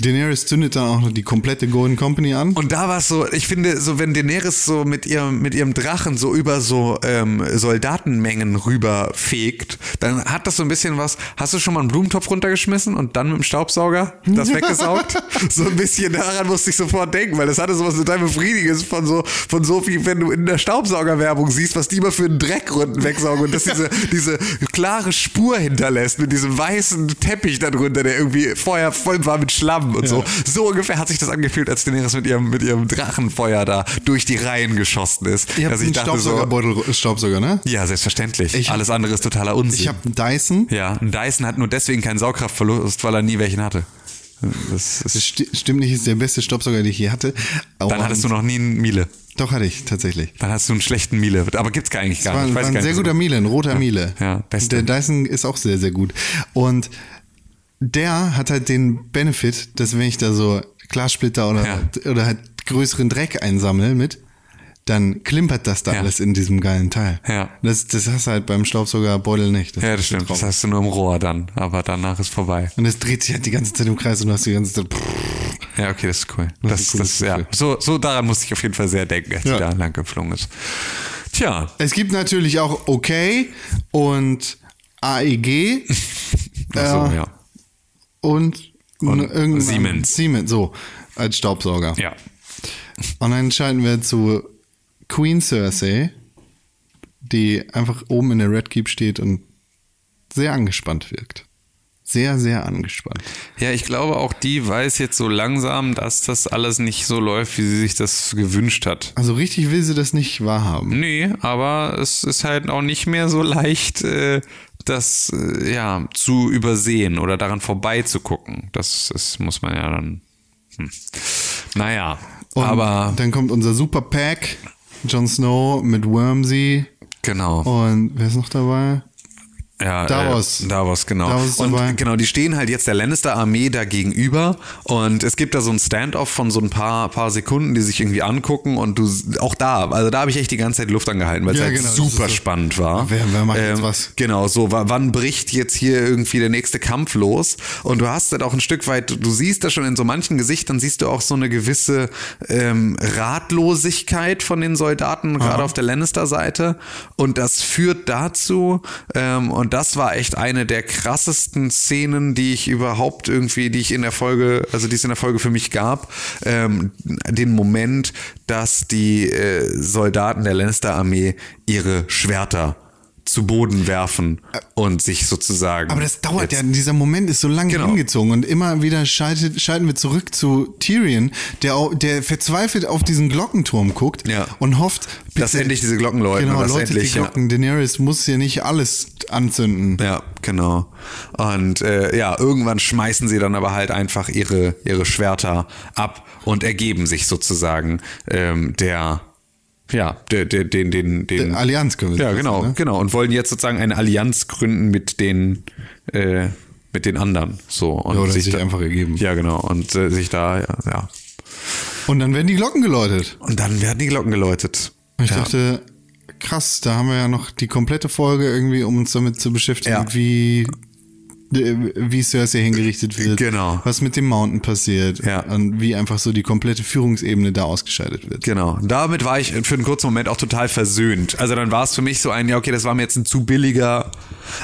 C: Daenerys zündet dann auch noch die komplette Golden Company an.
B: Und da war es so, ich finde, so wenn Daenerys so mit ihrem, mit ihrem Drachen so über so ähm, Soldatenmengen rüberfegt, dann hat das so ein bisschen was. Hast du schon mal einen Blumentopf runtergeschmissen und dann mit dem Staubsauger das <laughs> weggesaugt? so ein bisschen daran musste ich sofort denken, weil das hatte so was total Befriedigendes von so, von so wie wenn du in der Staubsaugerwerbung siehst, was die mal für einen Dreck unten wegsaugen und dass diese, <laughs> diese klare Spur hinterlässt mit diesem weißen Teppich darunter, der irgendwie vorher voll war mit Schlamm und so. So ungefähr hat sich das angefühlt, als Daenerys mit ihrem, mit ihrem Drachenfeuer da durch die Reihen geschossen ist.
C: Ihr
B: Dass ich
C: einen
B: dachte so,
C: Staubsaugerbeutel, Staubsauger, ne?
B: ja, selbstverständlich.
C: Ich hab-
B: Alles andere ist totaler Unsinn.
C: Ich habe einen Dyson.
B: ja, ein Dyson hat nur deswegen keinen Saugkraftverlust, weil er nie welchen hatte. Das
C: Das
B: ist,
C: sti stimmt nicht, ist der beste Staubsauger, den ich je hatte.
B: dann hattest du noch nie einen Miele.
C: Doch, hatte ich, tatsächlich.
B: Dann hast du einen schlechten Miele. Aber gibt's gar eigentlich gar
C: War,
B: nicht. Ich
C: war ein sehr guter Miele, ein roter Miele.
B: ja, beste.
C: Der Dyson ist auch sehr, sehr gut. Und der hat halt den Benefit, dass wenn ich da so Glassplitter oder,
B: Ja.
C: oder halt größeren Dreck einsammle mit, dann klimpert das da
B: Ja.
C: alles in diesem geilen Teil.
B: Ja.
C: Das, das hast du halt beim Staubsaugerbeutel nicht.
B: Ja, das stimmt. Das hast du nur im Rohr dann. Aber danach ist vorbei.
C: Und das dreht sich halt die ganze Zeit im Kreis und du hast die ganze Zeit.
B: Ja, okay, das ist cool.
C: Das
B: Das, das, ja. So, so daran musste ich auf jeden Fall sehr denken, als
C: Ja.
B: sie da lang geflogen ist. Tja.
C: Es gibt natürlich auch OK und AEG.
B: Ach so,
C: Äh,
B: ja.
C: Und,
B: Und Siemens.
C: Siemens, so, als Staubsauger.
B: Ja.
C: Und dann schalten wir zu Queen Cersei, die einfach oben in der Red Keep steht und sehr angespannt wirkt. Sehr, sehr angespannt.
B: Ja, ich glaube auch die weiß jetzt so langsam, dass das alles nicht so läuft, wie sie sich das gewünscht hat.
C: Also richtig will sie das nicht wahrhaben.
B: Nee, aber es ist halt auch nicht mehr so leicht, äh, das äh, ja zu übersehen oder daran vorbeizugucken. Das, das muss man ja dann. Hm. Naja,
C: Und
B: aber
C: dann kommt unser Super Pack, Jon Snow mit Wormsy
B: genau.
C: und wer ist noch dabei?
B: Ja,
C: Davos.
B: Äh, Davos, genau.
C: Davos
B: und
C: dabei.
B: genau, die stehen halt jetzt der Lannister-Armee da gegenüber und es gibt da so ein Standoff von so ein paar, paar Sekunden, die sich irgendwie angucken und du, auch da, also da habe ich echt die ganze Zeit Luft angehalten, weil es
C: Ja,
B: halt
C: genau,
B: super
C: so.
B: spannend war.
C: Wer- wer macht jetzt was?
B: Genau, so, wa- wann bricht jetzt hier irgendwie der nächste Kampf los? Und du hast halt auch ein Stück weit, du siehst das schon in so manchen Gesichtern, siehst du auch so eine gewisse ähm, Ratlosigkeit von den Soldaten, gerade auf der Lannister-Seite. Und das führt dazu, ähm, und das war echt eine der krassesten Szenen, die ich überhaupt irgendwie, die ich in der Folge, also die es in der Folge für mich gab, ähm, den Moment, dass die äh, Soldaten der Lannister-Armee ihre Schwerter zu Boden werfen und sich sozusagen.
C: Aber das dauert ja, dieser Moment ist so lange
B: Genau.
C: hingezogen und immer wieder schaltet, schalten wir zurück zu Tyrion, der, der verzweifelt auf diesen Glockenturm guckt
B: Ja.
C: und hofft,
B: Dass endlich diese Glocken läuten
C: Genau, läutet
B: endlich,
C: die
B: ja.
C: Glocken. Daenerys muss hier nicht alles anzünden.
B: Ja, genau. Und äh, ja, irgendwann schmeißen sie dann aber halt einfach ihre, ihre Schwerter ab und ergeben sich sozusagen ähm, der, ja, den, den, den.
C: Der Allianz können wir
B: ja,
C: sagen,
B: genau,
C: ne?
B: genau. Und wollen jetzt sozusagen eine Allianz gründen mit den, äh, mit den anderen. So. Und
C: Ja, oder sich
B: da,
C: einfach ergeben.
B: Ja, genau. Und äh, sich da, ja, ja.
C: Und dann werden die Glocken geläutet.
B: Und dann werden die Glocken geläutet.
C: Ich
B: ja.
C: dachte, krass, da haben wir ja noch die komplette Folge irgendwie, um uns damit zu beschäftigen,
B: Ja.
C: wie wie Cersei hingerichtet wird,
B: Genau.
C: was mit dem Mountain passiert
B: Ja.
C: und wie einfach so die komplette Führungsebene da ausgeschaltet wird.
B: Genau. Damit war ich für einen kurzen Moment auch total versöhnt. Also dann war es für mich so ein, ja, okay, das war mir jetzt ein zu billiger.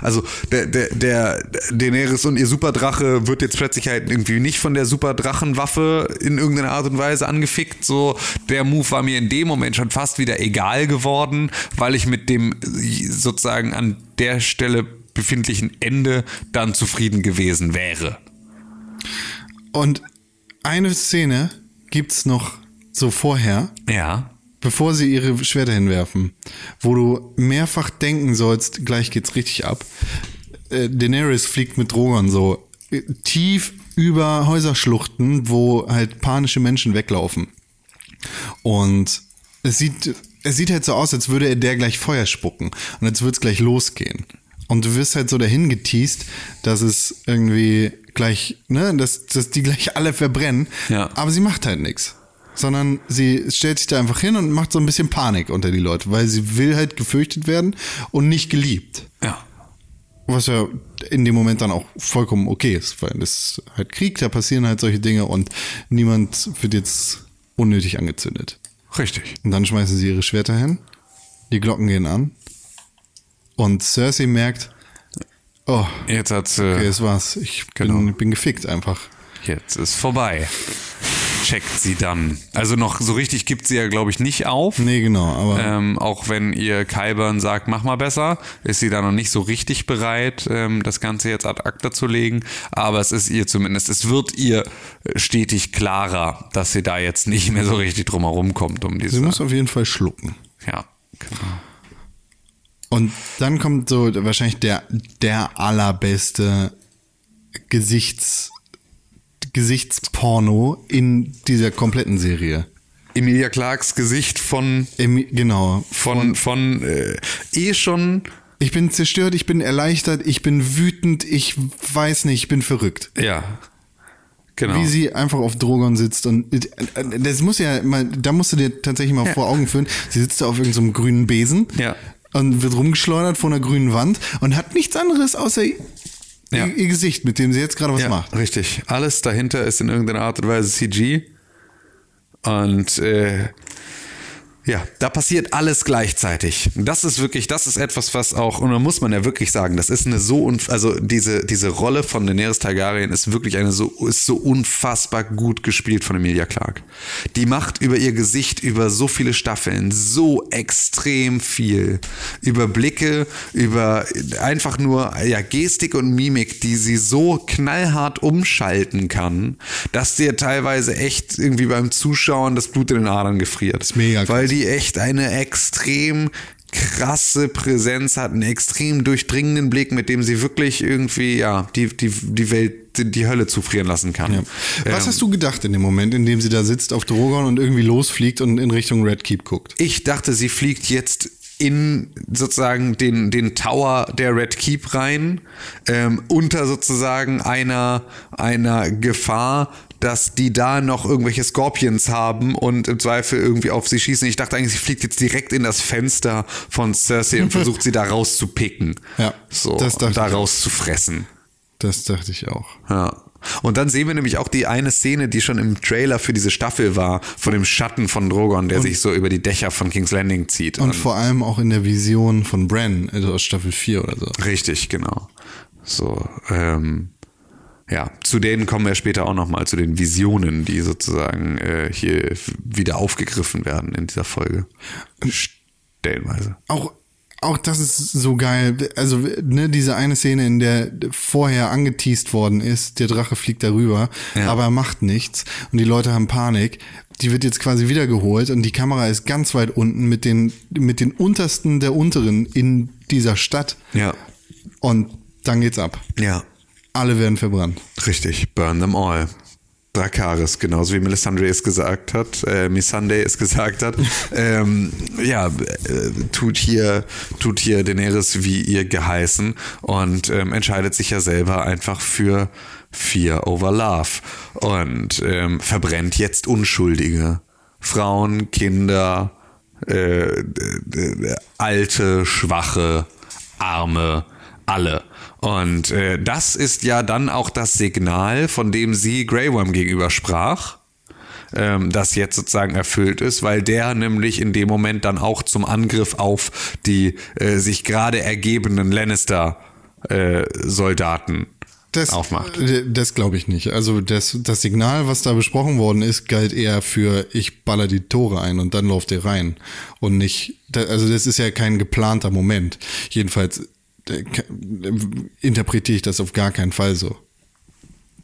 B: Also der, der, der Daenerys und ihr Superdrache wird jetzt plötzlich halt irgendwie nicht von der Superdrachenwaffe in irgendeiner Art und Weise angefickt. So, der Move war mir in dem Moment schon fast wieder egal geworden, weil ich mit dem sozusagen an der Stelle befindlichen Ende dann zufrieden gewesen wäre.
C: Und eine Szene gibt's noch so vorher,
B: Ja.
C: bevor sie ihre Schwerter hinwerfen, wo du mehrfach denken sollst, gleich geht's richtig ab. Äh, Daenerys fliegt mit Drogon so äh, tief über Häuserschluchten, wo halt panische Menschen weglaufen. Und es sieht, es sieht halt so aus, als würde er der gleich Feuer spucken und als würde es gleich losgehen. Und du wirst halt so dahin geteased, dass es irgendwie gleich, ne, dass, dass die gleich alle verbrennen.
B: Ja.
C: Aber sie macht halt nichts. Sondern sie stellt sich da einfach hin und macht so ein bisschen Panik unter die Leute, weil sie will halt gefürchtet werden und nicht geliebt.
B: Ja.
C: Was ja in dem Moment dann auch vollkommen okay ist, weil das ist halt Krieg, da passieren halt solche Dinge und niemand wird jetzt unnötig angezündet.
B: Richtig.
C: Und dann schmeißen sie ihre Schwerter hin, die Glocken gehen an und Cersei merkt, oh,
B: Jetzt hat's. Äh,
C: okay, das war's. Ich
B: Genau.
C: bin, bin gefickt einfach.
B: Jetzt ist vorbei. Checkt sie dann. Also noch so richtig gibt sie ja, glaube ich, nicht auf.
C: Nee, genau, aber
B: Ähm, auch wenn ihr Kyburn sagt, mach mal besser, ist sie da noch nicht so richtig bereit, ähm, das Ganze jetzt ad acta zu legen. Aber es ist ihr zumindest, es wird ihr stetig klarer, dass sie da jetzt nicht mehr so richtig drum herum kommt, um diese.
C: sie muss auf jeden Fall schlucken.
B: ja, genau.
C: Und dann kommt so wahrscheinlich der, der allerbeste Gesichts, Gesichtsporno in dieser kompletten Serie.
B: Emilia Clarks Gesicht von,
C: Emi- Genau.
B: von, von, äh, eh schon,
C: Ich bin zerstört, ich bin erleichtert, ich bin wütend, ich weiß nicht, ich bin verrückt.
B: ja. Genau.
C: Wie sie einfach auf Drogon sitzt und äh, das muss ja mal, da musst du dir tatsächlich mal
B: Ja.
C: vor Augen führen. Sie sitzt da auf irgendeinem grünen Besen
B: Ja.
C: Und wird rumgeschleudert vor einer grünen Wand und hat nichts anderes außer
B: Ja.
C: ihr, Gesicht, mit dem sie jetzt gerade was
B: ja,
C: macht.
B: Richtig. Alles dahinter ist in irgendeiner Art und Weise CG. Und äh, ja, da passiert alles gleichzeitig. Das ist wirklich, das ist etwas, was auch, und da muss man ja wirklich sagen, das ist eine so, unf- also diese, diese Rolle von Daenerys Targaryen ist wirklich eine so, ist so unfassbar gut gespielt von Emilia Clarke. Die macht über ihr Gesicht über so viele Staffeln so extrem viel. Über Blicke, über einfach nur, ja, Gestik und Mimik, die sie so knallhart umschalten kann, dass dir teilweise echt irgendwie beim Zuschauen das Blut in den Adern gefriert.
C: ist mega.
B: Weil die echt eine extrem krasse Präsenz hat, einen extrem durchdringenden Blick, mit dem sie wirklich irgendwie, ja, die, die, die Welt, die, die Hölle zufrieren lassen kann.
C: Ja. Was hast du gedacht in dem Moment, in dem sie da sitzt auf Drogon und irgendwie losfliegt und in Richtung Red Keep guckt?
B: Ich dachte, sie fliegt jetzt in sozusagen den, den Tower der Red Keep rein, ähm, unter sozusagen einer, einer Gefahr, dass die da noch irgendwelche Scorpions haben und im Zweifel irgendwie auf sie schießen. Ich dachte eigentlich, sie fliegt jetzt direkt in das Fenster von Cersei und <laughs> versucht sie da rauszupicken.
C: Ja,
B: so,
C: das dachte
B: und da rauszufressen.
C: Das dachte ich auch.
B: Ja. Und dann sehen wir nämlich auch die eine Szene, die schon im Trailer für diese Staffel war, von dem Schatten von Drogon, der sich so über die Dächer von King's Landing zieht.
C: Und vor allem auch in der Vision von Bran, also aus Staffel 4 oder so.
B: Richtig, genau. So, ähm, ja, zu denen kommen wir später auch nochmal, zu den Visionen, die sozusagen äh, hier wieder aufgegriffen werden in dieser Folge. Stellenweise.
C: Auch, auch das ist so geil. Also, ne, diese eine Szene, in der vorher angeteased worden ist, der Drache fliegt darüber,
B: Ja.
C: aber er macht nichts und die Leute haben Panik. Die wird jetzt quasi wiedergeholt und die Kamera ist ganz weit unten mit den, mit den untersten der unteren in dieser Stadt.
B: Ja.
C: Und dann geht's ab.
B: Ja.
C: Alle werden verbrannt.
B: Richtig, burn them all. Drakaris, genauso wie Melisandre es gesagt hat, äh, Missandei es gesagt hat. <laughs> ähm, ja, äh, tut hier, tut hier Daenerys wie ihr geheißen und ähm, entscheidet sich ja selber einfach für Fear over Love und ähm, verbrennt jetzt Unschuldige. Frauen, Kinder, äh, d- alte, schwache, arme, alle. Und äh, das ist ja dann auch das Signal, von dem sie Grey Worm gegenüber sprach ähm, das jetzt sozusagen erfüllt ist, weil der nämlich in dem Moment dann auch zum Angriff auf die äh, sich gerade ergebenden Lannister-Soldaten
C: Das,
B: aufmacht.
C: äh, Das glaube ich nicht. Also das, das Signal, was da besprochen worden ist, galt eher für ich baller die Tore ein und dann lauft ihr rein. Und nicht, also das ist ja kein geplanter Moment. Jedenfalls äh, äh, interpretiere ich das auf gar keinen Fall so.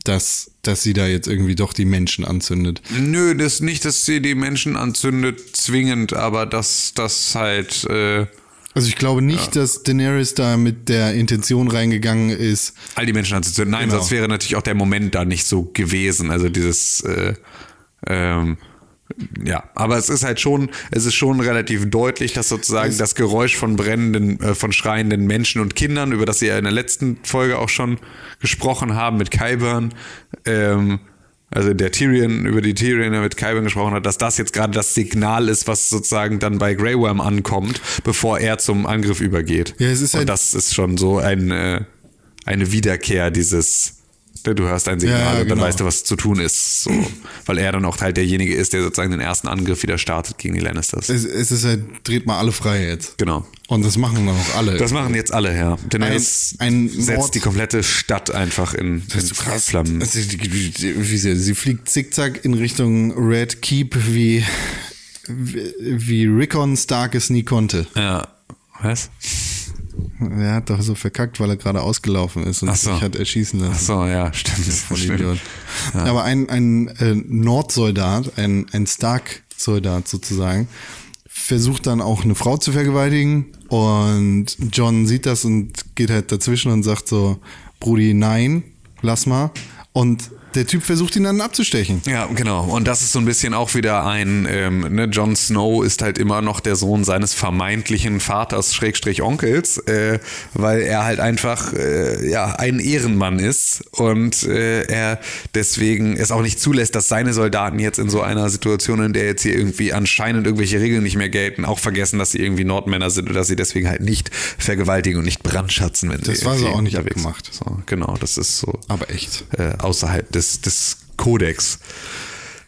C: Dass, dass sie da jetzt irgendwie doch die Menschen anzündet.
B: Nö, das nicht, dass sie die Menschen anzündet, zwingend, aber dass das halt. Äh,
C: Also ich glaube nicht, dass Daenerys da mit der Intention reingegangen ist.
B: all die Menschen anzuzünden. Nein,
C: Genau.
B: sonst wäre natürlich auch der Moment da nicht so gewesen. Also dieses, äh, ähm, ja, aber es ist halt schon, es ist schon relativ deutlich, dass sozusagen das Geräusch von brennenden, äh, von schreienden Menschen und Kindern, über das sie ja in der letzten Folge auch schon gesprochen haben mit Kyburn, ähm, also der Tyrion, über die Tyrion der mit Kyburn gesprochen hat, dass das jetzt gerade das Signal ist, was sozusagen dann bei Grey Worm ankommt, bevor er zum Angriff übergeht.
C: Ja, es ist
B: und das ist schon so ein, äh, eine Wiederkehr dieses, du hörst ein Signal
C: Ja, ja,
B: und dann
C: genau.
B: weißt du, was zu tun ist. So. <clears throat> Weil er dann auch halt derjenige ist, der sozusagen den ersten Angriff wieder startet gegen die Lannisters.
C: Es, es ist halt, dreht mal alle frei jetzt.
B: Genau.
C: Und das machen dann auch alle.
B: Das machen jetzt alle, ja. Daenerys
C: Ein- ein
B: setzt
C: Mord-
B: die komplette Stadt einfach in, in Flammen.
C: Also, die- die- die- wie sie, sie fliegt zickzack in Richtung Red Keep, wie, wie, wie Rickon Stark es nie konnte.
B: Ja. Was?
C: Er hat doch so verkackt, weil er gerade ausgelaufen ist und
B: Ach so.
C: sich hat erschießen lassen.
B: Ach so, ja, stimmt.
C: Voll
B: stimmt.
C: Idiot. Aber ein, ein äh, Nordsoldat, ein, ein Stark-Soldat sozusagen, versucht dann auch eine Frau zu vergewaltigen und John sieht das und geht halt dazwischen und sagt so, Brudi, nein, lass mal. Und der Typ versucht ihn dann abzustechen.
B: Ja, genau. Und das ist so ein bisschen auch wieder ein, ähm, ne, Jon Snow ist halt immer noch der Sohn seines vermeintlichen Vaters, Schrägstrich Onkels, äh, weil er halt einfach, äh, ja, ein Ehrenmann ist und äh, er deswegen es auch nicht zulässt, dass seine Soldaten jetzt in so einer Situation, in der jetzt hier irgendwie anscheinend irgendwelche Regeln nicht mehr gelten, auch vergessen, dass sie irgendwie Nordmänner sind oder dass sie deswegen halt nicht vergewaltigen und nicht brandschatzen, wenn
C: Das
B: sie
C: war so
B: irgendwie
C: auch nicht abgemacht.
B: So, genau, das ist so
C: Aber echt.
B: äh, außerhalb des, des Kodex.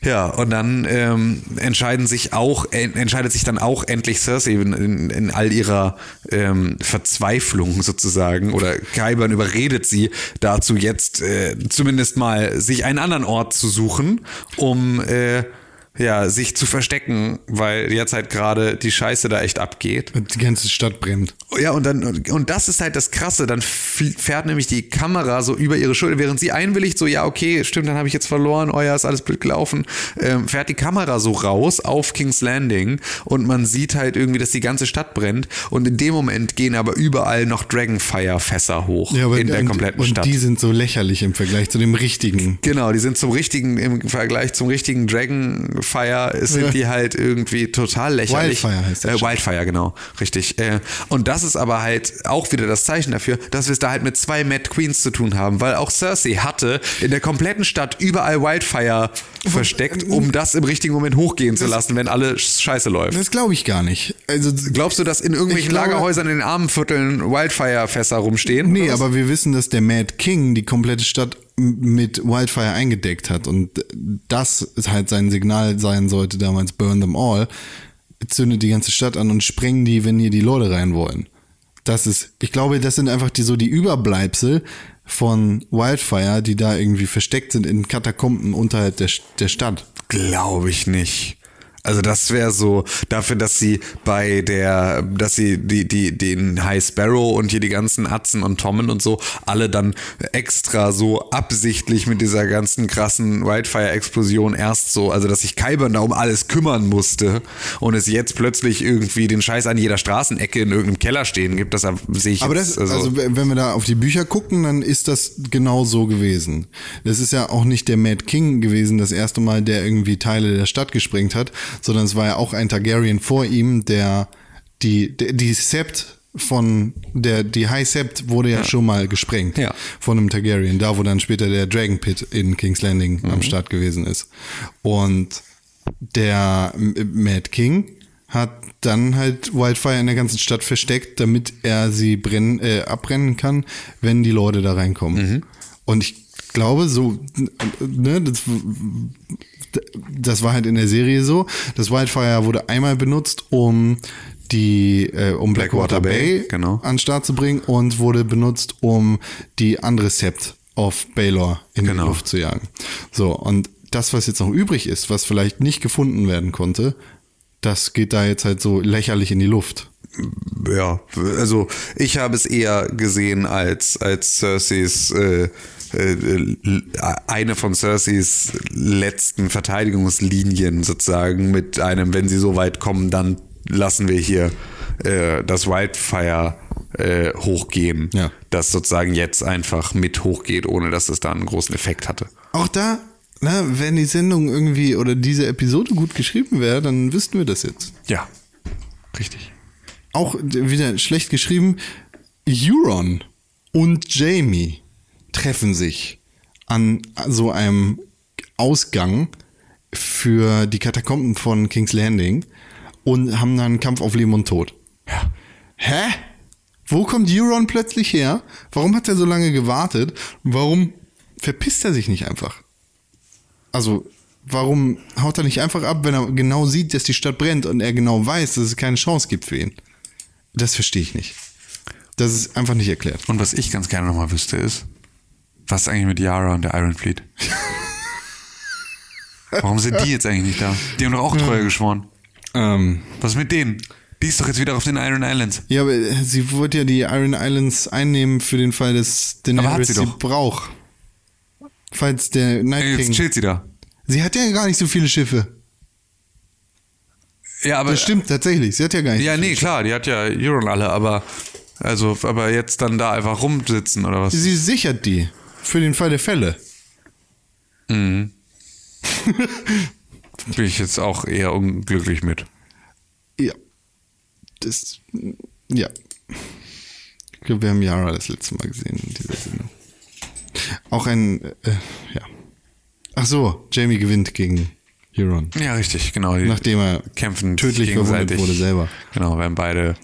B: Ja, und dann ähm, entscheiden sich auch, en, entscheidet sich dann auch endlich Cersei in, in, in all ihrer ähm, Verzweiflung sozusagen oder Kyburn überredet sie dazu jetzt äh, zumindest mal sich einen anderen Ort zu suchen, um äh, ja, sich zu verstecken, weil jetzt halt gerade die Scheiße da echt abgeht.
C: Die ganze Stadt brennt.
B: Ja, und dann, und das ist halt das Krasse, dann fährt nämlich die Kamera so über ihre Schulter, während sie einwilligt, so, ja, okay, stimmt, dann habe ich jetzt verloren, oh ja, ist alles blöd gelaufen, ähm, fährt die Kamera so raus auf King's Landing und man sieht halt irgendwie, dass die ganze Stadt brennt und in dem Moment gehen aber überall noch Dragonfire-Fässer hoch in der
C: und,
B: kompletten
C: und
B: Stadt.
C: die sind so lächerlich im Vergleich zu dem richtigen.
B: Genau, die sind zum richtigen, im Vergleich zum richtigen Dragonfire sind die halt irgendwie total lächerlich.
C: Wildfire heißt das.
B: Äh, Wildfire, genau, richtig. Äh, und das ist aber halt auch wieder das Zeichen dafür, dass wir es da halt mit zwei Mad Queens zu tun haben, weil auch Cersei hatte in der kompletten Stadt überall Wildfire versteckt, um das im richtigen Moment hochgehen zu lassen, wenn alle Scheiße läuft.
C: Das glaube ich gar nicht. Also
B: Glaubst du, dass in irgendwelchen
C: glaube-
B: Lagerhäusern in den armen Vierteln Wildfire-Fässer rumstehen?
C: Nee, aber wir wissen, dass der Mad King die komplette Stadt mit Wildfire eingedeckt hat und das halt sein Signal sein sollte damals Burn them all. Zündet die ganze Stadt an und sprengen die, wenn hier die Leute rein wollen. Das ist, ich glaube, das sind einfach die so die Überbleibsel von Wildfire, die da irgendwie versteckt sind in Katakomben unterhalb der, der Stadt.
B: Glaube ich nicht. Also das wäre so dafür, dass sie bei der, dass sie die, die, den High Sparrow und hier die ganzen Atzen und Tommen und so alle dann extra so absichtlich mit dieser ganzen krassen Wildfire-Explosion erst so, also dass sich Kyburn da um alles kümmern musste und es jetzt plötzlich irgendwie den Scheiß an jeder Straßenecke in irgendeinem Keller stehen gibt, das sehe ich
C: Aber
B: jetzt,
C: das, also wenn wir da auf die Bücher gucken, dann ist das genau so gewesen. Das ist ja auch nicht der Mad King gewesen, das erste Mal, der irgendwie Teile der Stadt gesprengt hat, sondern es war ja auch ein Targaryen vor ihm, der die, die, die Sept von der, die High Sept wurde ja, schon mal gesprengt
B: Ja.
C: von einem Targaryen, da wo dann später der Dragon Pit in King's Landing
B: Mhm.
C: am Start gewesen ist. Und der Mad King hat dann halt Wildfire in der ganzen Stadt versteckt, damit er sie brennen, äh, abbrennen kann, wenn die Leute da reinkommen. Und ich glaube, so, ne, das, das war halt in der Serie so. Das Wildfire wurde einmal benutzt, um die, äh, um Blackwater,
B: Blackwater Bay,
C: Bay,
B: genau.
C: an den Start zu bringen und wurde benutzt, um die andere Sept auf Baylor in
B: Genau.
C: die Luft zu jagen. So, und das, was jetzt noch übrig ist, was vielleicht nicht gefunden werden konnte, das geht da jetzt halt so lächerlich in die Luft.
B: Ja, also ich habe es eher gesehen als, als Cerseis, äh, äh, eine von Cerseis letzten Verteidigungslinien sozusagen mit einem, wenn sie so weit kommen, dann lassen wir hier äh, das Wildfire äh, hochgehen,
C: Ja.
B: das sozusagen jetzt einfach mit hochgeht, ohne dass es da einen großen Effekt hatte.
C: Auch da, ne, wenn die Sendung irgendwie oder diese Episode gut geschrieben wäre, dann wüssten wir das jetzt.
B: Ja, richtig.
C: Auch wieder schlecht geschrieben. Euron und Jamie treffen sich an so einem Ausgang für die Katakomben von King's Landing und haben dann einen Kampf auf Leben und Tod.
B: Ja.
C: Hä? Wo kommt Euron plötzlich her? Warum hat er so lange gewartet? Warum verpisst er sich nicht einfach? Also, warum haut er nicht einfach ab, wenn er genau sieht, dass die Stadt brennt und er genau weiß, dass es keine Chance gibt für ihn? Das verstehe ich nicht. Das ist einfach nicht erklärt.
B: Und was ich ganz gerne nochmal wüsste ist, was ist eigentlich mit Yara und der Iron Fleet? Warum sind die jetzt eigentlich nicht da? Die haben doch auch Treue geschworen.
C: Ähm,
B: Was ist mit denen? Die ist doch jetzt wieder auf den Iron Islands.
C: ja, aber sie wollte ja die Iron Islands einnehmen für den Fall, dass Daenerys
B: sie
C: sie braucht. Falls der Night
B: Jetzt
C: King...
B: chillt sie da.
C: Sie hat ja gar nicht so viele Schiffe.
B: Ja, aber.
C: Das stimmt tatsächlich. Sie hat ja gar nicht
B: Ja,
C: so viele
B: nee, klar, die hat ja Euron alle, aber. Also, aber jetzt dann da einfach rumsitzen oder was?
C: Sie sichert die. Für den Fall der Fälle. <laughs>
B: Bin ich jetzt auch eher unglücklich mit.
C: Ja. Das. Ja. Ich glaube, wir haben Yara das letzte Mal gesehen in dieser Sendung. Auch ein. Äh, ja. Ach so, Jamie gewinnt gegen Euron.
B: Ja, richtig, genau.
C: Nachdem er
B: kämpfen
C: tödlich verwundet wurde selber.
B: Genau, werden beide.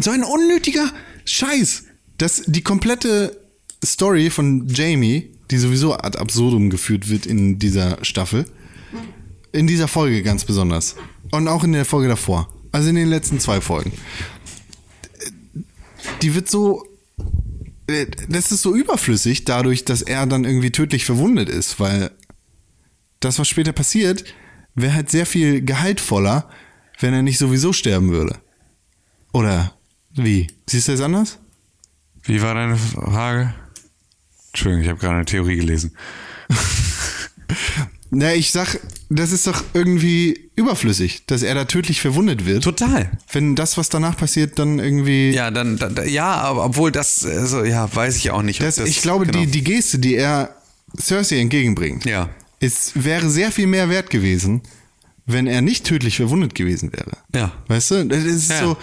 C: So ein unnötiger Scheiß. dass die komplette Story von Jamie, die sowieso ad absurdum geführt wird in dieser Staffel, in dieser Folge ganz besonders. Und auch in der Folge davor. Also in den letzten zwei Folgen. Die wird so. Das ist so überflüssig, dadurch, dass er dann irgendwie tödlich verwundet ist, weil das, was später passiert, wäre halt sehr viel gehaltvoller, wenn er nicht sowieso sterben würde. Oder wie? Siehst du das anders?
B: Wie war deine Frage? Entschuldigung, ich habe gerade eine Theorie gelesen. <laughs>
C: Na, ich sag, das ist doch irgendwie überflüssig, dass er da tödlich verwundet wird.
B: Total.
C: Wenn das, was danach passiert, dann irgendwie.
B: Ja, dann, dann ja, aber obwohl das, also, ja, weiß ich auch nicht.
C: das,
B: das,
C: ich glaube,
B: genau.
C: die, die Geste, die er Cersei entgegenbringt,
B: Ja.
C: ist, wäre sehr viel mehr wert gewesen, wenn er nicht tödlich verwundet gewesen wäre.
B: Ja.
C: Weißt du? Das ist
B: Ja.
C: so.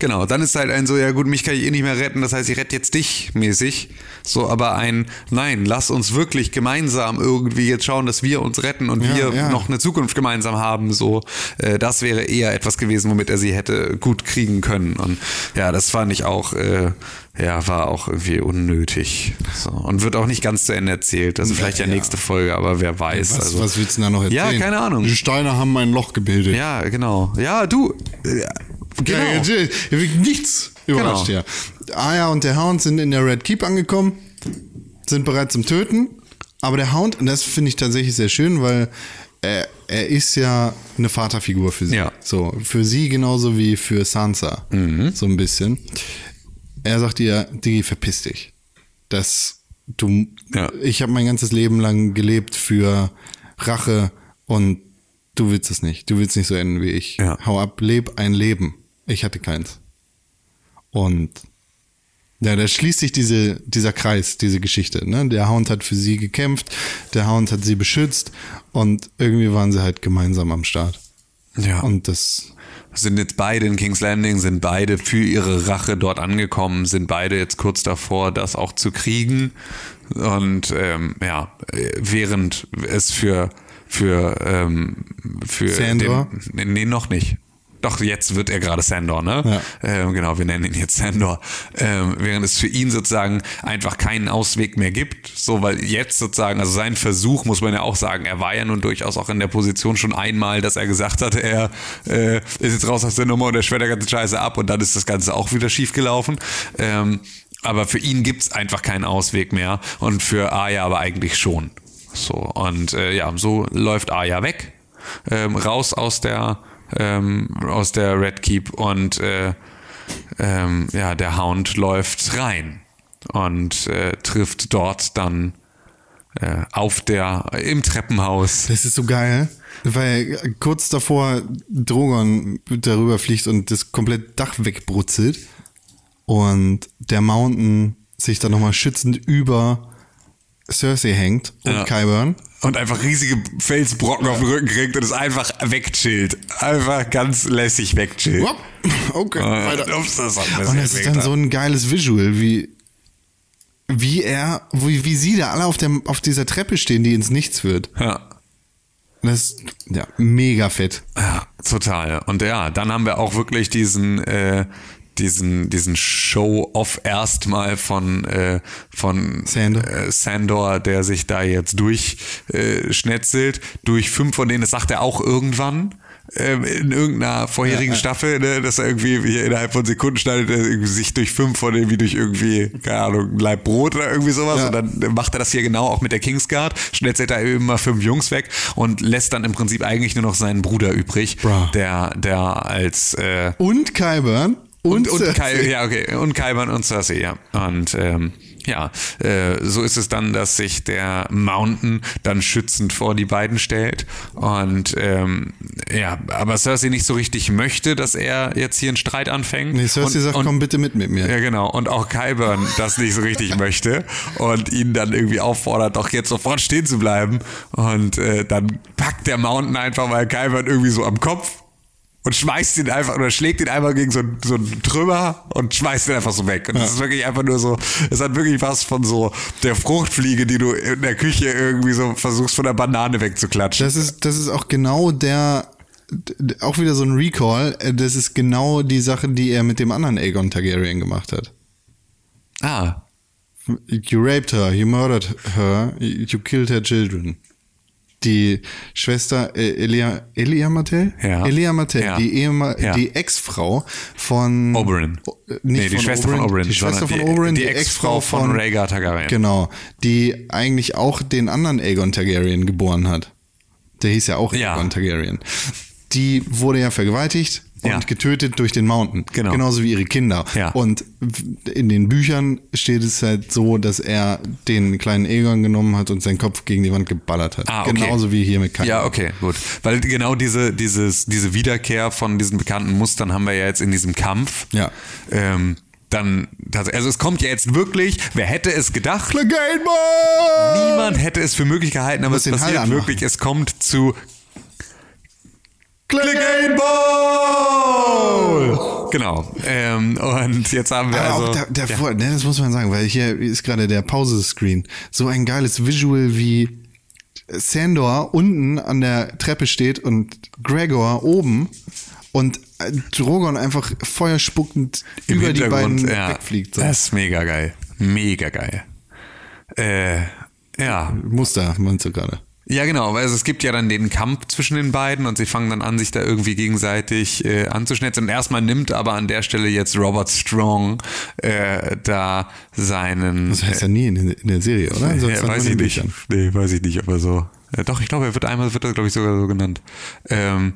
B: Genau, dann ist halt ein so, ja gut, mich kann ich eh nicht mehr retten, das heißt, ich rette jetzt dich mäßig. So, aber ein, nein, lass uns wirklich gemeinsam irgendwie jetzt schauen, dass wir uns retten und
C: Ja,
B: wir
C: ja.
B: noch eine Zukunft gemeinsam haben. So, äh, das wäre eher etwas gewesen, womit er sie hätte gut kriegen können. Und ja, das fand ich auch, äh, ja, war auch irgendwie unnötig. So, und wird auch nicht ganz zu Ende erzählt. Also vielleicht ja,
C: ja.
B: nächste Folge, aber wer weiß.
C: Was,
B: also,
C: was willst du denn da noch erzählen?
B: Ja, keine Ahnung.
C: Die Steine haben ein Loch gebildet.
B: Ja, genau. Ja, du. Äh, genau.
C: Nichts überrascht
B: Genau.
C: ja. Aya und der Hound sind in der Red Keep angekommen, sind bereit zum Töten. Aber der Hound, und das finde ich tatsächlich sehr schön, weil er, er ist ja eine Vaterfigur für sie.
B: Ja.
C: So, für sie genauso wie für Sansa.
B: Mhm.
C: So ein bisschen. Er sagt ihr, Digi, verpiss dich. Das, du,
B: Ja.
C: ich habe mein ganzes Leben lang gelebt für Rache und du willst es nicht. Du willst nicht so enden wie ich.
B: Ja.
C: Hau ab, leb ein Leben. Ich hatte keins. Und ja, da schließt sich diese, dieser Kreis, diese Geschichte. Ne? Der Hound hat für sie gekämpft, der Hound hat sie beschützt und irgendwie waren sie halt gemeinsam am Start.
B: Ja.
C: Und das,
B: sind jetzt beide in King's Landing, sind beide für ihre Rache dort angekommen, sind beide jetzt kurz davor, das auch zu kriegen. Und ähm, ja, äh, während es für für ähm, für
C: Sandor?
B: den, nee, noch nicht. Doch, jetzt wird er gerade Sandor, ne? Ähm, genau, wir nennen ihn jetzt Sandor. Ähm, während es für ihn sozusagen einfach keinen Ausweg mehr gibt. So, weil jetzt sozusagen, also sein Versuch, muss man ja auch sagen, er war ja nun durchaus auch in der Position schon einmal, dass er gesagt hatte, er äh, ist jetzt raus aus der Nummer und er schwört der ganze Scheiße ab und dann ist das Ganze auch wieder schief gelaufen. Ähm, aber für ihn gibt's einfach keinen Ausweg mehr und für Aya aber eigentlich schon. So, und äh, ja, so läuft Aya weg, ähm, raus aus der, ähm, aus der Red Keep und äh, ähm, ja, der Hound läuft rein und äh, trifft dort dann äh, auf der, im Treppenhaus.
C: Das ist so geil, weil kurz davor Drogon darüber fliegt und das komplette Dach wegbrutzelt und der Mountain sich dann nochmal schützend über Cersei hängt und
B: Ja.
C: Qyburn.
B: Und einfach riesige Felsbrocken auf den Rücken kriegt und es einfach wegchillt. Einfach ganz lässig wegchillt.
C: Wupp. Okay, weiter.
B: Ups, das
C: Und es ist dann
B: wehgetan.
C: so ein geiles Visual, wie, wie er, wie, wie sie da alle auf, der, auf dieser Treppe stehen, die ins Nichts wird.
B: Ja.
C: Das ist ja mega fett.
B: Ja, total. Und ja, dann haben wir auch wirklich diesen, äh, diesen, diesen Show-off erstmal von, äh, von
C: Sandor.
B: Äh, Sandor, der sich da jetzt durchschnetzelt, äh, durch fünf von denen, das sagt er auch irgendwann. ähm, In irgendeiner vorherigen
C: Ja.
B: Staffel, ne, dass er irgendwie wie innerhalb von Sekunden schneidet er irgendwie sich durch fünf von denen wie durch irgendwie, keine Ahnung, Leib Brot oder irgendwie sowas.
C: Ja.
B: Und dann macht er das hier genau auch mit der Kingsguard, schnetzelt er immer fünf Jungs weg und lässt dann im Prinzip eigentlich nur noch seinen Bruder übrig,
C: Bra.
B: der, der als äh,
C: Und Qyburn und,
B: und, und. Kai, ja, okay, und Kaiban und Cersei, ja. Und ähm, ja, äh, so ist es dann, dass sich der Mountain dann schützend vor die beiden stellt. Und ähm, ja, aber Cersei nicht so richtig möchte, dass er jetzt hier einen Streit anfängt.
C: Nee, Cersei
B: und,
C: sagt,
B: und,
C: komm bitte mit mit mir.
B: ja, genau. Und auch Kyburn <laughs> das nicht so richtig möchte und ihn dann irgendwie auffordert, doch jetzt sofort stehen zu bleiben. Und äh, dann packt der Mountain einfach mal Kyburn irgendwie so am Kopf und schmeißt ihn einfach oder schlägt ihn einfach gegen so, ein- so einen Trümmer und schmeißt ihn einfach so weg. Und das ist wirklich einfach nur so, es hat wirklich was von so der Fruchtfliege, die du in der Küche irgendwie so versuchst von der Banane wegzuklatschen.
C: Das ist, das ist auch genau der, auch wieder so ein Recall, äh, das ist genau die Sache, die er mit dem anderen Aegon Targaryen gemacht hat.
B: ah,
C: You raped her, you murdered her, you killed her children. Die Schwester äh, Elia, Elia Martell?
B: Ja.
C: Elia Martell,
B: Ja.
C: die, Ehema
B: Ja.
C: die Ex-Frau von
B: Oberyn.
C: O- Nicht
B: Nee, die
C: von
B: Schwester von Oberyn,
C: Die Schwester von Oberyn,
B: die
C: die,
B: Ex-Frau
C: Ex-Frau
B: von Rhaegar Targaryen.
C: Genau. Die eigentlich auch den anderen Aegon Targaryen geboren hat. Der hieß ja auch
B: Ja.
C: Aegon Targaryen. Die wurde ja vergewaltigt und
B: Ja.
C: getötet durch den Mountain.
B: Genau.
C: Genauso wie ihre Kinder.
B: Ja.
C: Und in den Büchern steht es halt so, dass er den kleinen Aegon genommen hat und seinen Kopf gegen die Wand geballert hat.
B: Ah, okay.
C: Genauso wie hier mit Kai.
B: Ja, okay, gut. Weil genau diese, dieses, diese Wiederkehr von diesen bekannten Mustern haben wir ja jetzt in diesem Kampf.
C: Ja.
B: Ähm, dann, also es kommt ja jetzt wirklich, wer hätte es gedacht?
C: Clegane
B: Niemand hätte es für möglich gehalten, aber es passiert wirklich, es kommt zu
C: Clegane
B: Ball! Genau. Ähm, und jetzt haben wir
C: Aber
B: also.
C: auch da, davor, ne, das muss man sagen, weil hier ist gerade der Pause-Screen. So ein geiles Visual, wie Sandor unten an der Treppe steht und Gregor oben und äh, Drogon einfach feuerspuckend
B: im
C: über die beiden
B: ja,
C: wegfliegt. So.
B: Das ist mega geil. Mega geil. Äh, ja.
C: Muster, meinst du gerade?
B: Ja, genau. Also es gibt ja dann den Kampf zwischen den beiden und sie fangen dann an, sich da irgendwie gegenseitig äh, anzuschnetzen. Und erstmal nimmt aber an der Stelle jetzt Robert Strong äh, da seinen.
C: Das heißt ja nie in, in der Serie, oder? Sonst
B: ja, weiß ich nicht. Nee, weiß ich nicht, ob er so. Ja, doch, ich glaube, er wird einmal, wird er, glaube ich, sogar so genannt. Ähm,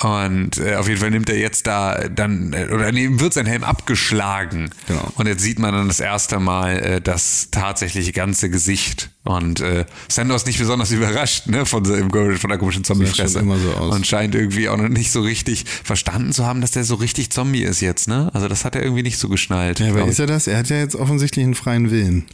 B: und äh, auf jeden Fall nimmt er jetzt da dann, äh, oder ihm wird sein Helm abgeschlagen.
C: Genau.
B: Und jetzt sieht man dann das erste Mal äh, das tatsächliche ganze Gesicht. Und äh, Sandor ist nicht besonders <laughs> überrascht, ne, von, so- von der komischen Zombie-Fresse.
C: so.
B: Und scheint irgendwie auch noch nicht so richtig verstanden zu haben, dass der so richtig Zombie ist jetzt, ne? Also das hat er irgendwie nicht so geschnallt.
C: Ja, aber ist er das? Er hat ja jetzt offensichtlich einen freien Willen.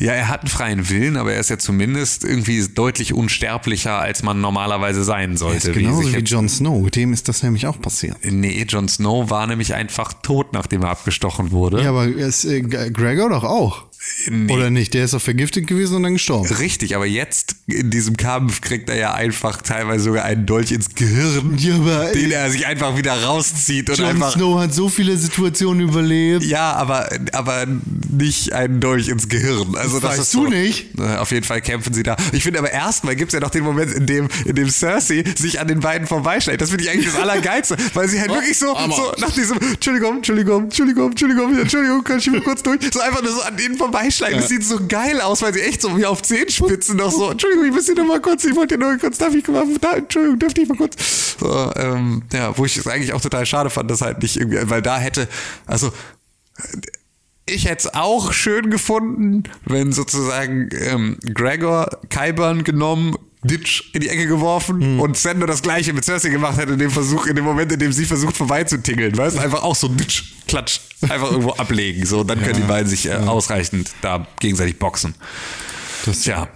B: Ja, er hat einen freien Willen, aber er ist ja zumindest irgendwie deutlich unsterblicher, als man normalerweise sein sollte.
C: ist genauso wie
B: jetzt-
C: Jon Snow. Dem ist das nämlich auch passiert.
B: Nee, Jon Snow war nämlich einfach tot, nachdem er abgestochen wurde.
C: Ja, aber es, äh, Gregor doch auch.
B: Nee.
C: Oder nicht? Der ist doch vergiftet gewesen und dann gestorben.
B: Richtig, aber jetzt in diesem Kampf kriegt er ja einfach teilweise sogar einen Dolch ins Gehirn,
C: Ja,
B: den er sich einfach wieder rauszieht und
C: Jon
B: einfach.
C: Snow hat so viele Situationen überlebt.
B: Ja, aber, aber nicht einen Dolch ins Gehirn. Also das
C: Weißt
B: ist
C: du
B: so,
C: nicht?
B: Äh, Auf jeden Fall kämpfen sie da. Ich finde aber erstmal gibt es ja noch den Moment, in dem, in dem Cersei sich an den beiden vorbeischlägt. Das finde ich eigentlich das Allergeilste, <laughs> weil sie halt wirklich so, so nach diesem Entschuldigung, Entschuldigung, Entschuldigung, Entschuldigung, Entschuldigung, kann ich mir kurz durch, so einfach nur so an denen vorbeischlagen. Das sieht so geil aus, weil sie echt so wie auf Zehenspitzen noch so, Entschuldigung, ich muss hier noch mal kurz, ich wollte hier nur kurz, darf ich mal, da, Entschuldigung, dürfte ich mal kurz. So, ähm, ja, wo ich es eigentlich auch total schade fand, dass halt nicht irgendwie, weil da hätte, also ich hätte es auch schön gefunden, wenn sozusagen ähm, Gregor Kyburn genommen, Ditch in die Ecke geworfen und Sandor das gleiche mit Cersei gemacht hätte in dem Versuch, in dem Moment, in dem sie versucht vorbeizutingeln, weißt du, einfach auch so Ditch, Klatsch, einfach irgendwo ablegen, so, dann können die beiden sich äh, ausreichend da gegenseitig boxen.
C: Das
B: Tja.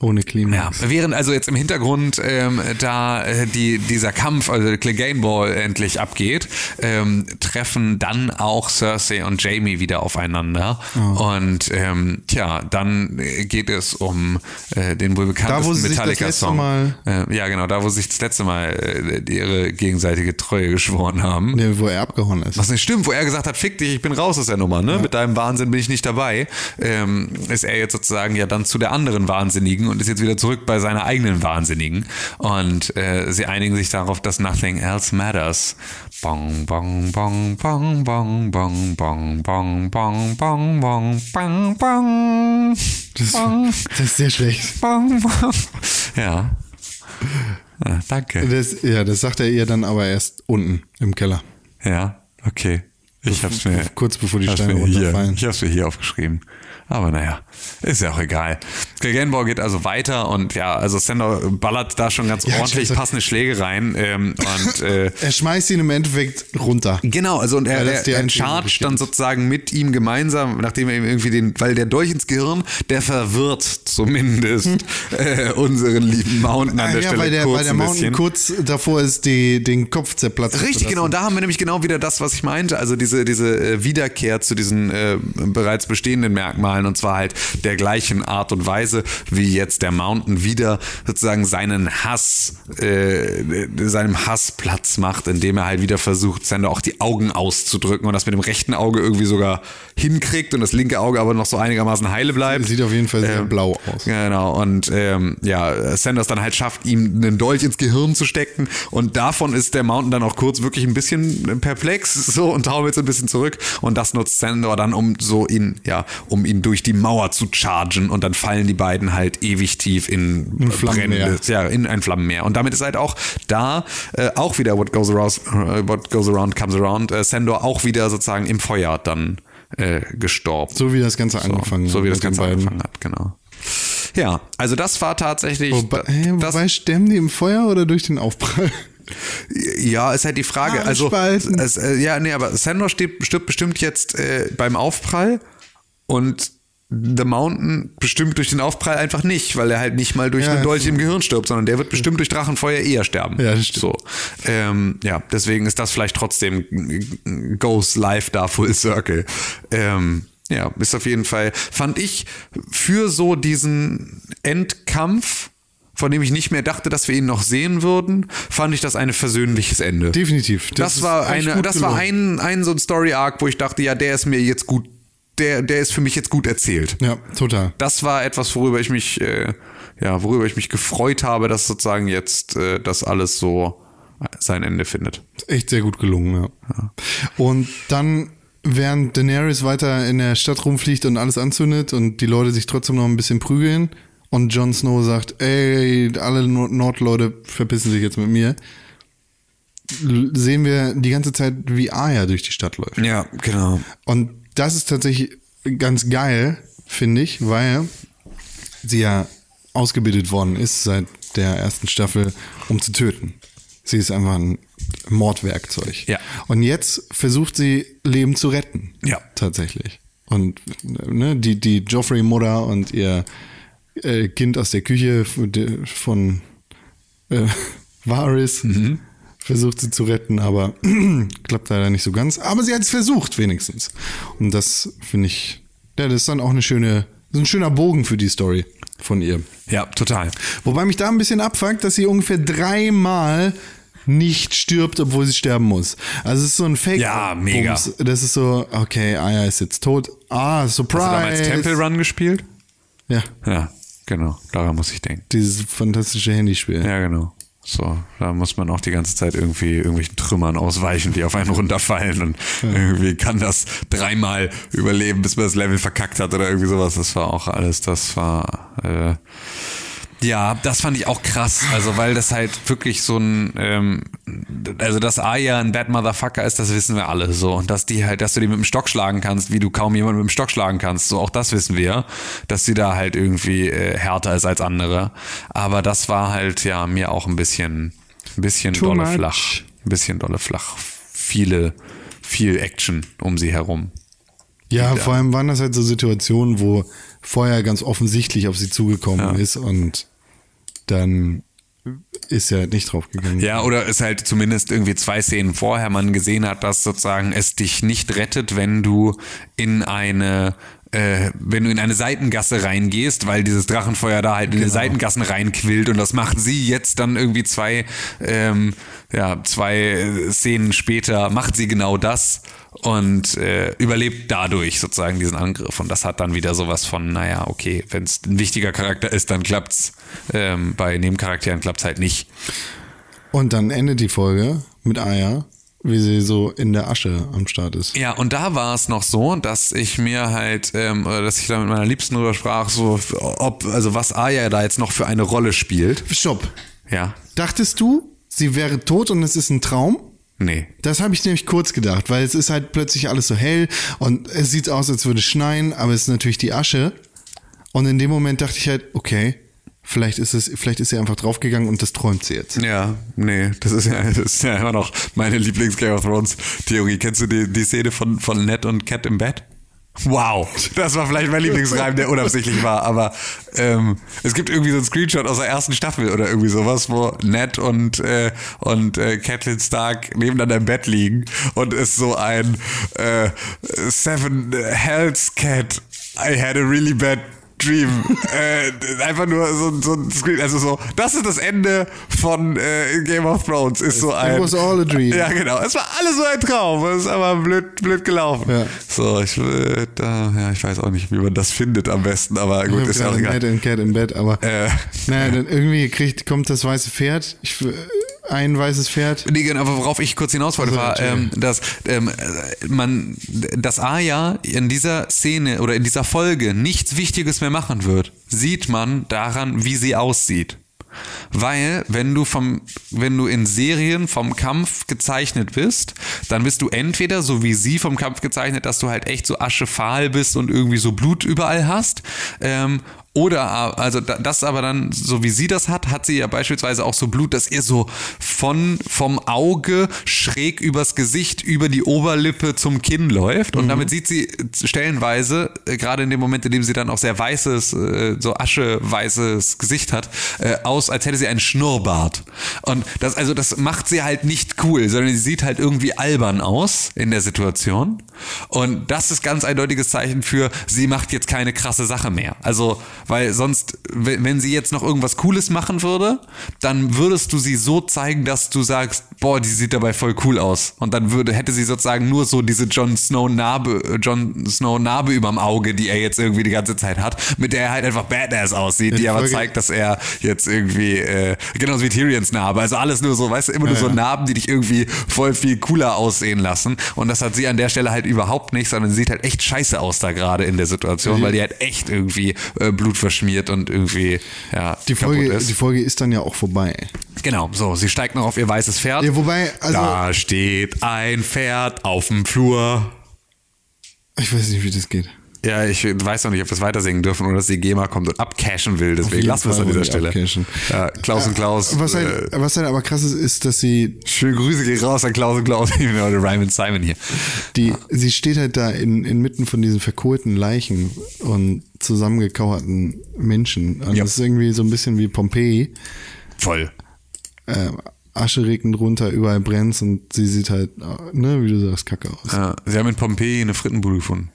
C: Ohne
B: Ja,
C: Klimax.
B: während also jetzt im Hintergrund ähm, da äh, die, dieser Kampf, also der Clegane Ball endlich abgeht, ähm, treffen dann auch Cersei und Jamie wieder aufeinander. Und ähm, tja, dann äh, geht es um äh, den wohl
C: Da, wo
B: bekanntesten Metallica-Song. Äh, ja, genau, da wo sie sich das letzte Mal äh, ihre gegenseitige Treue geschworen haben.
C: Nee, wo er abgehauen ist.
B: Was nicht stimmt, wo er gesagt hat, fick dich, ich bin raus aus der Nummer, ne? Mit deinem Wahnsinn bin ich nicht dabei. Ähm, ist er jetzt sozusagen ja dann zu der anderen Wahnsinnigen und ist jetzt wieder zurück bei seiner eigenen Wahnsinnigen. Und äh, sie einigen sich darauf, dass nothing else matters. Bong, bong, bong, bong, bong, bong, bong, bong, bong, bong, bong, bong, bong.
C: Das,
B: Bong,
C: das ist sehr schlecht.
B: bong, bong. Ja. Ah, danke.
C: Das, ja, das sagt er ihr dann aber erst unten im Keller.
B: Ja, okay. Ich hab's mir.
C: Kurz bevor die Steine
B: mir hier,
C: runterfallen.
B: Ich hab's mir hier aufgeschrieben. Aber naja, ist ja auch egal. Cleganbau geht also weiter und ja, also Sandor ballert da schon ganz
C: Ja,
B: ordentlich passende Schläge rein. Ähm, und äh, <laughs>
C: Er schmeißt ihn im Endeffekt runter.
B: Genau, also und er, er, er
C: Möglichkeit
B: dann sozusagen mit ihm gemeinsam, nachdem er ihm irgendwie den, weil der Dolch ins Gehirn, der verwirrt zumindest <laughs> äh, unseren lieben Mountain an
C: Ah,
B: der
C: ja,
B: Stelle
C: weil der,
B: kurz
C: weil der Mountain kurz davor ist, die, den Kopf zerplatzt.
B: Richtig, genau. Und da haben wir nämlich genau wieder das, was ich meinte. Also diese, diese äh, Wiederkehr zu diesen äh, bereits bestehenden Merkmalen und zwar halt der gleichen Art und Weise, wie jetzt der Mountain wieder sozusagen seinen Hass, äh, seinem Hass Platz macht, indem er halt wieder versucht, Sander auch die Augen auszudrücken und das mit dem rechten Auge irgendwie sogar hinkriegt und das linke Auge aber noch so einigermaßen heile bleibt.
C: Sieht auf jeden Fall sehr
B: Ähm,
C: blau aus.
B: Genau, und ähm, ja, Sanders dann halt schafft, ihm einen Dolch ins Gehirn zu stecken und davon ist der Mountain dann auch kurz wirklich ein bisschen perplex so und taumelt so ein bisschen zurück und das nutzt Sandor dann, um so ihn, ja, um ihn durch die Mauer zu chargen und dann fallen die beiden halt ewig tief in,
C: In Flammenmeer.
B: brennendes- ja, in ein Flammenmeer und damit ist halt auch da äh, auch wieder what goes around, äh, what goes around comes around, äh, Sandor auch wieder sozusagen im Feuer dann äh, gestorben.
C: So wie das Ganze angefangen
B: So
C: hat
B: wie das Ganze angefangen hat, genau. Ja, also das war tatsächlich.
C: Wobei,
B: das,
C: wobei sterben die im Feuer oder durch den Aufprall?
B: ja, ist halt die Frage. Also, es, äh, ja, nee, aber Sandor stirbt, stirbt bestimmt jetzt äh, beim Aufprall und The Mountain bestimmt durch den Aufprall einfach nicht, weil er halt nicht mal durch
C: Ja,
B: einen Dolch im Gehirn stirbt, sondern der wird bestimmt durch Drachenfeuer eher sterben.
C: Ja, das stimmt.
B: So. Ähm, ja, deswegen ist das vielleicht trotzdem Goes live da Full Circle. Ähm, ja, ist auf jeden Fall, fand ich, für so diesen Endkampf, von dem ich nicht mehr dachte, dass wir ihn noch sehen würden, fand ich das ein versöhnliches Ende.
C: Definitiv.
B: Das,
C: ist
B: war eine, das war
C: gelungen.
B: ein, ein so ein Story Arc, wo ich dachte, ja, der ist mir jetzt gut, der, der ist für mich jetzt gut erzählt.
C: Ja, total.
B: Das war etwas, worüber ich mich, äh, ja, worüber ich mich gefreut habe, dass sozusagen jetzt äh, das alles so sein Ende findet.
C: Echt sehr gut gelungen, ja. Und dann, während Daenerys weiter in der Stadt rumfliegt und alles anzündet und die Leute sich trotzdem noch ein bisschen prügeln und Jon Snow sagt, ey, alle Nord- Nordleute verpissen sich jetzt mit mir, sehen wir die ganze Zeit, wie Arya durch die Stadt läuft.
B: Ja, genau.
C: Und das ist tatsächlich ganz geil, finde ich, weil sie ja ausgebildet worden ist seit der ersten Staffel, um zu töten. Sie ist einfach ein Mordwerkzeug.
B: Ja.
C: Und jetzt versucht sie Leben zu retten.
B: Ja.
C: Tatsächlich. Und ne, die, die Joffrey-Mutter und ihr äh, Kind aus der Küche von, äh, <laughs> Varys versucht sie zu retten, aber <clears throat> klappt leider nicht so ganz. Aber sie hat es versucht, wenigstens. Und das finde ich Ja, das ist dann auch eine schöne, ein schöner Bogen für die Story von ihr.
B: Ja, total.
C: Wobei mich da ein bisschen abfuckt, dass sie ungefähr dreimal nicht stirbt, obwohl sie sterben muss. Also es ist so ein Fake.
B: Ja, mega.
C: Bums. Das ist so, okay, Aya ist jetzt tot. Ah, Surprise.
B: Hast du damals Temple Run gespielt?
C: Ja,
B: Ja, genau. Daran muss ich denken.
C: dieses fantastische Handyspiel.
B: Ja, genau. So, da muss man auch die ganze Zeit irgendwie irgendwelchen Trümmern ausweichen, die auf einen runterfallen und irgendwie kann das dreimal überleben, bis man das Level verkackt hat oder irgendwie sowas. Das war auch alles, das war äh, ja, das fand ich auch krass, also weil das halt wirklich so ein, ähm, also dass Aya ein Bad Motherfucker ist, das wissen wir alle so. Und dass die halt, dass du die mit dem Stock schlagen kannst, wie du kaum jemanden mit dem Stock schlagen kannst, so auch das wissen wir, dass sie da halt irgendwie äh, härter ist als andere, aber das war halt ja mir auch ein bisschen, ein bisschen
C: Too
B: dolle
C: much.
B: flach, ein bisschen dolle flach, viele, viel Action um sie herum.
C: Ja, vor allem waren das halt so Situationen, wo Feuer ganz offensichtlich auf sie zugekommen ist und dann ist er nicht draufgegangen.
B: Ja, oder es halt zumindest irgendwie zwei Szenen vorher man gesehen hat, dass sozusagen es dich nicht rettet, wenn du in eine äh, wenn du in eine Seitengasse reingehst, weil dieses Drachenfeuer da halt in die Seitengassen reinquillt und das macht sie jetzt dann irgendwie zwei, ähm, ja, zwei Szenen später, macht sie genau das und äh, überlebt dadurch sozusagen diesen Angriff. Und das hat dann wieder sowas von, naja, okay, wenn es ein wichtiger Charakter ist, dann klappt's. Ähm, bei Nebencharakteren klappt's halt nicht.
C: Und dann endet die Folge mit Aya, wie sie so in der Asche am Start ist.
B: Ja, und da war es noch so, dass ich mir halt, ähm, dass ich da mit meiner Liebsten drüber sprach, so, ob, also was Aya da jetzt noch für eine Rolle spielt.
C: Stopp.
B: Ja.
C: Dachtest du, sie wäre tot und es ist ein Traum?
B: Nee.
C: Das habe ich nämlich kurz gedacht, weil es ist halt plötzlich alles so hell und es sieht aus, als würde es schneien, aber es ist natürlich die Asche. Und in dem Moment dachte ich halt, okay, vielleicht ist es, vielleicht ist sie einfach draufgegangen und das träumt sie jetzt.
B: Ja, nee, das ist ja, das ist ja immer noch meine Lieblings-Game of Thrones-Theorie. Kennst du die, die Szene von, von Ned und Cat im Bett? Wow, das war vielleicht mein Lieblingsreim, der unabsichtlich war, aber ähm, es gibt irgendwie so einen Screenshot aus der ersten Staffel oder irgendwie sowas, wo Ned und, äh, und äh, Catelyn Stark nebeneinander im Bett liegen und es so ein äh, Seven Hells Cat, I had a really bad Dream. äh, einfach nur so, so ein Screen, also so, das ist das Ende von äh, Game of Thrones, ist so ein.
C: was all a dream.
B: Ja, genau. Es war alles so ein Traum. Es ist aber blöd, blöd gelaufen.
C: Ja.
B: So, ich, äh, da, ja, ich weiß auch nicht, wie man das findet am besten, aber gut,
C: Ich
B: ist ja auch egal.
C: Ned and Cat im Bett, aber
B: Äh,
C: naja, dann irgendwie kriegt, kommt das weiße Pferd, ich, ein weißes Pferd.
B: Nee, genau, aber worauf ich kurz hinaus wollte, war, ähm, dass ähm, äh, man, dass Aya in dieser Szene oder in dieser Folge nichts Wichtiges mehr machen wird, sieht man daran, wie sie aussieht. Weil, wenn du vom, wenn du in Serien vom Kampf gezeichnet bist, dann bist du entweder so wie sie vom Kampf gezeichnet, dass du halt echt so aschefahl bist und irgendwie so Blut überall hast, ähm, oder, also da- das aber dann, so wie sie das hat, hat sie ja beispielsweise auch so Blut, dass ihr so von, vom Auge schräg übers Gesicht, über die Oberlippe zum Kinn läuft. Und damit sieht sie stellenweise, äh, gerade in dem Moment, in dem sie dann auch sehr weißes, äh, so ascheweißes Gesicht hat, äh, aus, als hätte sie einen Schnurrbart. Und das, also das macht sie halt nicht cool, sondern sie sieht halt irgendwie albern aus in der Situation. Und das ist ganz eindeutiges Zeichen für, sie macht jetzt keine krasse Sache mehr. Also, weil sonst, wenn sie jetzt noch irgendwas Cooles machen würde, dann würdest du sie so zeigen, dass du sagst, boah, die sieht dabei voll cool aus. Und dann würde, hätte sie sozusagen nur so diese Jon Snow Narbe, äh, Jon Snow Narbe überm Auge, die er jetzt irgendwie die ganze Zeit hat, mit der er halt einfach badass aussieht,
C: die
B: die aber zeigt, dass er jetzt irgendwie, äh, genauso wie Tyrions Narbe, also alles nur so, weißt du, immer nur so Narben, die dich irgendwie voll viel cooler aussehen lassen. Und das hat sie an der Stelle halt überhaupt nicht, sondern sie sieht halt echt scheiße aus da gerade in der Situation, weil die halt echt irgendwie äh, Blut verschmiert und irgendwie, ja,
C: Die Folge,
B: kaputt ist.
C: die Folge ist dann ja auch vorbei.
B: Genau, so, sie steigt noch auf ihr weißes Pferd.
C: Ja, wobei, also-
B: da steht ein Pferd auf dem Flur.
C: Ich weiß nicht, wie das geht.
B: Ja, ich weiß noch nicht, ob wir es weiter singen dürfen oder dass die GEMA kommt und abcashen will. Deswegen lassen wir es an dieser Stelle. Ja, Klaus und Klaus.
C: Was
B: äh,
C: halt, was halt aber krass ist, ist, dass sie
B: schöne Grüße gehen raus an Klaus und Klaus. Ich bin heute Ryman Simon hier.
C: Die, sie steht halt da in, inmitten von diesen verkohlten Leichen und zusammengekauerten Menschen. Und
B: Ja.
C: das ist irgendwie so ein bisschen wie Pompeji.
B: Voll.
C: Äh, Asche regnet runter, überall brennt und sie sieht halt, äh, ne, wie du sagst, kacke aus.
B: Ja, sie haben in Pompeji eine Frittenbude gefunden.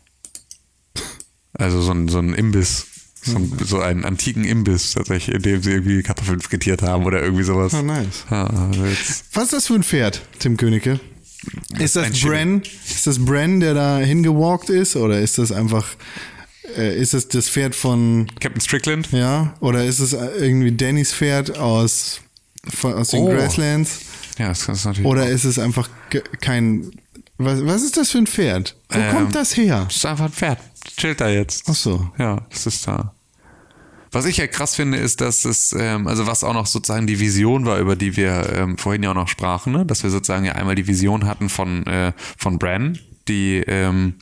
B: Also so ein, so ein Imbiss. So, ein, so einen antiken Imbiss tatsächlich, in dem sie irgendwie Kartoffeln frittiert haben oder irgendwie sowas.
C: Oh, nice.
B: Jetzt,
C: Was ist das für ein Pferd, Tim Königke? Ist das. Bren? Ist das Bren, der da hingewalkt ist? Oder ist das einfach, äh, ist das das Pferd von,
B: Captain Strickland?
C: ja? Oder ist es irgendwie Dannys Pferd aus, von, aus den
B: Oh.
C: Grasslands?
B: Ja, das ist natürlich.
C: Oder ist es einfach kein, was, was ist das für ein Pferd? Wo
B: Ähm,
C: kommt das her?
B: Das ist einfach ein Pferd. Chillt da jetzt.
C: Ach so.
B: Ja, das ist da. Was ich ja krass finde, ist, dass es, ähm, also was auch noch sozusagen die Vision war, über die wir ähm, vorhin ja auch noch sprachen, ne? dass wir sozusagen ja einmal die Vision hatten von, äh, von Bran, die, ähm,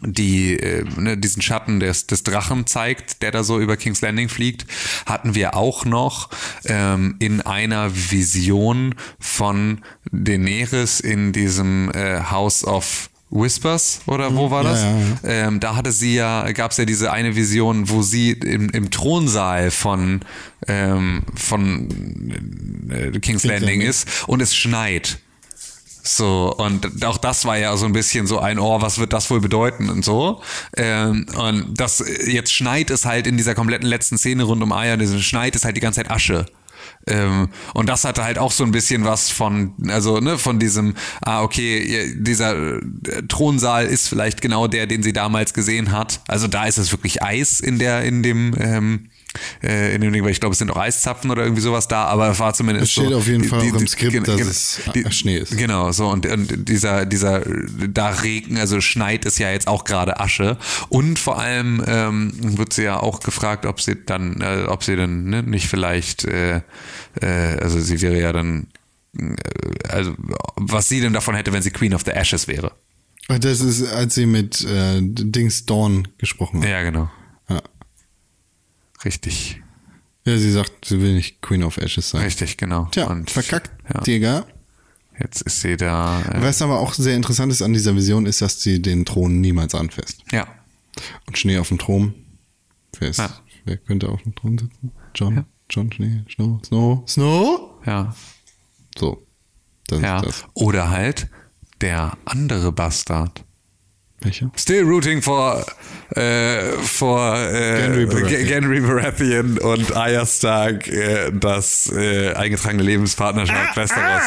B: die äh, ne, diesen Schatten des, des Drachen zeigt, der da so über King's Landing fliegt, hatten wir auch noch ähm, in einer Vision von Daenerys in diesem äh, House of Whispers oder wo war
C: Ja,
B: das?
C: ja, ja.
B: Ähm, da hatte sie ja, gab es ja diese eine Vision, wo sie im, im Thronsaal von, ähm, von äh, King's Landing. ist und es schneit. So, und auch das war ja so ein bisschen so ein, oh, was wird das wohl bedeuten und so. Ähm, und das, jetzt schneit es halt in dieser kompletten letzten Szene rund um diese schneit es halt die ganze Zeit Asche. Ähm, und das hatte halt auch so ein bisschen was von, also, ne, von diesem, ah, okay, dieser äh, Thronsaal ist vielleicht genau der, den sie damals gesehen hat. Also da ist es wirklich Eis in der, in dem, ähm, äh, in dem Ding, weil ich glaube, es sind auch Eiszapfen oder irgendwie sowas da, aber es war zumindest
C: Es steht
B: so,
C: auf jeden
B: die-
C: Fall
B: die-
C: auch im Skript,
B: gen-
C: dass
B: gen-
C: es
B: die-
C: Schnee ist.
B: Genau, so und, und dieser, dieser, da Regen, also schneit es ja jetzt auch gerade Asche und vor allem ähm, wird sie ja auch gefragt, ob sie dann, äh, ob sie dann ne, nicht vielleicht, äh, äh, also sie wäre ja dann, äh, also was sie denn davon hätte, wenn sie Queen of the Ashes wäre.
C: Das ist, als sie mit äh, Dings Dawn gesprochen hat.
B: Ja, genau. Richtig,
C: ja, sie sagt, sie will nicht Queen of Ashes sein.
B: richtig, genau.
C: Tja,
B: und
C: verkackt,
B: Ja,
C: Digga.
B: jetzt ist sie da. Äh,
C: Was aber auch sehr interessant ist an dieser Vision, ist, dass sie den Thron niemals anfasst.
B: ja,
C: Und Schnee auf dem Thron. Wer, ist,
B: Ja.
C: wer könnte auf dem Thron sitzen? John? John Schnee? Snow? Snow? Snow?
B: ja.
C: So. Das
B: Ja. Oder halt der andere Bastard.
C: Welcher?
B: Still rooting for, äh, for äh,
C: Gendry Baratheon.
B: Und Arya Stark äh, das äh, eingetragene Lebenspartnerschaft Westeros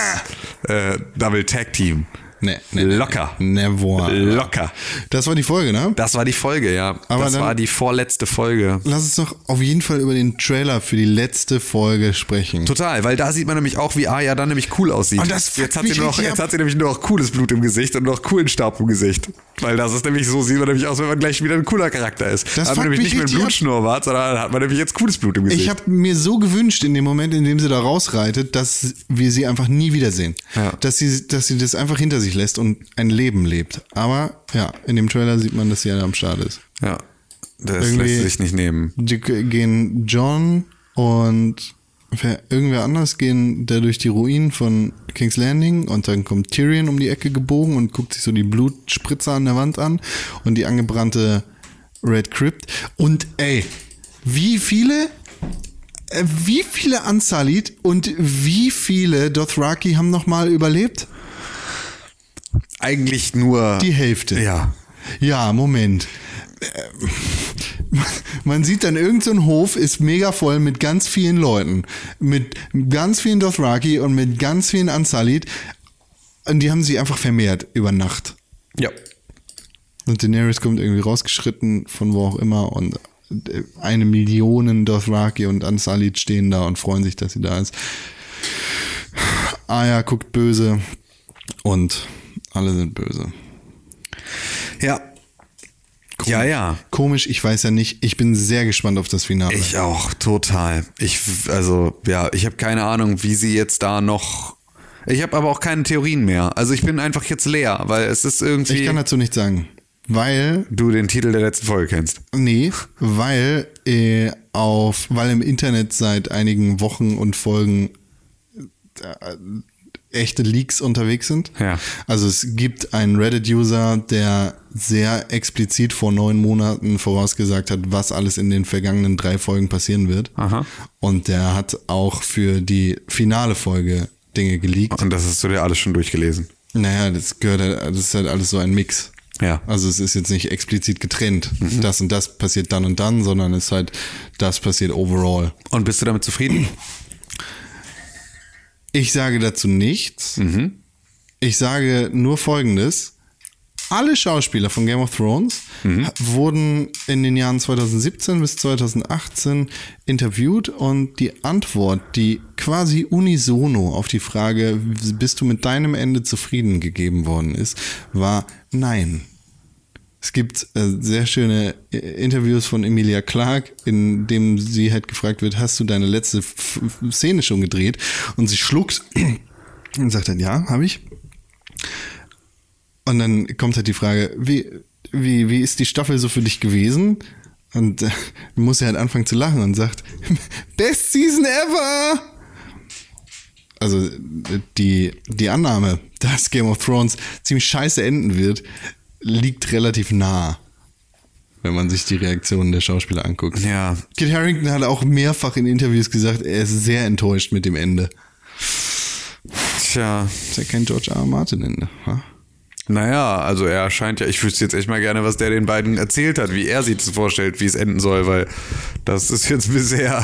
B: äh, Double Tag Team.
C: Nee, nee,
B: Locker.
C: Never.
B: Locker.
C: Das war die Folge, ne?
B: Das war die Folge, ja.
C: Aber
B: das war die vorletzte Folge.
C: Lass uns doch auf jeden Fall über den Trailer für die letzte Folge sprechen.
B: Total, weil da sieht man nämlich auch, wie Arya dann nämlich cool aussieht.
C: Und das
B: jetzt, hat sie noch, jetzt hat sie nämlich nur noch cooles Blut im Gesicht und noch coolen Staub im Gesicht. Weil das ist nämlich so, sieht man nämlich aus, wenn man gleich wieder ein cooler Charakter ist.
C: Das
B: Da hat man nämlich nicht mehr einen. Blutschnurrbart, sondern hat man nämlich jetzt cooles Blut im Gesicht.
C: Ich habe mir so gewünscht in dem Moment, in dem sie da rausreitet, dass wir sie einfach nie wiedersehen.
B: Ja.
C: Dass, sie, dass sie das einfach hinter sich lässt und ein Leben lebt. Aber ja, in dem Trailer sieht man, dass sie ja am Start ist.
B: ja, das
C: Irgendwie-
B: lässt sich nicht nehmen.
C: Die gehen John und wer, irgendwer anders gehen da durch die Ruinen von King's Landing und dann kommt Tyrion um die Ecke gebogen und guckt sich so die Blutspritzer an der Wand an und die angebrannte Red Crypt. Und ey, wie viele, äh, wie viele Unsullied und wie viele Dothraki haben nochmal überlebt?
B: Eigentlich nur.
C: Die Hälfte.
B: Ja.
C: Ja, Moment. Man sieht dann irgendein so Hof ist mega voll mit ganz vielen Leuten, mit ganz vielen Dothraki und mit ganz vielen Unsullied und die haben sie einfach vermehrt über Nacht.
B: Ja.
C: Und Daenerys kommt irgendwie rausgeschritten von wo auch immer und äh, eine Million Dothraki und Unsullied stehen da und freuen sich, dass sie da ist. Aya guckt böse und alle sind böse.
B: Ja. Ja, ja.
C: Komisch, ich weiß ja nicht. Ich bin sehr gespannt auf das Finale.
B: Ich auch, total. Ich, also, ja, ich habe keine Ahnung, wie sie jetzt da noch. Ich habe aber auch keine Theorien mehr. Also ich bin einfach jetzt leer, weil es ist irgendwie.
C: Ich kann dazu nichts sagen. Weil,
B: du den Titel der letzten Folge kennst.
C: nee, weil äh, auf, weil im Internet seit einigen Wochen und Folgen äh, echte Leaks unterwegs sind.
B: Ja.
C: Also es gibt einen Reddit-User, der sehr explizit vor neun Monaten vorausgesagt hat, was alles in den vergangenen drei Folgen passieren wird.
B: Aha.
C: Und der hat auch für die finale Folge Dinge geleakt.
B: Und das hast du dir alles schon durchgelesen.
C: Naja, das gehört halt, das ist halt alles so ein Mix.
B: Ja.
C: Also es ist jetzt nicht explizit getrennt.
B: Mhm.
C: Das und das passiert dann und dann, sondern es ist halt, das passiert overall.
B: Und bist du damit zufrieden? <clears throat>
C: Ich sage dazu nichts.
B: Mhm.
C: Ich sage nur Folgendes. Alle Schauspieler von Game of Thrones
B: Mhm.
C: wurden in den Jahren 2017 bis 2018 interviewt und die Antwort, die quasi unisono auf die Frage, bist du mit deinem Ende zufrieden gegeben worden ist, war nein. Es gibt äh, sehr schöne äh, Interviews von Emilia Clarke, in dem sie halt gefragt wird, hast du deine letzte F F Szene schon gedreht? Und sie schluckt <clears throat> und sagt dann, ja, habe ich. Und dann kommt halt die Frage, wie, wie, wie ist die Staffel so für dich gewesen? Und äh, muss er halt anfangen zu lachen und sagt, <laughs> Best Season ever! Also die, die Annahme, <laughs> dass Game of Thrones ziemlich scheiße enden wird, liegt relativ nah, wenn man sich die Reaktionen der Schauspieler anguckt.
B: Ja.
C: Kit Harington hat auch mehrfach in Interviews gesagt, er ist sehr enttäuscht mit dem Ende.
B: Tja.
C: Ist ja kein George R. R. Martin Ende. Ha?
B: Naja, also er scheint ja, ich wüsste jetzt echt mal gerne, was der den beiden erzählt hat, wie er sich das vorstellt, wie es enden soll, weil das ist jetzt bisher,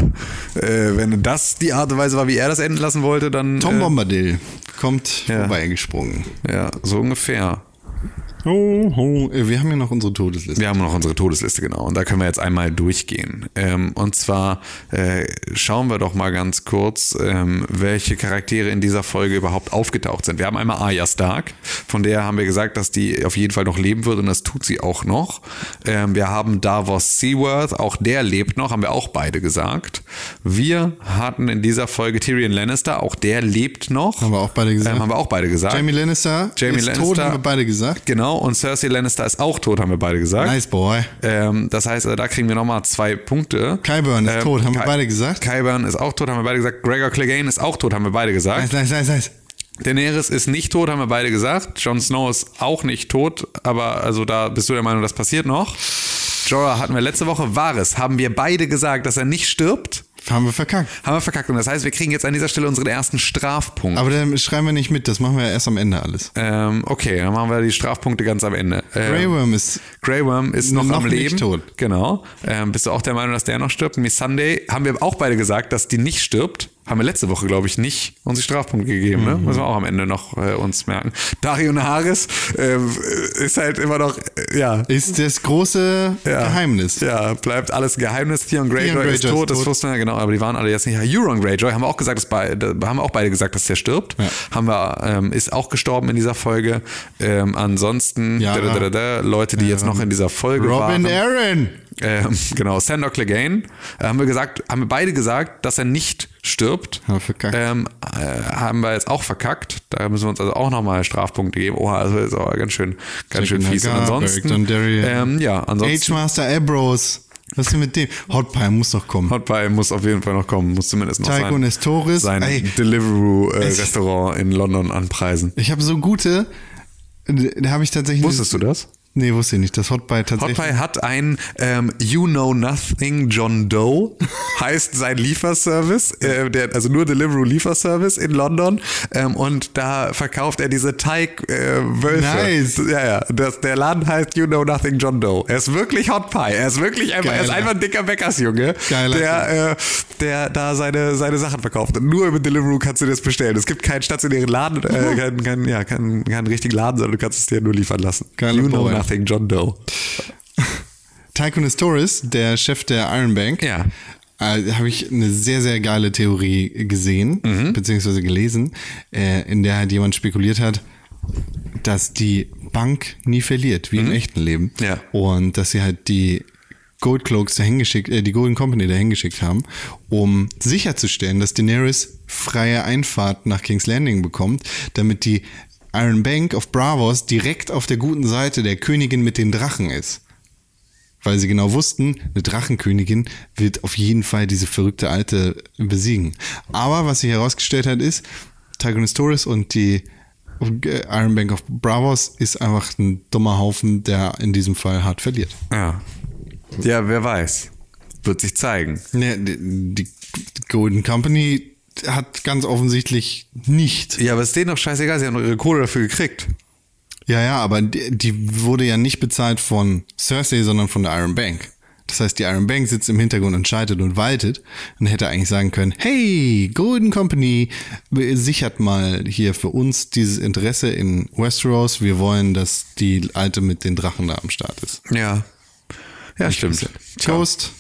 B: äh, wenn das die Art und Weise war, wie er das enden lassen wollte, dann.
C: Tom
B: äh,
C: Bombadil kommt
B: Ja.
C: vorbeigesprungen.
B: Ja, so ungefähr.
C: Oh. Äh, Wir haben ja noch unsere Todesliste.
B: Wir haben noch unsere Todesliste, genau. Und da können wir jetzt einmal durchgehen. Ähm, und zwar äh, schauen wir doch mal ganz kurz, ähm, welche Charaktere in dieser Folge überhaupt aufgetaucht sind. Wir haben einmal Arya Stark, von der haben wir gesagt, dass die auf jeden Fall noch leben wird und das tut sie auch noch. Ähm, wir haben Davos Seaworth, auch der lebt noch, haben wir auch beide gesagt. Wir hatten in dieser Folge Tyrion Lannister, auch der lebt noch.
C: Haben wir auch beide gesagt.
B: Ähm, haben wir auch beide gesagt.
C: Jamie Lannister
B: Jamie
C: ist
B: Lannister.
C: tot, haben wir beide gesagt.
B: Genau, und Cersei Lannister ist auch tot, haben wir beide gesagt.
C: Nice boy.
B: Ähm, das heißt, äh, da kriegen wir nochmal zwei Punkte.
C: Qyburn ist
B: Ähm,
C: tot, haben wir
B: Ky-
C: beide gesagt.
B: Qyburn ist auch tot, haben wir beide gesagt. Gregor Clegane ist auch tot, haben wir beide gesagt.
C: Nice, nice, nice, nice.
B: Daenerys ist nicht tot, haben wir beide gesagt. Jon Snow ist auch nicht tot, aber also da bist du der Meinung, das passiert noch. Jorah hatten wir letzte Woche. Varys haben wir beide gesagt, dass er nicht stirbt.
C: Haben wir verkackt.
B: Haben wir verkackt. Und das heißt, wir kriegen jetzt an dieser Stelle unseren ersten Strafpunkt.
C: Aber dann schreiben wir nicht mit, das machen wir ja erst am Ende alles.
B: ähm, okay, dann machen wir die Strafpunkte ganz am Ende. Ähm,
C: Grey Worm ist
B: Grey Worm ist noch,
C: Noch
B: am Leben.
C: tot.
B: Genau. Ähm, bist du auch der Meinung, dass der noch stirbt? Miss Sunday haben wir auch beide gesagt, dass die nicht stirbt. Haben wir letzte Woche, glaube ich, nicht uns die Strafpunkte gegeben. Ne? Müssen wir auch am Ende noch äh, uns merken. Dario Naharis ähm, ist halt immer noch, äh, ja.
C: ist das große
B: Ja.
C: Geheimnis.
B: Ja, bleibt alles Geheimnis. Theon Greyjoy,
C: Greyjoy
B: ist
C: ist
B: tot, das
C: tot.
B: wussten wir genau, aber die waren alle jetzt nicht. Ja, Euron Greyjoy haben wir auch gesagt, dass beide, haben wir auch beide gesagt, dass der stirbt.
C: Ja.
B: Haben wir, ähm, ist auch gestorben in dieser Folge. Ähm, ansonsten
C: Ja.
B: da, da, da, Leute, die jetzt noch in dieser Folge
C: Robin
B: waren.
C: Aaron.
B: Ähm, <laughs> genau, Sandor Clegane. Äh, haben wir gesagt, haben wir beide gesagt, dass er nicht stirbt.
C: Haben wir verkackt.
B: Ähm, äh, haben wir jetzt auch verkackt. Da müssen wir uns also auch nochmal Strafpunkte geben. Oha, also ist aber ganz schön, ganz schön fies. Und ansonsten, ähm, ja, ansonsten.
C: H-Master Ambrose. Was ist denn mit dem? Hot Pie muss doch kommen.
B: Hot Pie muss auf jeden Fall noch kommen, muss zumindest noch
C: Tycho
B: sein,
C: Nestoris.
B: sein
C: Ey, es-
B: Deliveroo-Restaurant in London anpreisen.
C: ich habe so gute, da habe ich tatsächlich...
B: Wusstest du das?
C: Nee, wusste ich nicht. Das Hot Pie
B: Hot
C: tatsächlich...
B: Pie hat ein ähm, You Know Nothing John Doe, <laughs> heißt sein Lieferservice, äh, der, also nur Deliveroo Lieferservice in London. Ähm, und da verkauft er diese Teigwölfe.
C: Nice.
B: Ja, ja. Das, der Laden heißt You Know Nothing John Doe. Er ist wirklich Hot Pie. Er ist wirklich einfach, er ist einfach ein dicker Bäckersjunge,
C: Geiler
B: der, äh, der da seine, seine Sachen verkauft. Und nur über Deliveroo kannst du das bestellen. Es gibt keinen stationären Laden, äh, keinen, keinen, ja, keinen, keinen richtigen Laden, sondern du kannst es dir nur liefern lassen.
C: Geiler
B: you Know. Nothing John Doe.
C: Tycho Nestoris, der Chef der Iron Bank,
B: Ja.
C: äh, habe ich eine sehr, sehr geile Theorie gesehen,
B: Mhm.
C: beziehungsweise gelesen, äh, in der halt jemand spekuliert hat, dass die Bank nie verliert, wie im echten Leben.
B: Mhm. Ja.
C: Und dass sie halt die Gold Cloaks dahin geschickt, äh, die Golden Company dahin geschickt haben, um sicherzustellen, dass Daenerys freie Einfahrt nach King's Landing bekommt, damit die Iron Bank of Bravos direkt auf der guten Seite der Königin mit den Drachen ist. Weil sie genau wussten, eine Drachenkönigin wird auf jeden Fall diese verrückte Alte besiegen. Aber was sich herausgestellt hat, ist, Tygonostoris und die äh, Iron Bank of Bravos ist einfach ein dummer Haufen, der in diesem Fall hart verliert.
B: Ja. Ja, wer weiß. Wird sich zeigen.
C: Ne, die, die Golden Company hat ganz offensichtlich nicht.
B: Ja, aber ist denen doch scheißegal, sie haben ihre Kohle dafür gekriegt.
C: Ja, ja, aber die, die wurde ja nicht bezahlt von Cersei, sondern von der Iron Bank. Das heißt, die Iron Bank sitzt im Hintergrund und schaltet und waltet und hätte eigentlich sagen können, hey, Golden Company sichert mal hier für uns dieses Interesse in Westeros. Wir wollen, dass die Alte mit den Drachen da am Start ist.
B: Ja. Ja, stimmt.
C: Toast.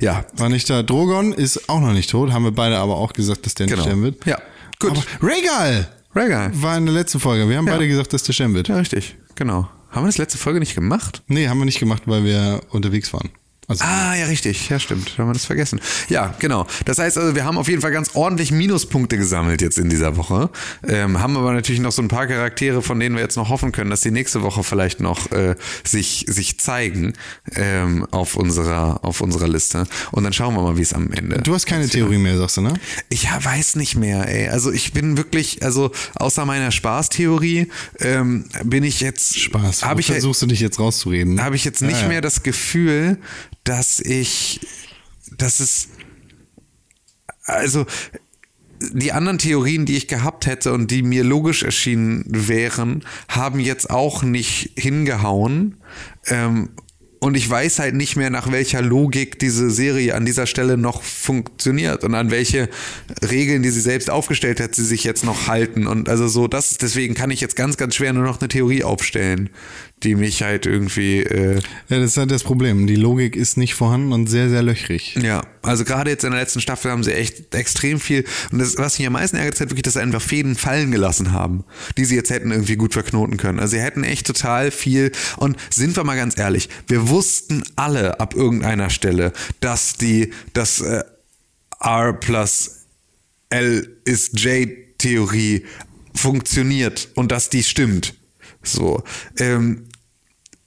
B: Ja,
C: War nicht da. Drogon ist auch noch nicht tot. Haben wir beide aber auch gesagt, dass der nicht
B: genau.
C: sterben wird.
B: Ja, gut.
C: Aber Rhaegal
B: Rhaegal.
C: war in der letzten Folge. Wir haben beide gesagt, dass der sterben wird.
B: Ja, richtig. Genau. Haben wir das letzte Folge nicht gemacht?
C: Nee, haben wir nicht gemacht, weil wir unterwegs waren. Also,
B: Ah, ja, richtig. Ja, stimmt. Da haben wir das vergessen. Ja, genau. Das heißt also, wir haben auf jeden Fall ganz ordentlich Minuspunkte gesammelt jetzt in dieser Woche. Ähm, haben aber natürlich noch so ein paar Charaktere, von denen wir jetzt noch hoffen können, dass die nächste Woche vielleicht noch äh, sich, sich zeigen ähm, auf, unserer, auf unserer Liste. Und dann schauen wir mal, wie es am Ende.
C: du hast keine Theorie mehr, sagst du, ne?
B: Ich ja, weiß nicht mehr, ey. Also ich bin wirklich, also außer meiner Spaßtheorie ähm, bin ich jetzt.
C: Spaß.
B: Habe
C: Wo
B: ich,
C: versuchst du dich jetzt rauszureden?
B: habe ich jetzt nicht
C: Ja, ja.
B: mehr das Gefühl, dass ich, dass es, also die anderen Theorien, die ich gehabt hätte und die mir logisch erschienen wären, haben jetzt auch nicht hingehauen. Ähm, und ich weiß halt nicht mehr, nach welcher Logik diese Serie an dieser Stelle noch funktioniert und an welche Regeln, die sie selbst aufgestellt hat, sie sich jetzt noch halten. Und also so, das deswegen kann ich jetzt ganz, ganz schwer nur noch eine Theorie aufstellen, die mich halt irgendwie äh,
C: Ja, das ist halt das Problem. Die Logik ist nicht vorhanden und sehr, sehr löchrig.
B: ja, also gerade jetzt in der letzten Staffel haben sie echt extrem viel. Und das, was mich am meisten ärgert, ist halt wirklich, dass sie einfach Fäden fallen gelassen haben, die sie jetzt hätten irgendwie gut verknoten können. Also sie hätten echt total viel. Und sind wir mal ganz ehrlich, wir wussten alle ab irgendeiner Stelle, dass die, dass äh, R plus L ist J-Theorie funktioniert und dass die stimmt. So. Ähm,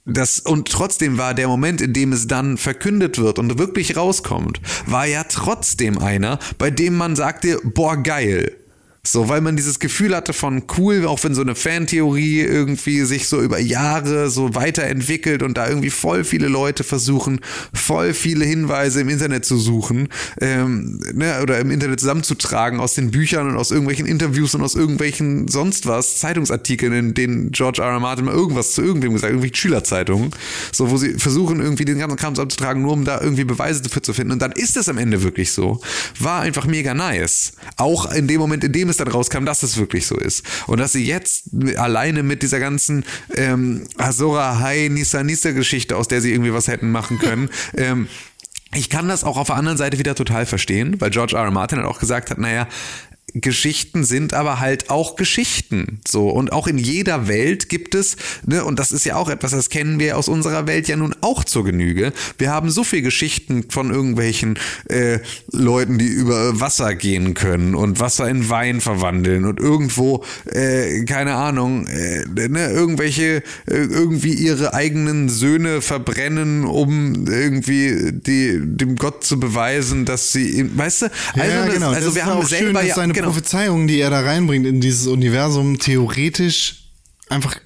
B: das, und trotzdem war der Moment, in dem es dann verkündet wird und wirklich rauskommt, war ja trotzdem einer, bei dem man sagte, boah, geil. So, weil man dieses Gefühl hatte von cool, auch wenn so eine Fantheorie irgendwie sich so über Jahre so weiterentwickelt und da irgendwie voll viele Leute versuchen, voll viele Hinweise im Internet zu suchen ähm, ne, oder im Internet zusammenzutragen aus den Büchern und aus irgendwelchen Interviews und aus irgendwelchen sonst was, Zeitungsartikeln, in denen George R. R. Martin mal irgendwas zu irgendwem gesagt, irgendwelche Schülerzeitungen, so wo sie versuchen irgendwie den ganzen Kram zusammenzutragen, nur um da irgendwie Beweise dafür zu finden. Und dann ist es am Ende wirklich so. War einfach mega nice. Auch in dem Moment, in dem es dann rauskam, dass es wirklich so ist. Und dass sie jetzt alleine mit dieser ganzen ähm, Azora High Nisa Nisa Geschichte, aus der sie irgendwie was hätten machen können, <laughs> ähm, ich kann das auch auf der anderen Seite wieder total verstehen, weil George R. R. Martin hat auch gesagt hat, naja, Geschichten sind aber halt auch Geschichten. So. Und auch in jeder Welt gibt es, ne, und das ist ja auch etwas, das kennen wir aus unserer Welt ja nun auch zur Genüge. Wir haben so viele Geschichten von irgendwelchen äh, Leuten, die über Wasser gehen können und Wasser in Wein verwandeln und irgendwo, äh, keine Ahnung, äh, ne, irgendwelche, äh, irgendwie ihre eigenen Söhne verbrennen, um irgendwie die, dem Gott zu beweisen, dass sie, weißt du? Also, das, also
C: Das
B: wir haben selber ja,
C: seine
B: genau.
C: Prophezeiung, die er da reinbringt in dieses Universum, theoretisch einfach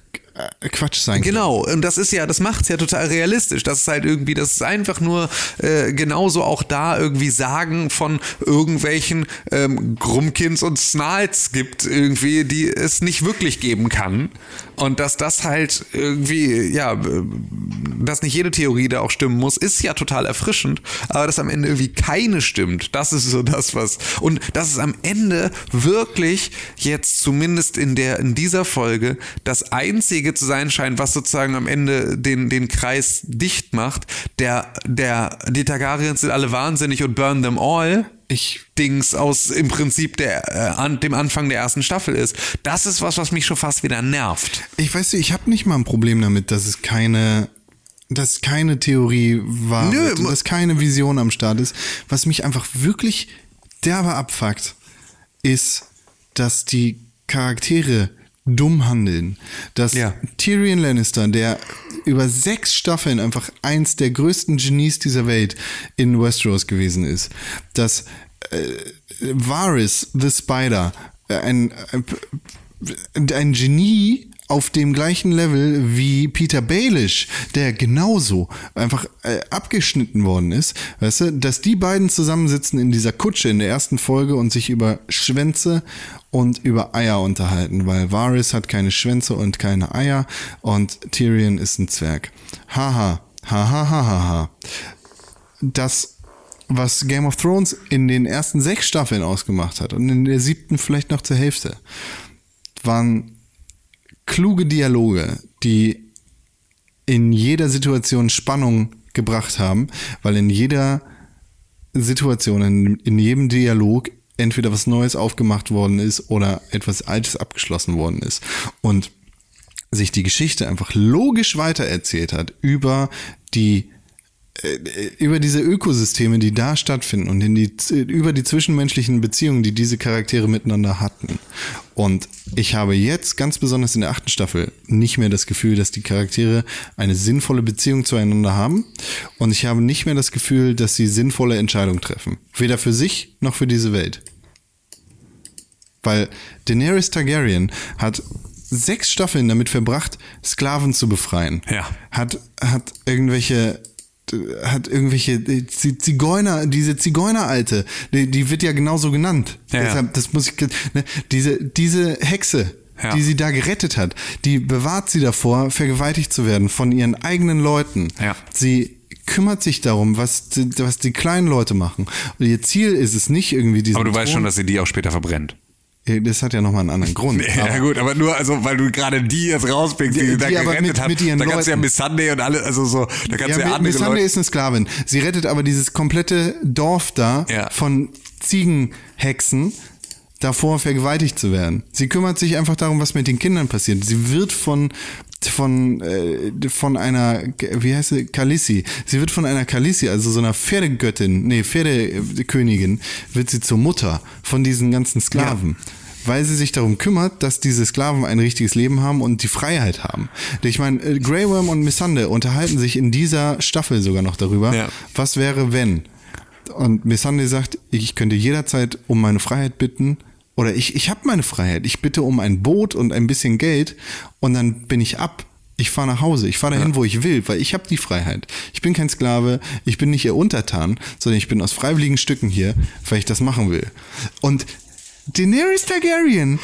C: Quatsch sein kann.
B: Genau, und das ist ja, das macht's ja total realistisch. Das ist halt irgendwie, das ist einfach nur äh, genauso auch da irgendwie Sagen von irgendwelchen ähm, Grummkins und Snarls gibt, irgendwie, die es nicht wirklich geben kann. Und dass das halt irgendwie, ja, äh, dass nicht jede Theorie da auch stimmen muss, ist ja total erfrischend, aber dass am Ende irgendwie keine stimmt, das ist so das, was. Und dass es am Ende wirklich jetzt zumindest in der, in dieser Folge das einzige zu sein scheint, was sozusagen am Ende den, den Kreis dicht macht. Der, der, die Targaryens sind alle wahnsinnig und burn them all.
C: Ich
B: Dings aus im Prinzip der, äh, an, dem Anfang der ersten Staffel ist. Das ist was, was mich schon fast wieder nervt.
C: Ich weiß nicht, ich habe nicht mal ein Problem damit, dass es keine, dass keine Theorie war,
B: Nö,
C: wird dass keine Vision am Start ist. Was mich einfach wirklich derbe abfuckt, ist, dass die Charaktere dumm handeln. Dass
B: Ja.
C: Tyrion Lannister, der über sechs Staffeln einfach eins der größten Genies dieser Welt in Westeros gewesen ist, dass äh, Varys the Spider äh, ein, ein, ein Genie auf dem gleichen Level wie Peter Baelish, der genauso einfach äh, abgeschnitten worden ist, weißt du, dass die beiden zusammensitzen in dieser Kutsche in der ersten Folge und sich über Schwänze und über Eier unterhalten, weil Varys hat keine Schwänze und keine Eier und Tyrion ist ein Zwerg. Haha, haha, haha, ha. Das was Game of Thrones in den ersten sechs Staffeln ausgemacht hat und in der siebten vielleicht noch zur Hälfte, waren kluge Dialoge, die in jeder Situation Spannung gebracht haben, weil in jeder Situation, in, in jedem Dialog entweder was Neues aufgemacht worden ist oder etwas Altes abgeschlossen worden ist. Und sich die Geschichte einfach logisch weitererzählt hat über die über diese Ökosysteme, die da stattfinden und in die, über die zwischenmenschlichen Beziehungen, die diese Charaktere miteinander hatten. Und ich habe jetzt, ganz besonders in der achten Staffel, nicht mehr das Gefühl, dass die Charaktere eine sinnvolle Beziehung zueinander haben. Und ich habe nicht mehr das Gefühl, dass sie sinnvolle Entscheidungen treffen. Weder für sich noch für diese Welt. Weil Daenerys Targaryen hat sechs Staffeln damit verbracht, Sklaven zu befreien.
B: Ja.
C: Hat, hat irgendwelche hat irgendwelche Zigeuner, diese Zigeuneralte, die, die wird ja genauso genannt.
B: Ja,
C: Deshalb, das muss ich, ne, diese, diese Hexe,
B: Ja.
C: die sie da gerettet hat, die bewahrt sie davor, vergewaltigt zu werden von ihren eigenen Leuten.
B: Ja.
C: Sie kümmert sich darum, was, die- was die kleinen Leute machen. Und ihr Ziel ist es nicht irgendwie diesen
B: Aber du weißt
C: Thron-
B: schon, dass sie die auch später verbrennt.
C: Das hat ja nochmal einen anderen Grund. <laughs>
B: Ja,
C: Aber-
B: gut, aber nur, also, weil du gerade die jetzt rauspickst, die,
C: Die-
B: sie da
C: die aber
B: gerettet
C: mit-
B: hat.
C: mit ihren
B: da kannst du ja. Miss Sunday und alle, also so, da kannst du ja
C: Ja,
B: andere
C: Missandei
B: Leute.
C: ist eine Sklavin. Sie rettet aber dieses komplette Dorf da
B: Ja.
C: von Ziegenhexen davor vergewaltigt zu werden. Sie kümmert sich einfach darum, was mit den Kindern passiert. Sie wird von von äh, von einer wie heißt sie Khaleesi. Sie wird von einer Khaleesi, also so einer Pferdegöttin, nee Pferdekönigin, wird sie zur Mutter von diesen ganzen Sklaven. Weil sie sich darum kümmert, dass diese Sklaven ein richtiges Leben haben und die Freiheit haben. Ich meine, äh, Grey Worm und Missandei unterhalten sich in dieser Staffel sogar noch darüber,
B: Ja.
C: was wäre, wenn. Und Missandei sagt, ich könnte jederzeit um meine Freiheit bitten. Oder ich, ich habe meine Freiheit. Ich bitte um ein Boot und ein bisschen Geld und dann bin ich ab. Ich fahre nach Hause. Ich fahre dahin, wo ich will, weil ich habe die Freiheit. Ich bin kein Sklave. Ich bin nicht ihr Untertan, sondern ich bin aus freiwilligen Stücken hier, weil ich das machen will. Und Daenerys Targaryen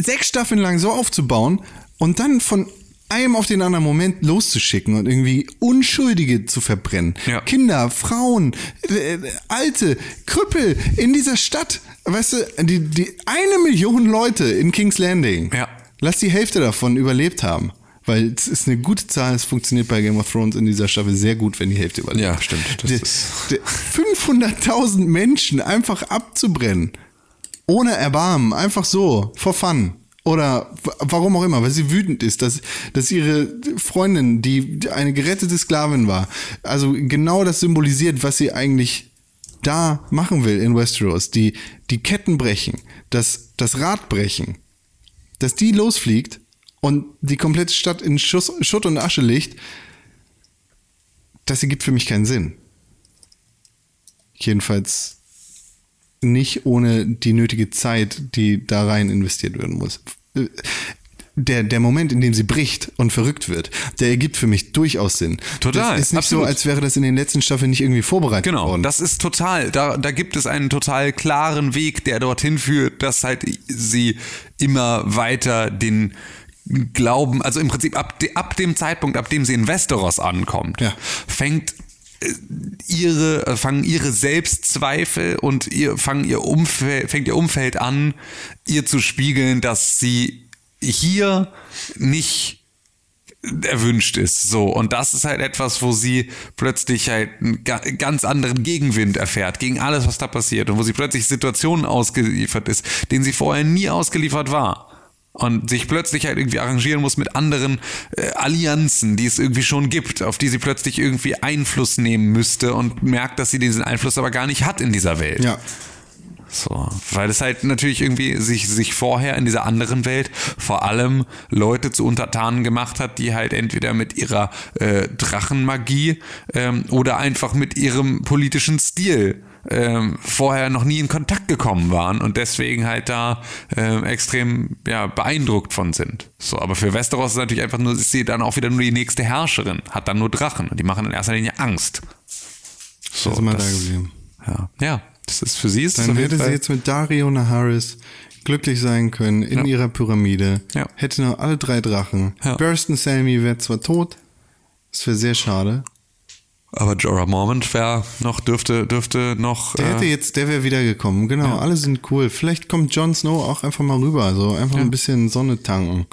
C: sechs Staffeln lang so aufzubauen und dann von einem auf den anderen Moment loszuschicken und irgendwie Unschuldige zu verbrennen.
B: Ja.
C: Kinder, Frauen, äh, Alte, Krüppel in dieser Stadt. Weißt du, die, die eine Million Leute in King's Landing.
B: Ja.
C: Lass die Hälfte davon überlebt haben. Weil es ist eine gute Zahl, es funktioniert bei Game of Thrones in dieser Staffel sehr gut, wenn die Hälfte überlebt.
B: Ja, stimmt. Das
C: Die-
B: ist-
C: die 500.000 Menschen einfach abzubrennen. Ohne Erbarmen, einfach so, for fun. Oder warum auch immer, weil sie wütend ist, dass, dass ihre Freundin, die eine gerettete Sklavin war, also genau das symbolisiert, was sie eigentlich da machen will in Westeros. Die, die Ketten brechen, das, das Rad brechen, dass die losfliegt und die komplette Stadt in Schuss, Schutt und Asche legt, das ergibt für mich keinen Sinn. Jedenfalls nicht ohne die nötige Zeit, die da rein investiert werden muss. Der, der Moment, in dem sie bricht und verrückt wird, der ergibt für mich durchaus Sinn.
B: Total,
C: Das ist nicht
B: absolut.
C: so, als wäre das in den letzten Staffeln nicht irgendwie vorbereitet
B: Genau,
C: worden.
B: das ist total, da, da gibt es einen total klaren Weg, der dorthin führt, dass halt sie immer weiter den Glauben, also im Prinzip ab, de, ab dem Zeitpunkt, ab dem sie in Westeros ankommt,
C: Ja.
B: fängt ihre, äh, fangen ihre Selbstzweifel und ihr, fangen ihr Umfeld, fängt ihr Umfeld an, ihr zu spiegeln, dass sie hier nicht erwünscht ist. So. Und das ist halt etwas, wo sie plötzlich halt einen ga- ganz anderen Gegenwind erfährt gegen alles, was da passiert. Und wo sie plötzlich Situationen ausgeliefert ist, denen sie vorher nie ausgeliefert war. Und sich plötzlich halt irgendwie arrangieren muss mit anderen äh, Allianzen, die es irgendwie schon gibt, auf die sie plötzlich irgendwie Einfluss nehmen müsste und merkt, dass sie diesen Einfluss aber gar nicht hat in dieser Welt.
C: ja.
B: So, weil es halt natürlich irgendwie sich, sich vorher in dieser anderen Welt vor allem Leute zu Untertanen gemacht hat, die halt entweder mit ihrer äh, Drachenmagie ähm, oder einfach mit ihrem politischen Stil ähm, vorher noch nie in Kontakt gekommen waren und deswegen halt da ähm, extrem ja, beeindruckt von sind. So, aber für Westeros ist natürlich einfach nur, ist sie dann auch wieder nur die nächste Herrscherin, hat dann nur Drachen und die machen in erster Linie Angst. So,
C: Da sind wir
B: das-
C: da geblieben.
B: Ja, ja, das ist für sie ist das
C: Dann hätte sie jetzt mit Dario Naharis glücklich sein können in
B: Ja.
C: ihrer Pyramide.
B: Ja.
C: Hätte noch alle drei Drachen.
B: Ja.
C: Burston Sammy wäre zwar tot, das wäre sehr schade.
B: Aber Jorah Mormont wäre noch, dürfte, dürfte noch.
C: Der hätte
B: äh,
C: jetzt, der wäre wiedergekommen. Genau,
B: Ja.
C: alle sind cool. Vielleicht kommt Jon Snow auch einfach mal rüber, so einfach ein bisschen Sonne tanken.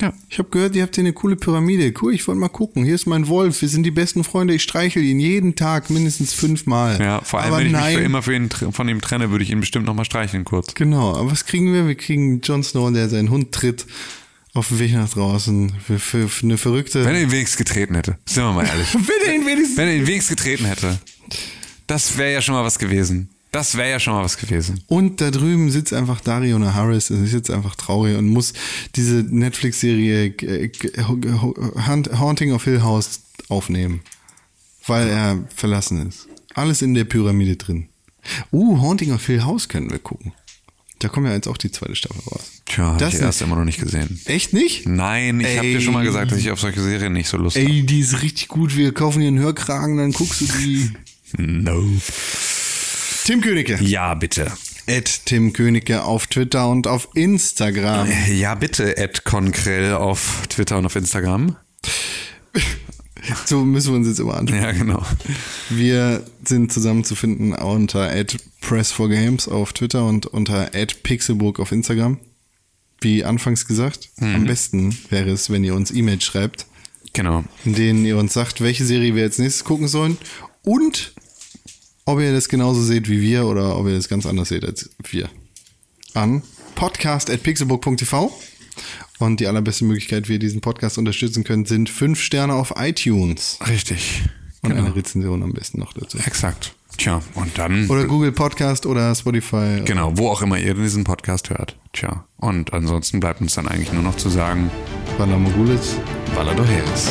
B: ja.
C: Ich habe gehört, ihr habt hier eine coole Pyramide. Cool, ich wollte mal gucken. Hier ist mein Wolf. Wir sind die besten Freunde. Ich streichel ihn jeden Tag mindestens fünfmal.
B: ja, vor allem,
C: aber
B: wenn ich
C: nein.
B: mich für immer für ihn, von ihm trenne, würde ich ihn bestimmt noch mal streicheln kurz.
C: Genau, aber was kriegen wir? Wir kriegen Jon Snow, der seinen Hund tritt auf dem Weg nach draußen. Für, für, für eine verrückte.
B: Wenn er ihn wenigstens getreten hätte. Sind wir mal ehrlich. <laughs>
C: Wenn er ihn wenigstens.
B: Wenn er ihn wenigstens getreten hätte. Das wäre ja schon mal was gewesen. Das wäre ja schon mal was gewesen.
C: Und da drüben sitzt einfach Dario Naharis. Er ist jetzt einfach traurig und muss diese Netflix-Serie äh, Haunting of Hill House aufnehmen. Weil er verlassen ist. Alles in der Pyramide drin. Uh, Haunting of Hill House können wir gucken. Da kommt ja jetzt auch die zweite Staffel raus.
B: Tja,
C: Das
B: ich erst immer noch nicht gesehen.
C: Echt nicht?
B: Nein, ich habe dir schon mal gesagt, dass ich auf solche Serien nicht so Lust habe.
C: Ey, die ist richtig gut. Wir kaufen dir einen Hörkragen, dann guckst du die. <laughs>
B: No.
C: Tim Königke.
B: Ja, bitte.
C: At Tim Königke auf Twitter und auf Instagram.
B: Ja, bitte, Ed Konkrell auf Twitter und auf Instagram. <laughs> <laughs>
C: So müssen wir uns jetzt immer anschauen.
B: Ja, genau.
C: Wir sind zusammenzufinden unter @press4games auf Twitter und unter @pixelburg auf Instagram. Wie anfangs gesagt, am besten wäre es, wenn ihr uns E-Mails schreibt,
B: Genau.
C: in denen ihr uns sagt, welche Serie wir als nächstes gucken sollen und ob ihr das genauso seht wie wir oder ob ihr das ganz anders seht als wir. An podcast.pixelburg.tv und die allerbeste Möglichkeit, wie ihr diesen Podcast unterstützen könnt, sind fünf Sterne auf iTunes
B: Richtig.
C: und
B: Genau.
C: eine Rezension am besten noch dazu.
B: Exakt. Tja, und dann.
C: Oder Google Podcast oder Spotify.
B: Genau, wo auch immer ihr diesen Podcast hört. Tja, und ansonsten bleibt uns dann eigentlich nur noch zu sagen,
C: Valamogulis.
B: Valadoheres.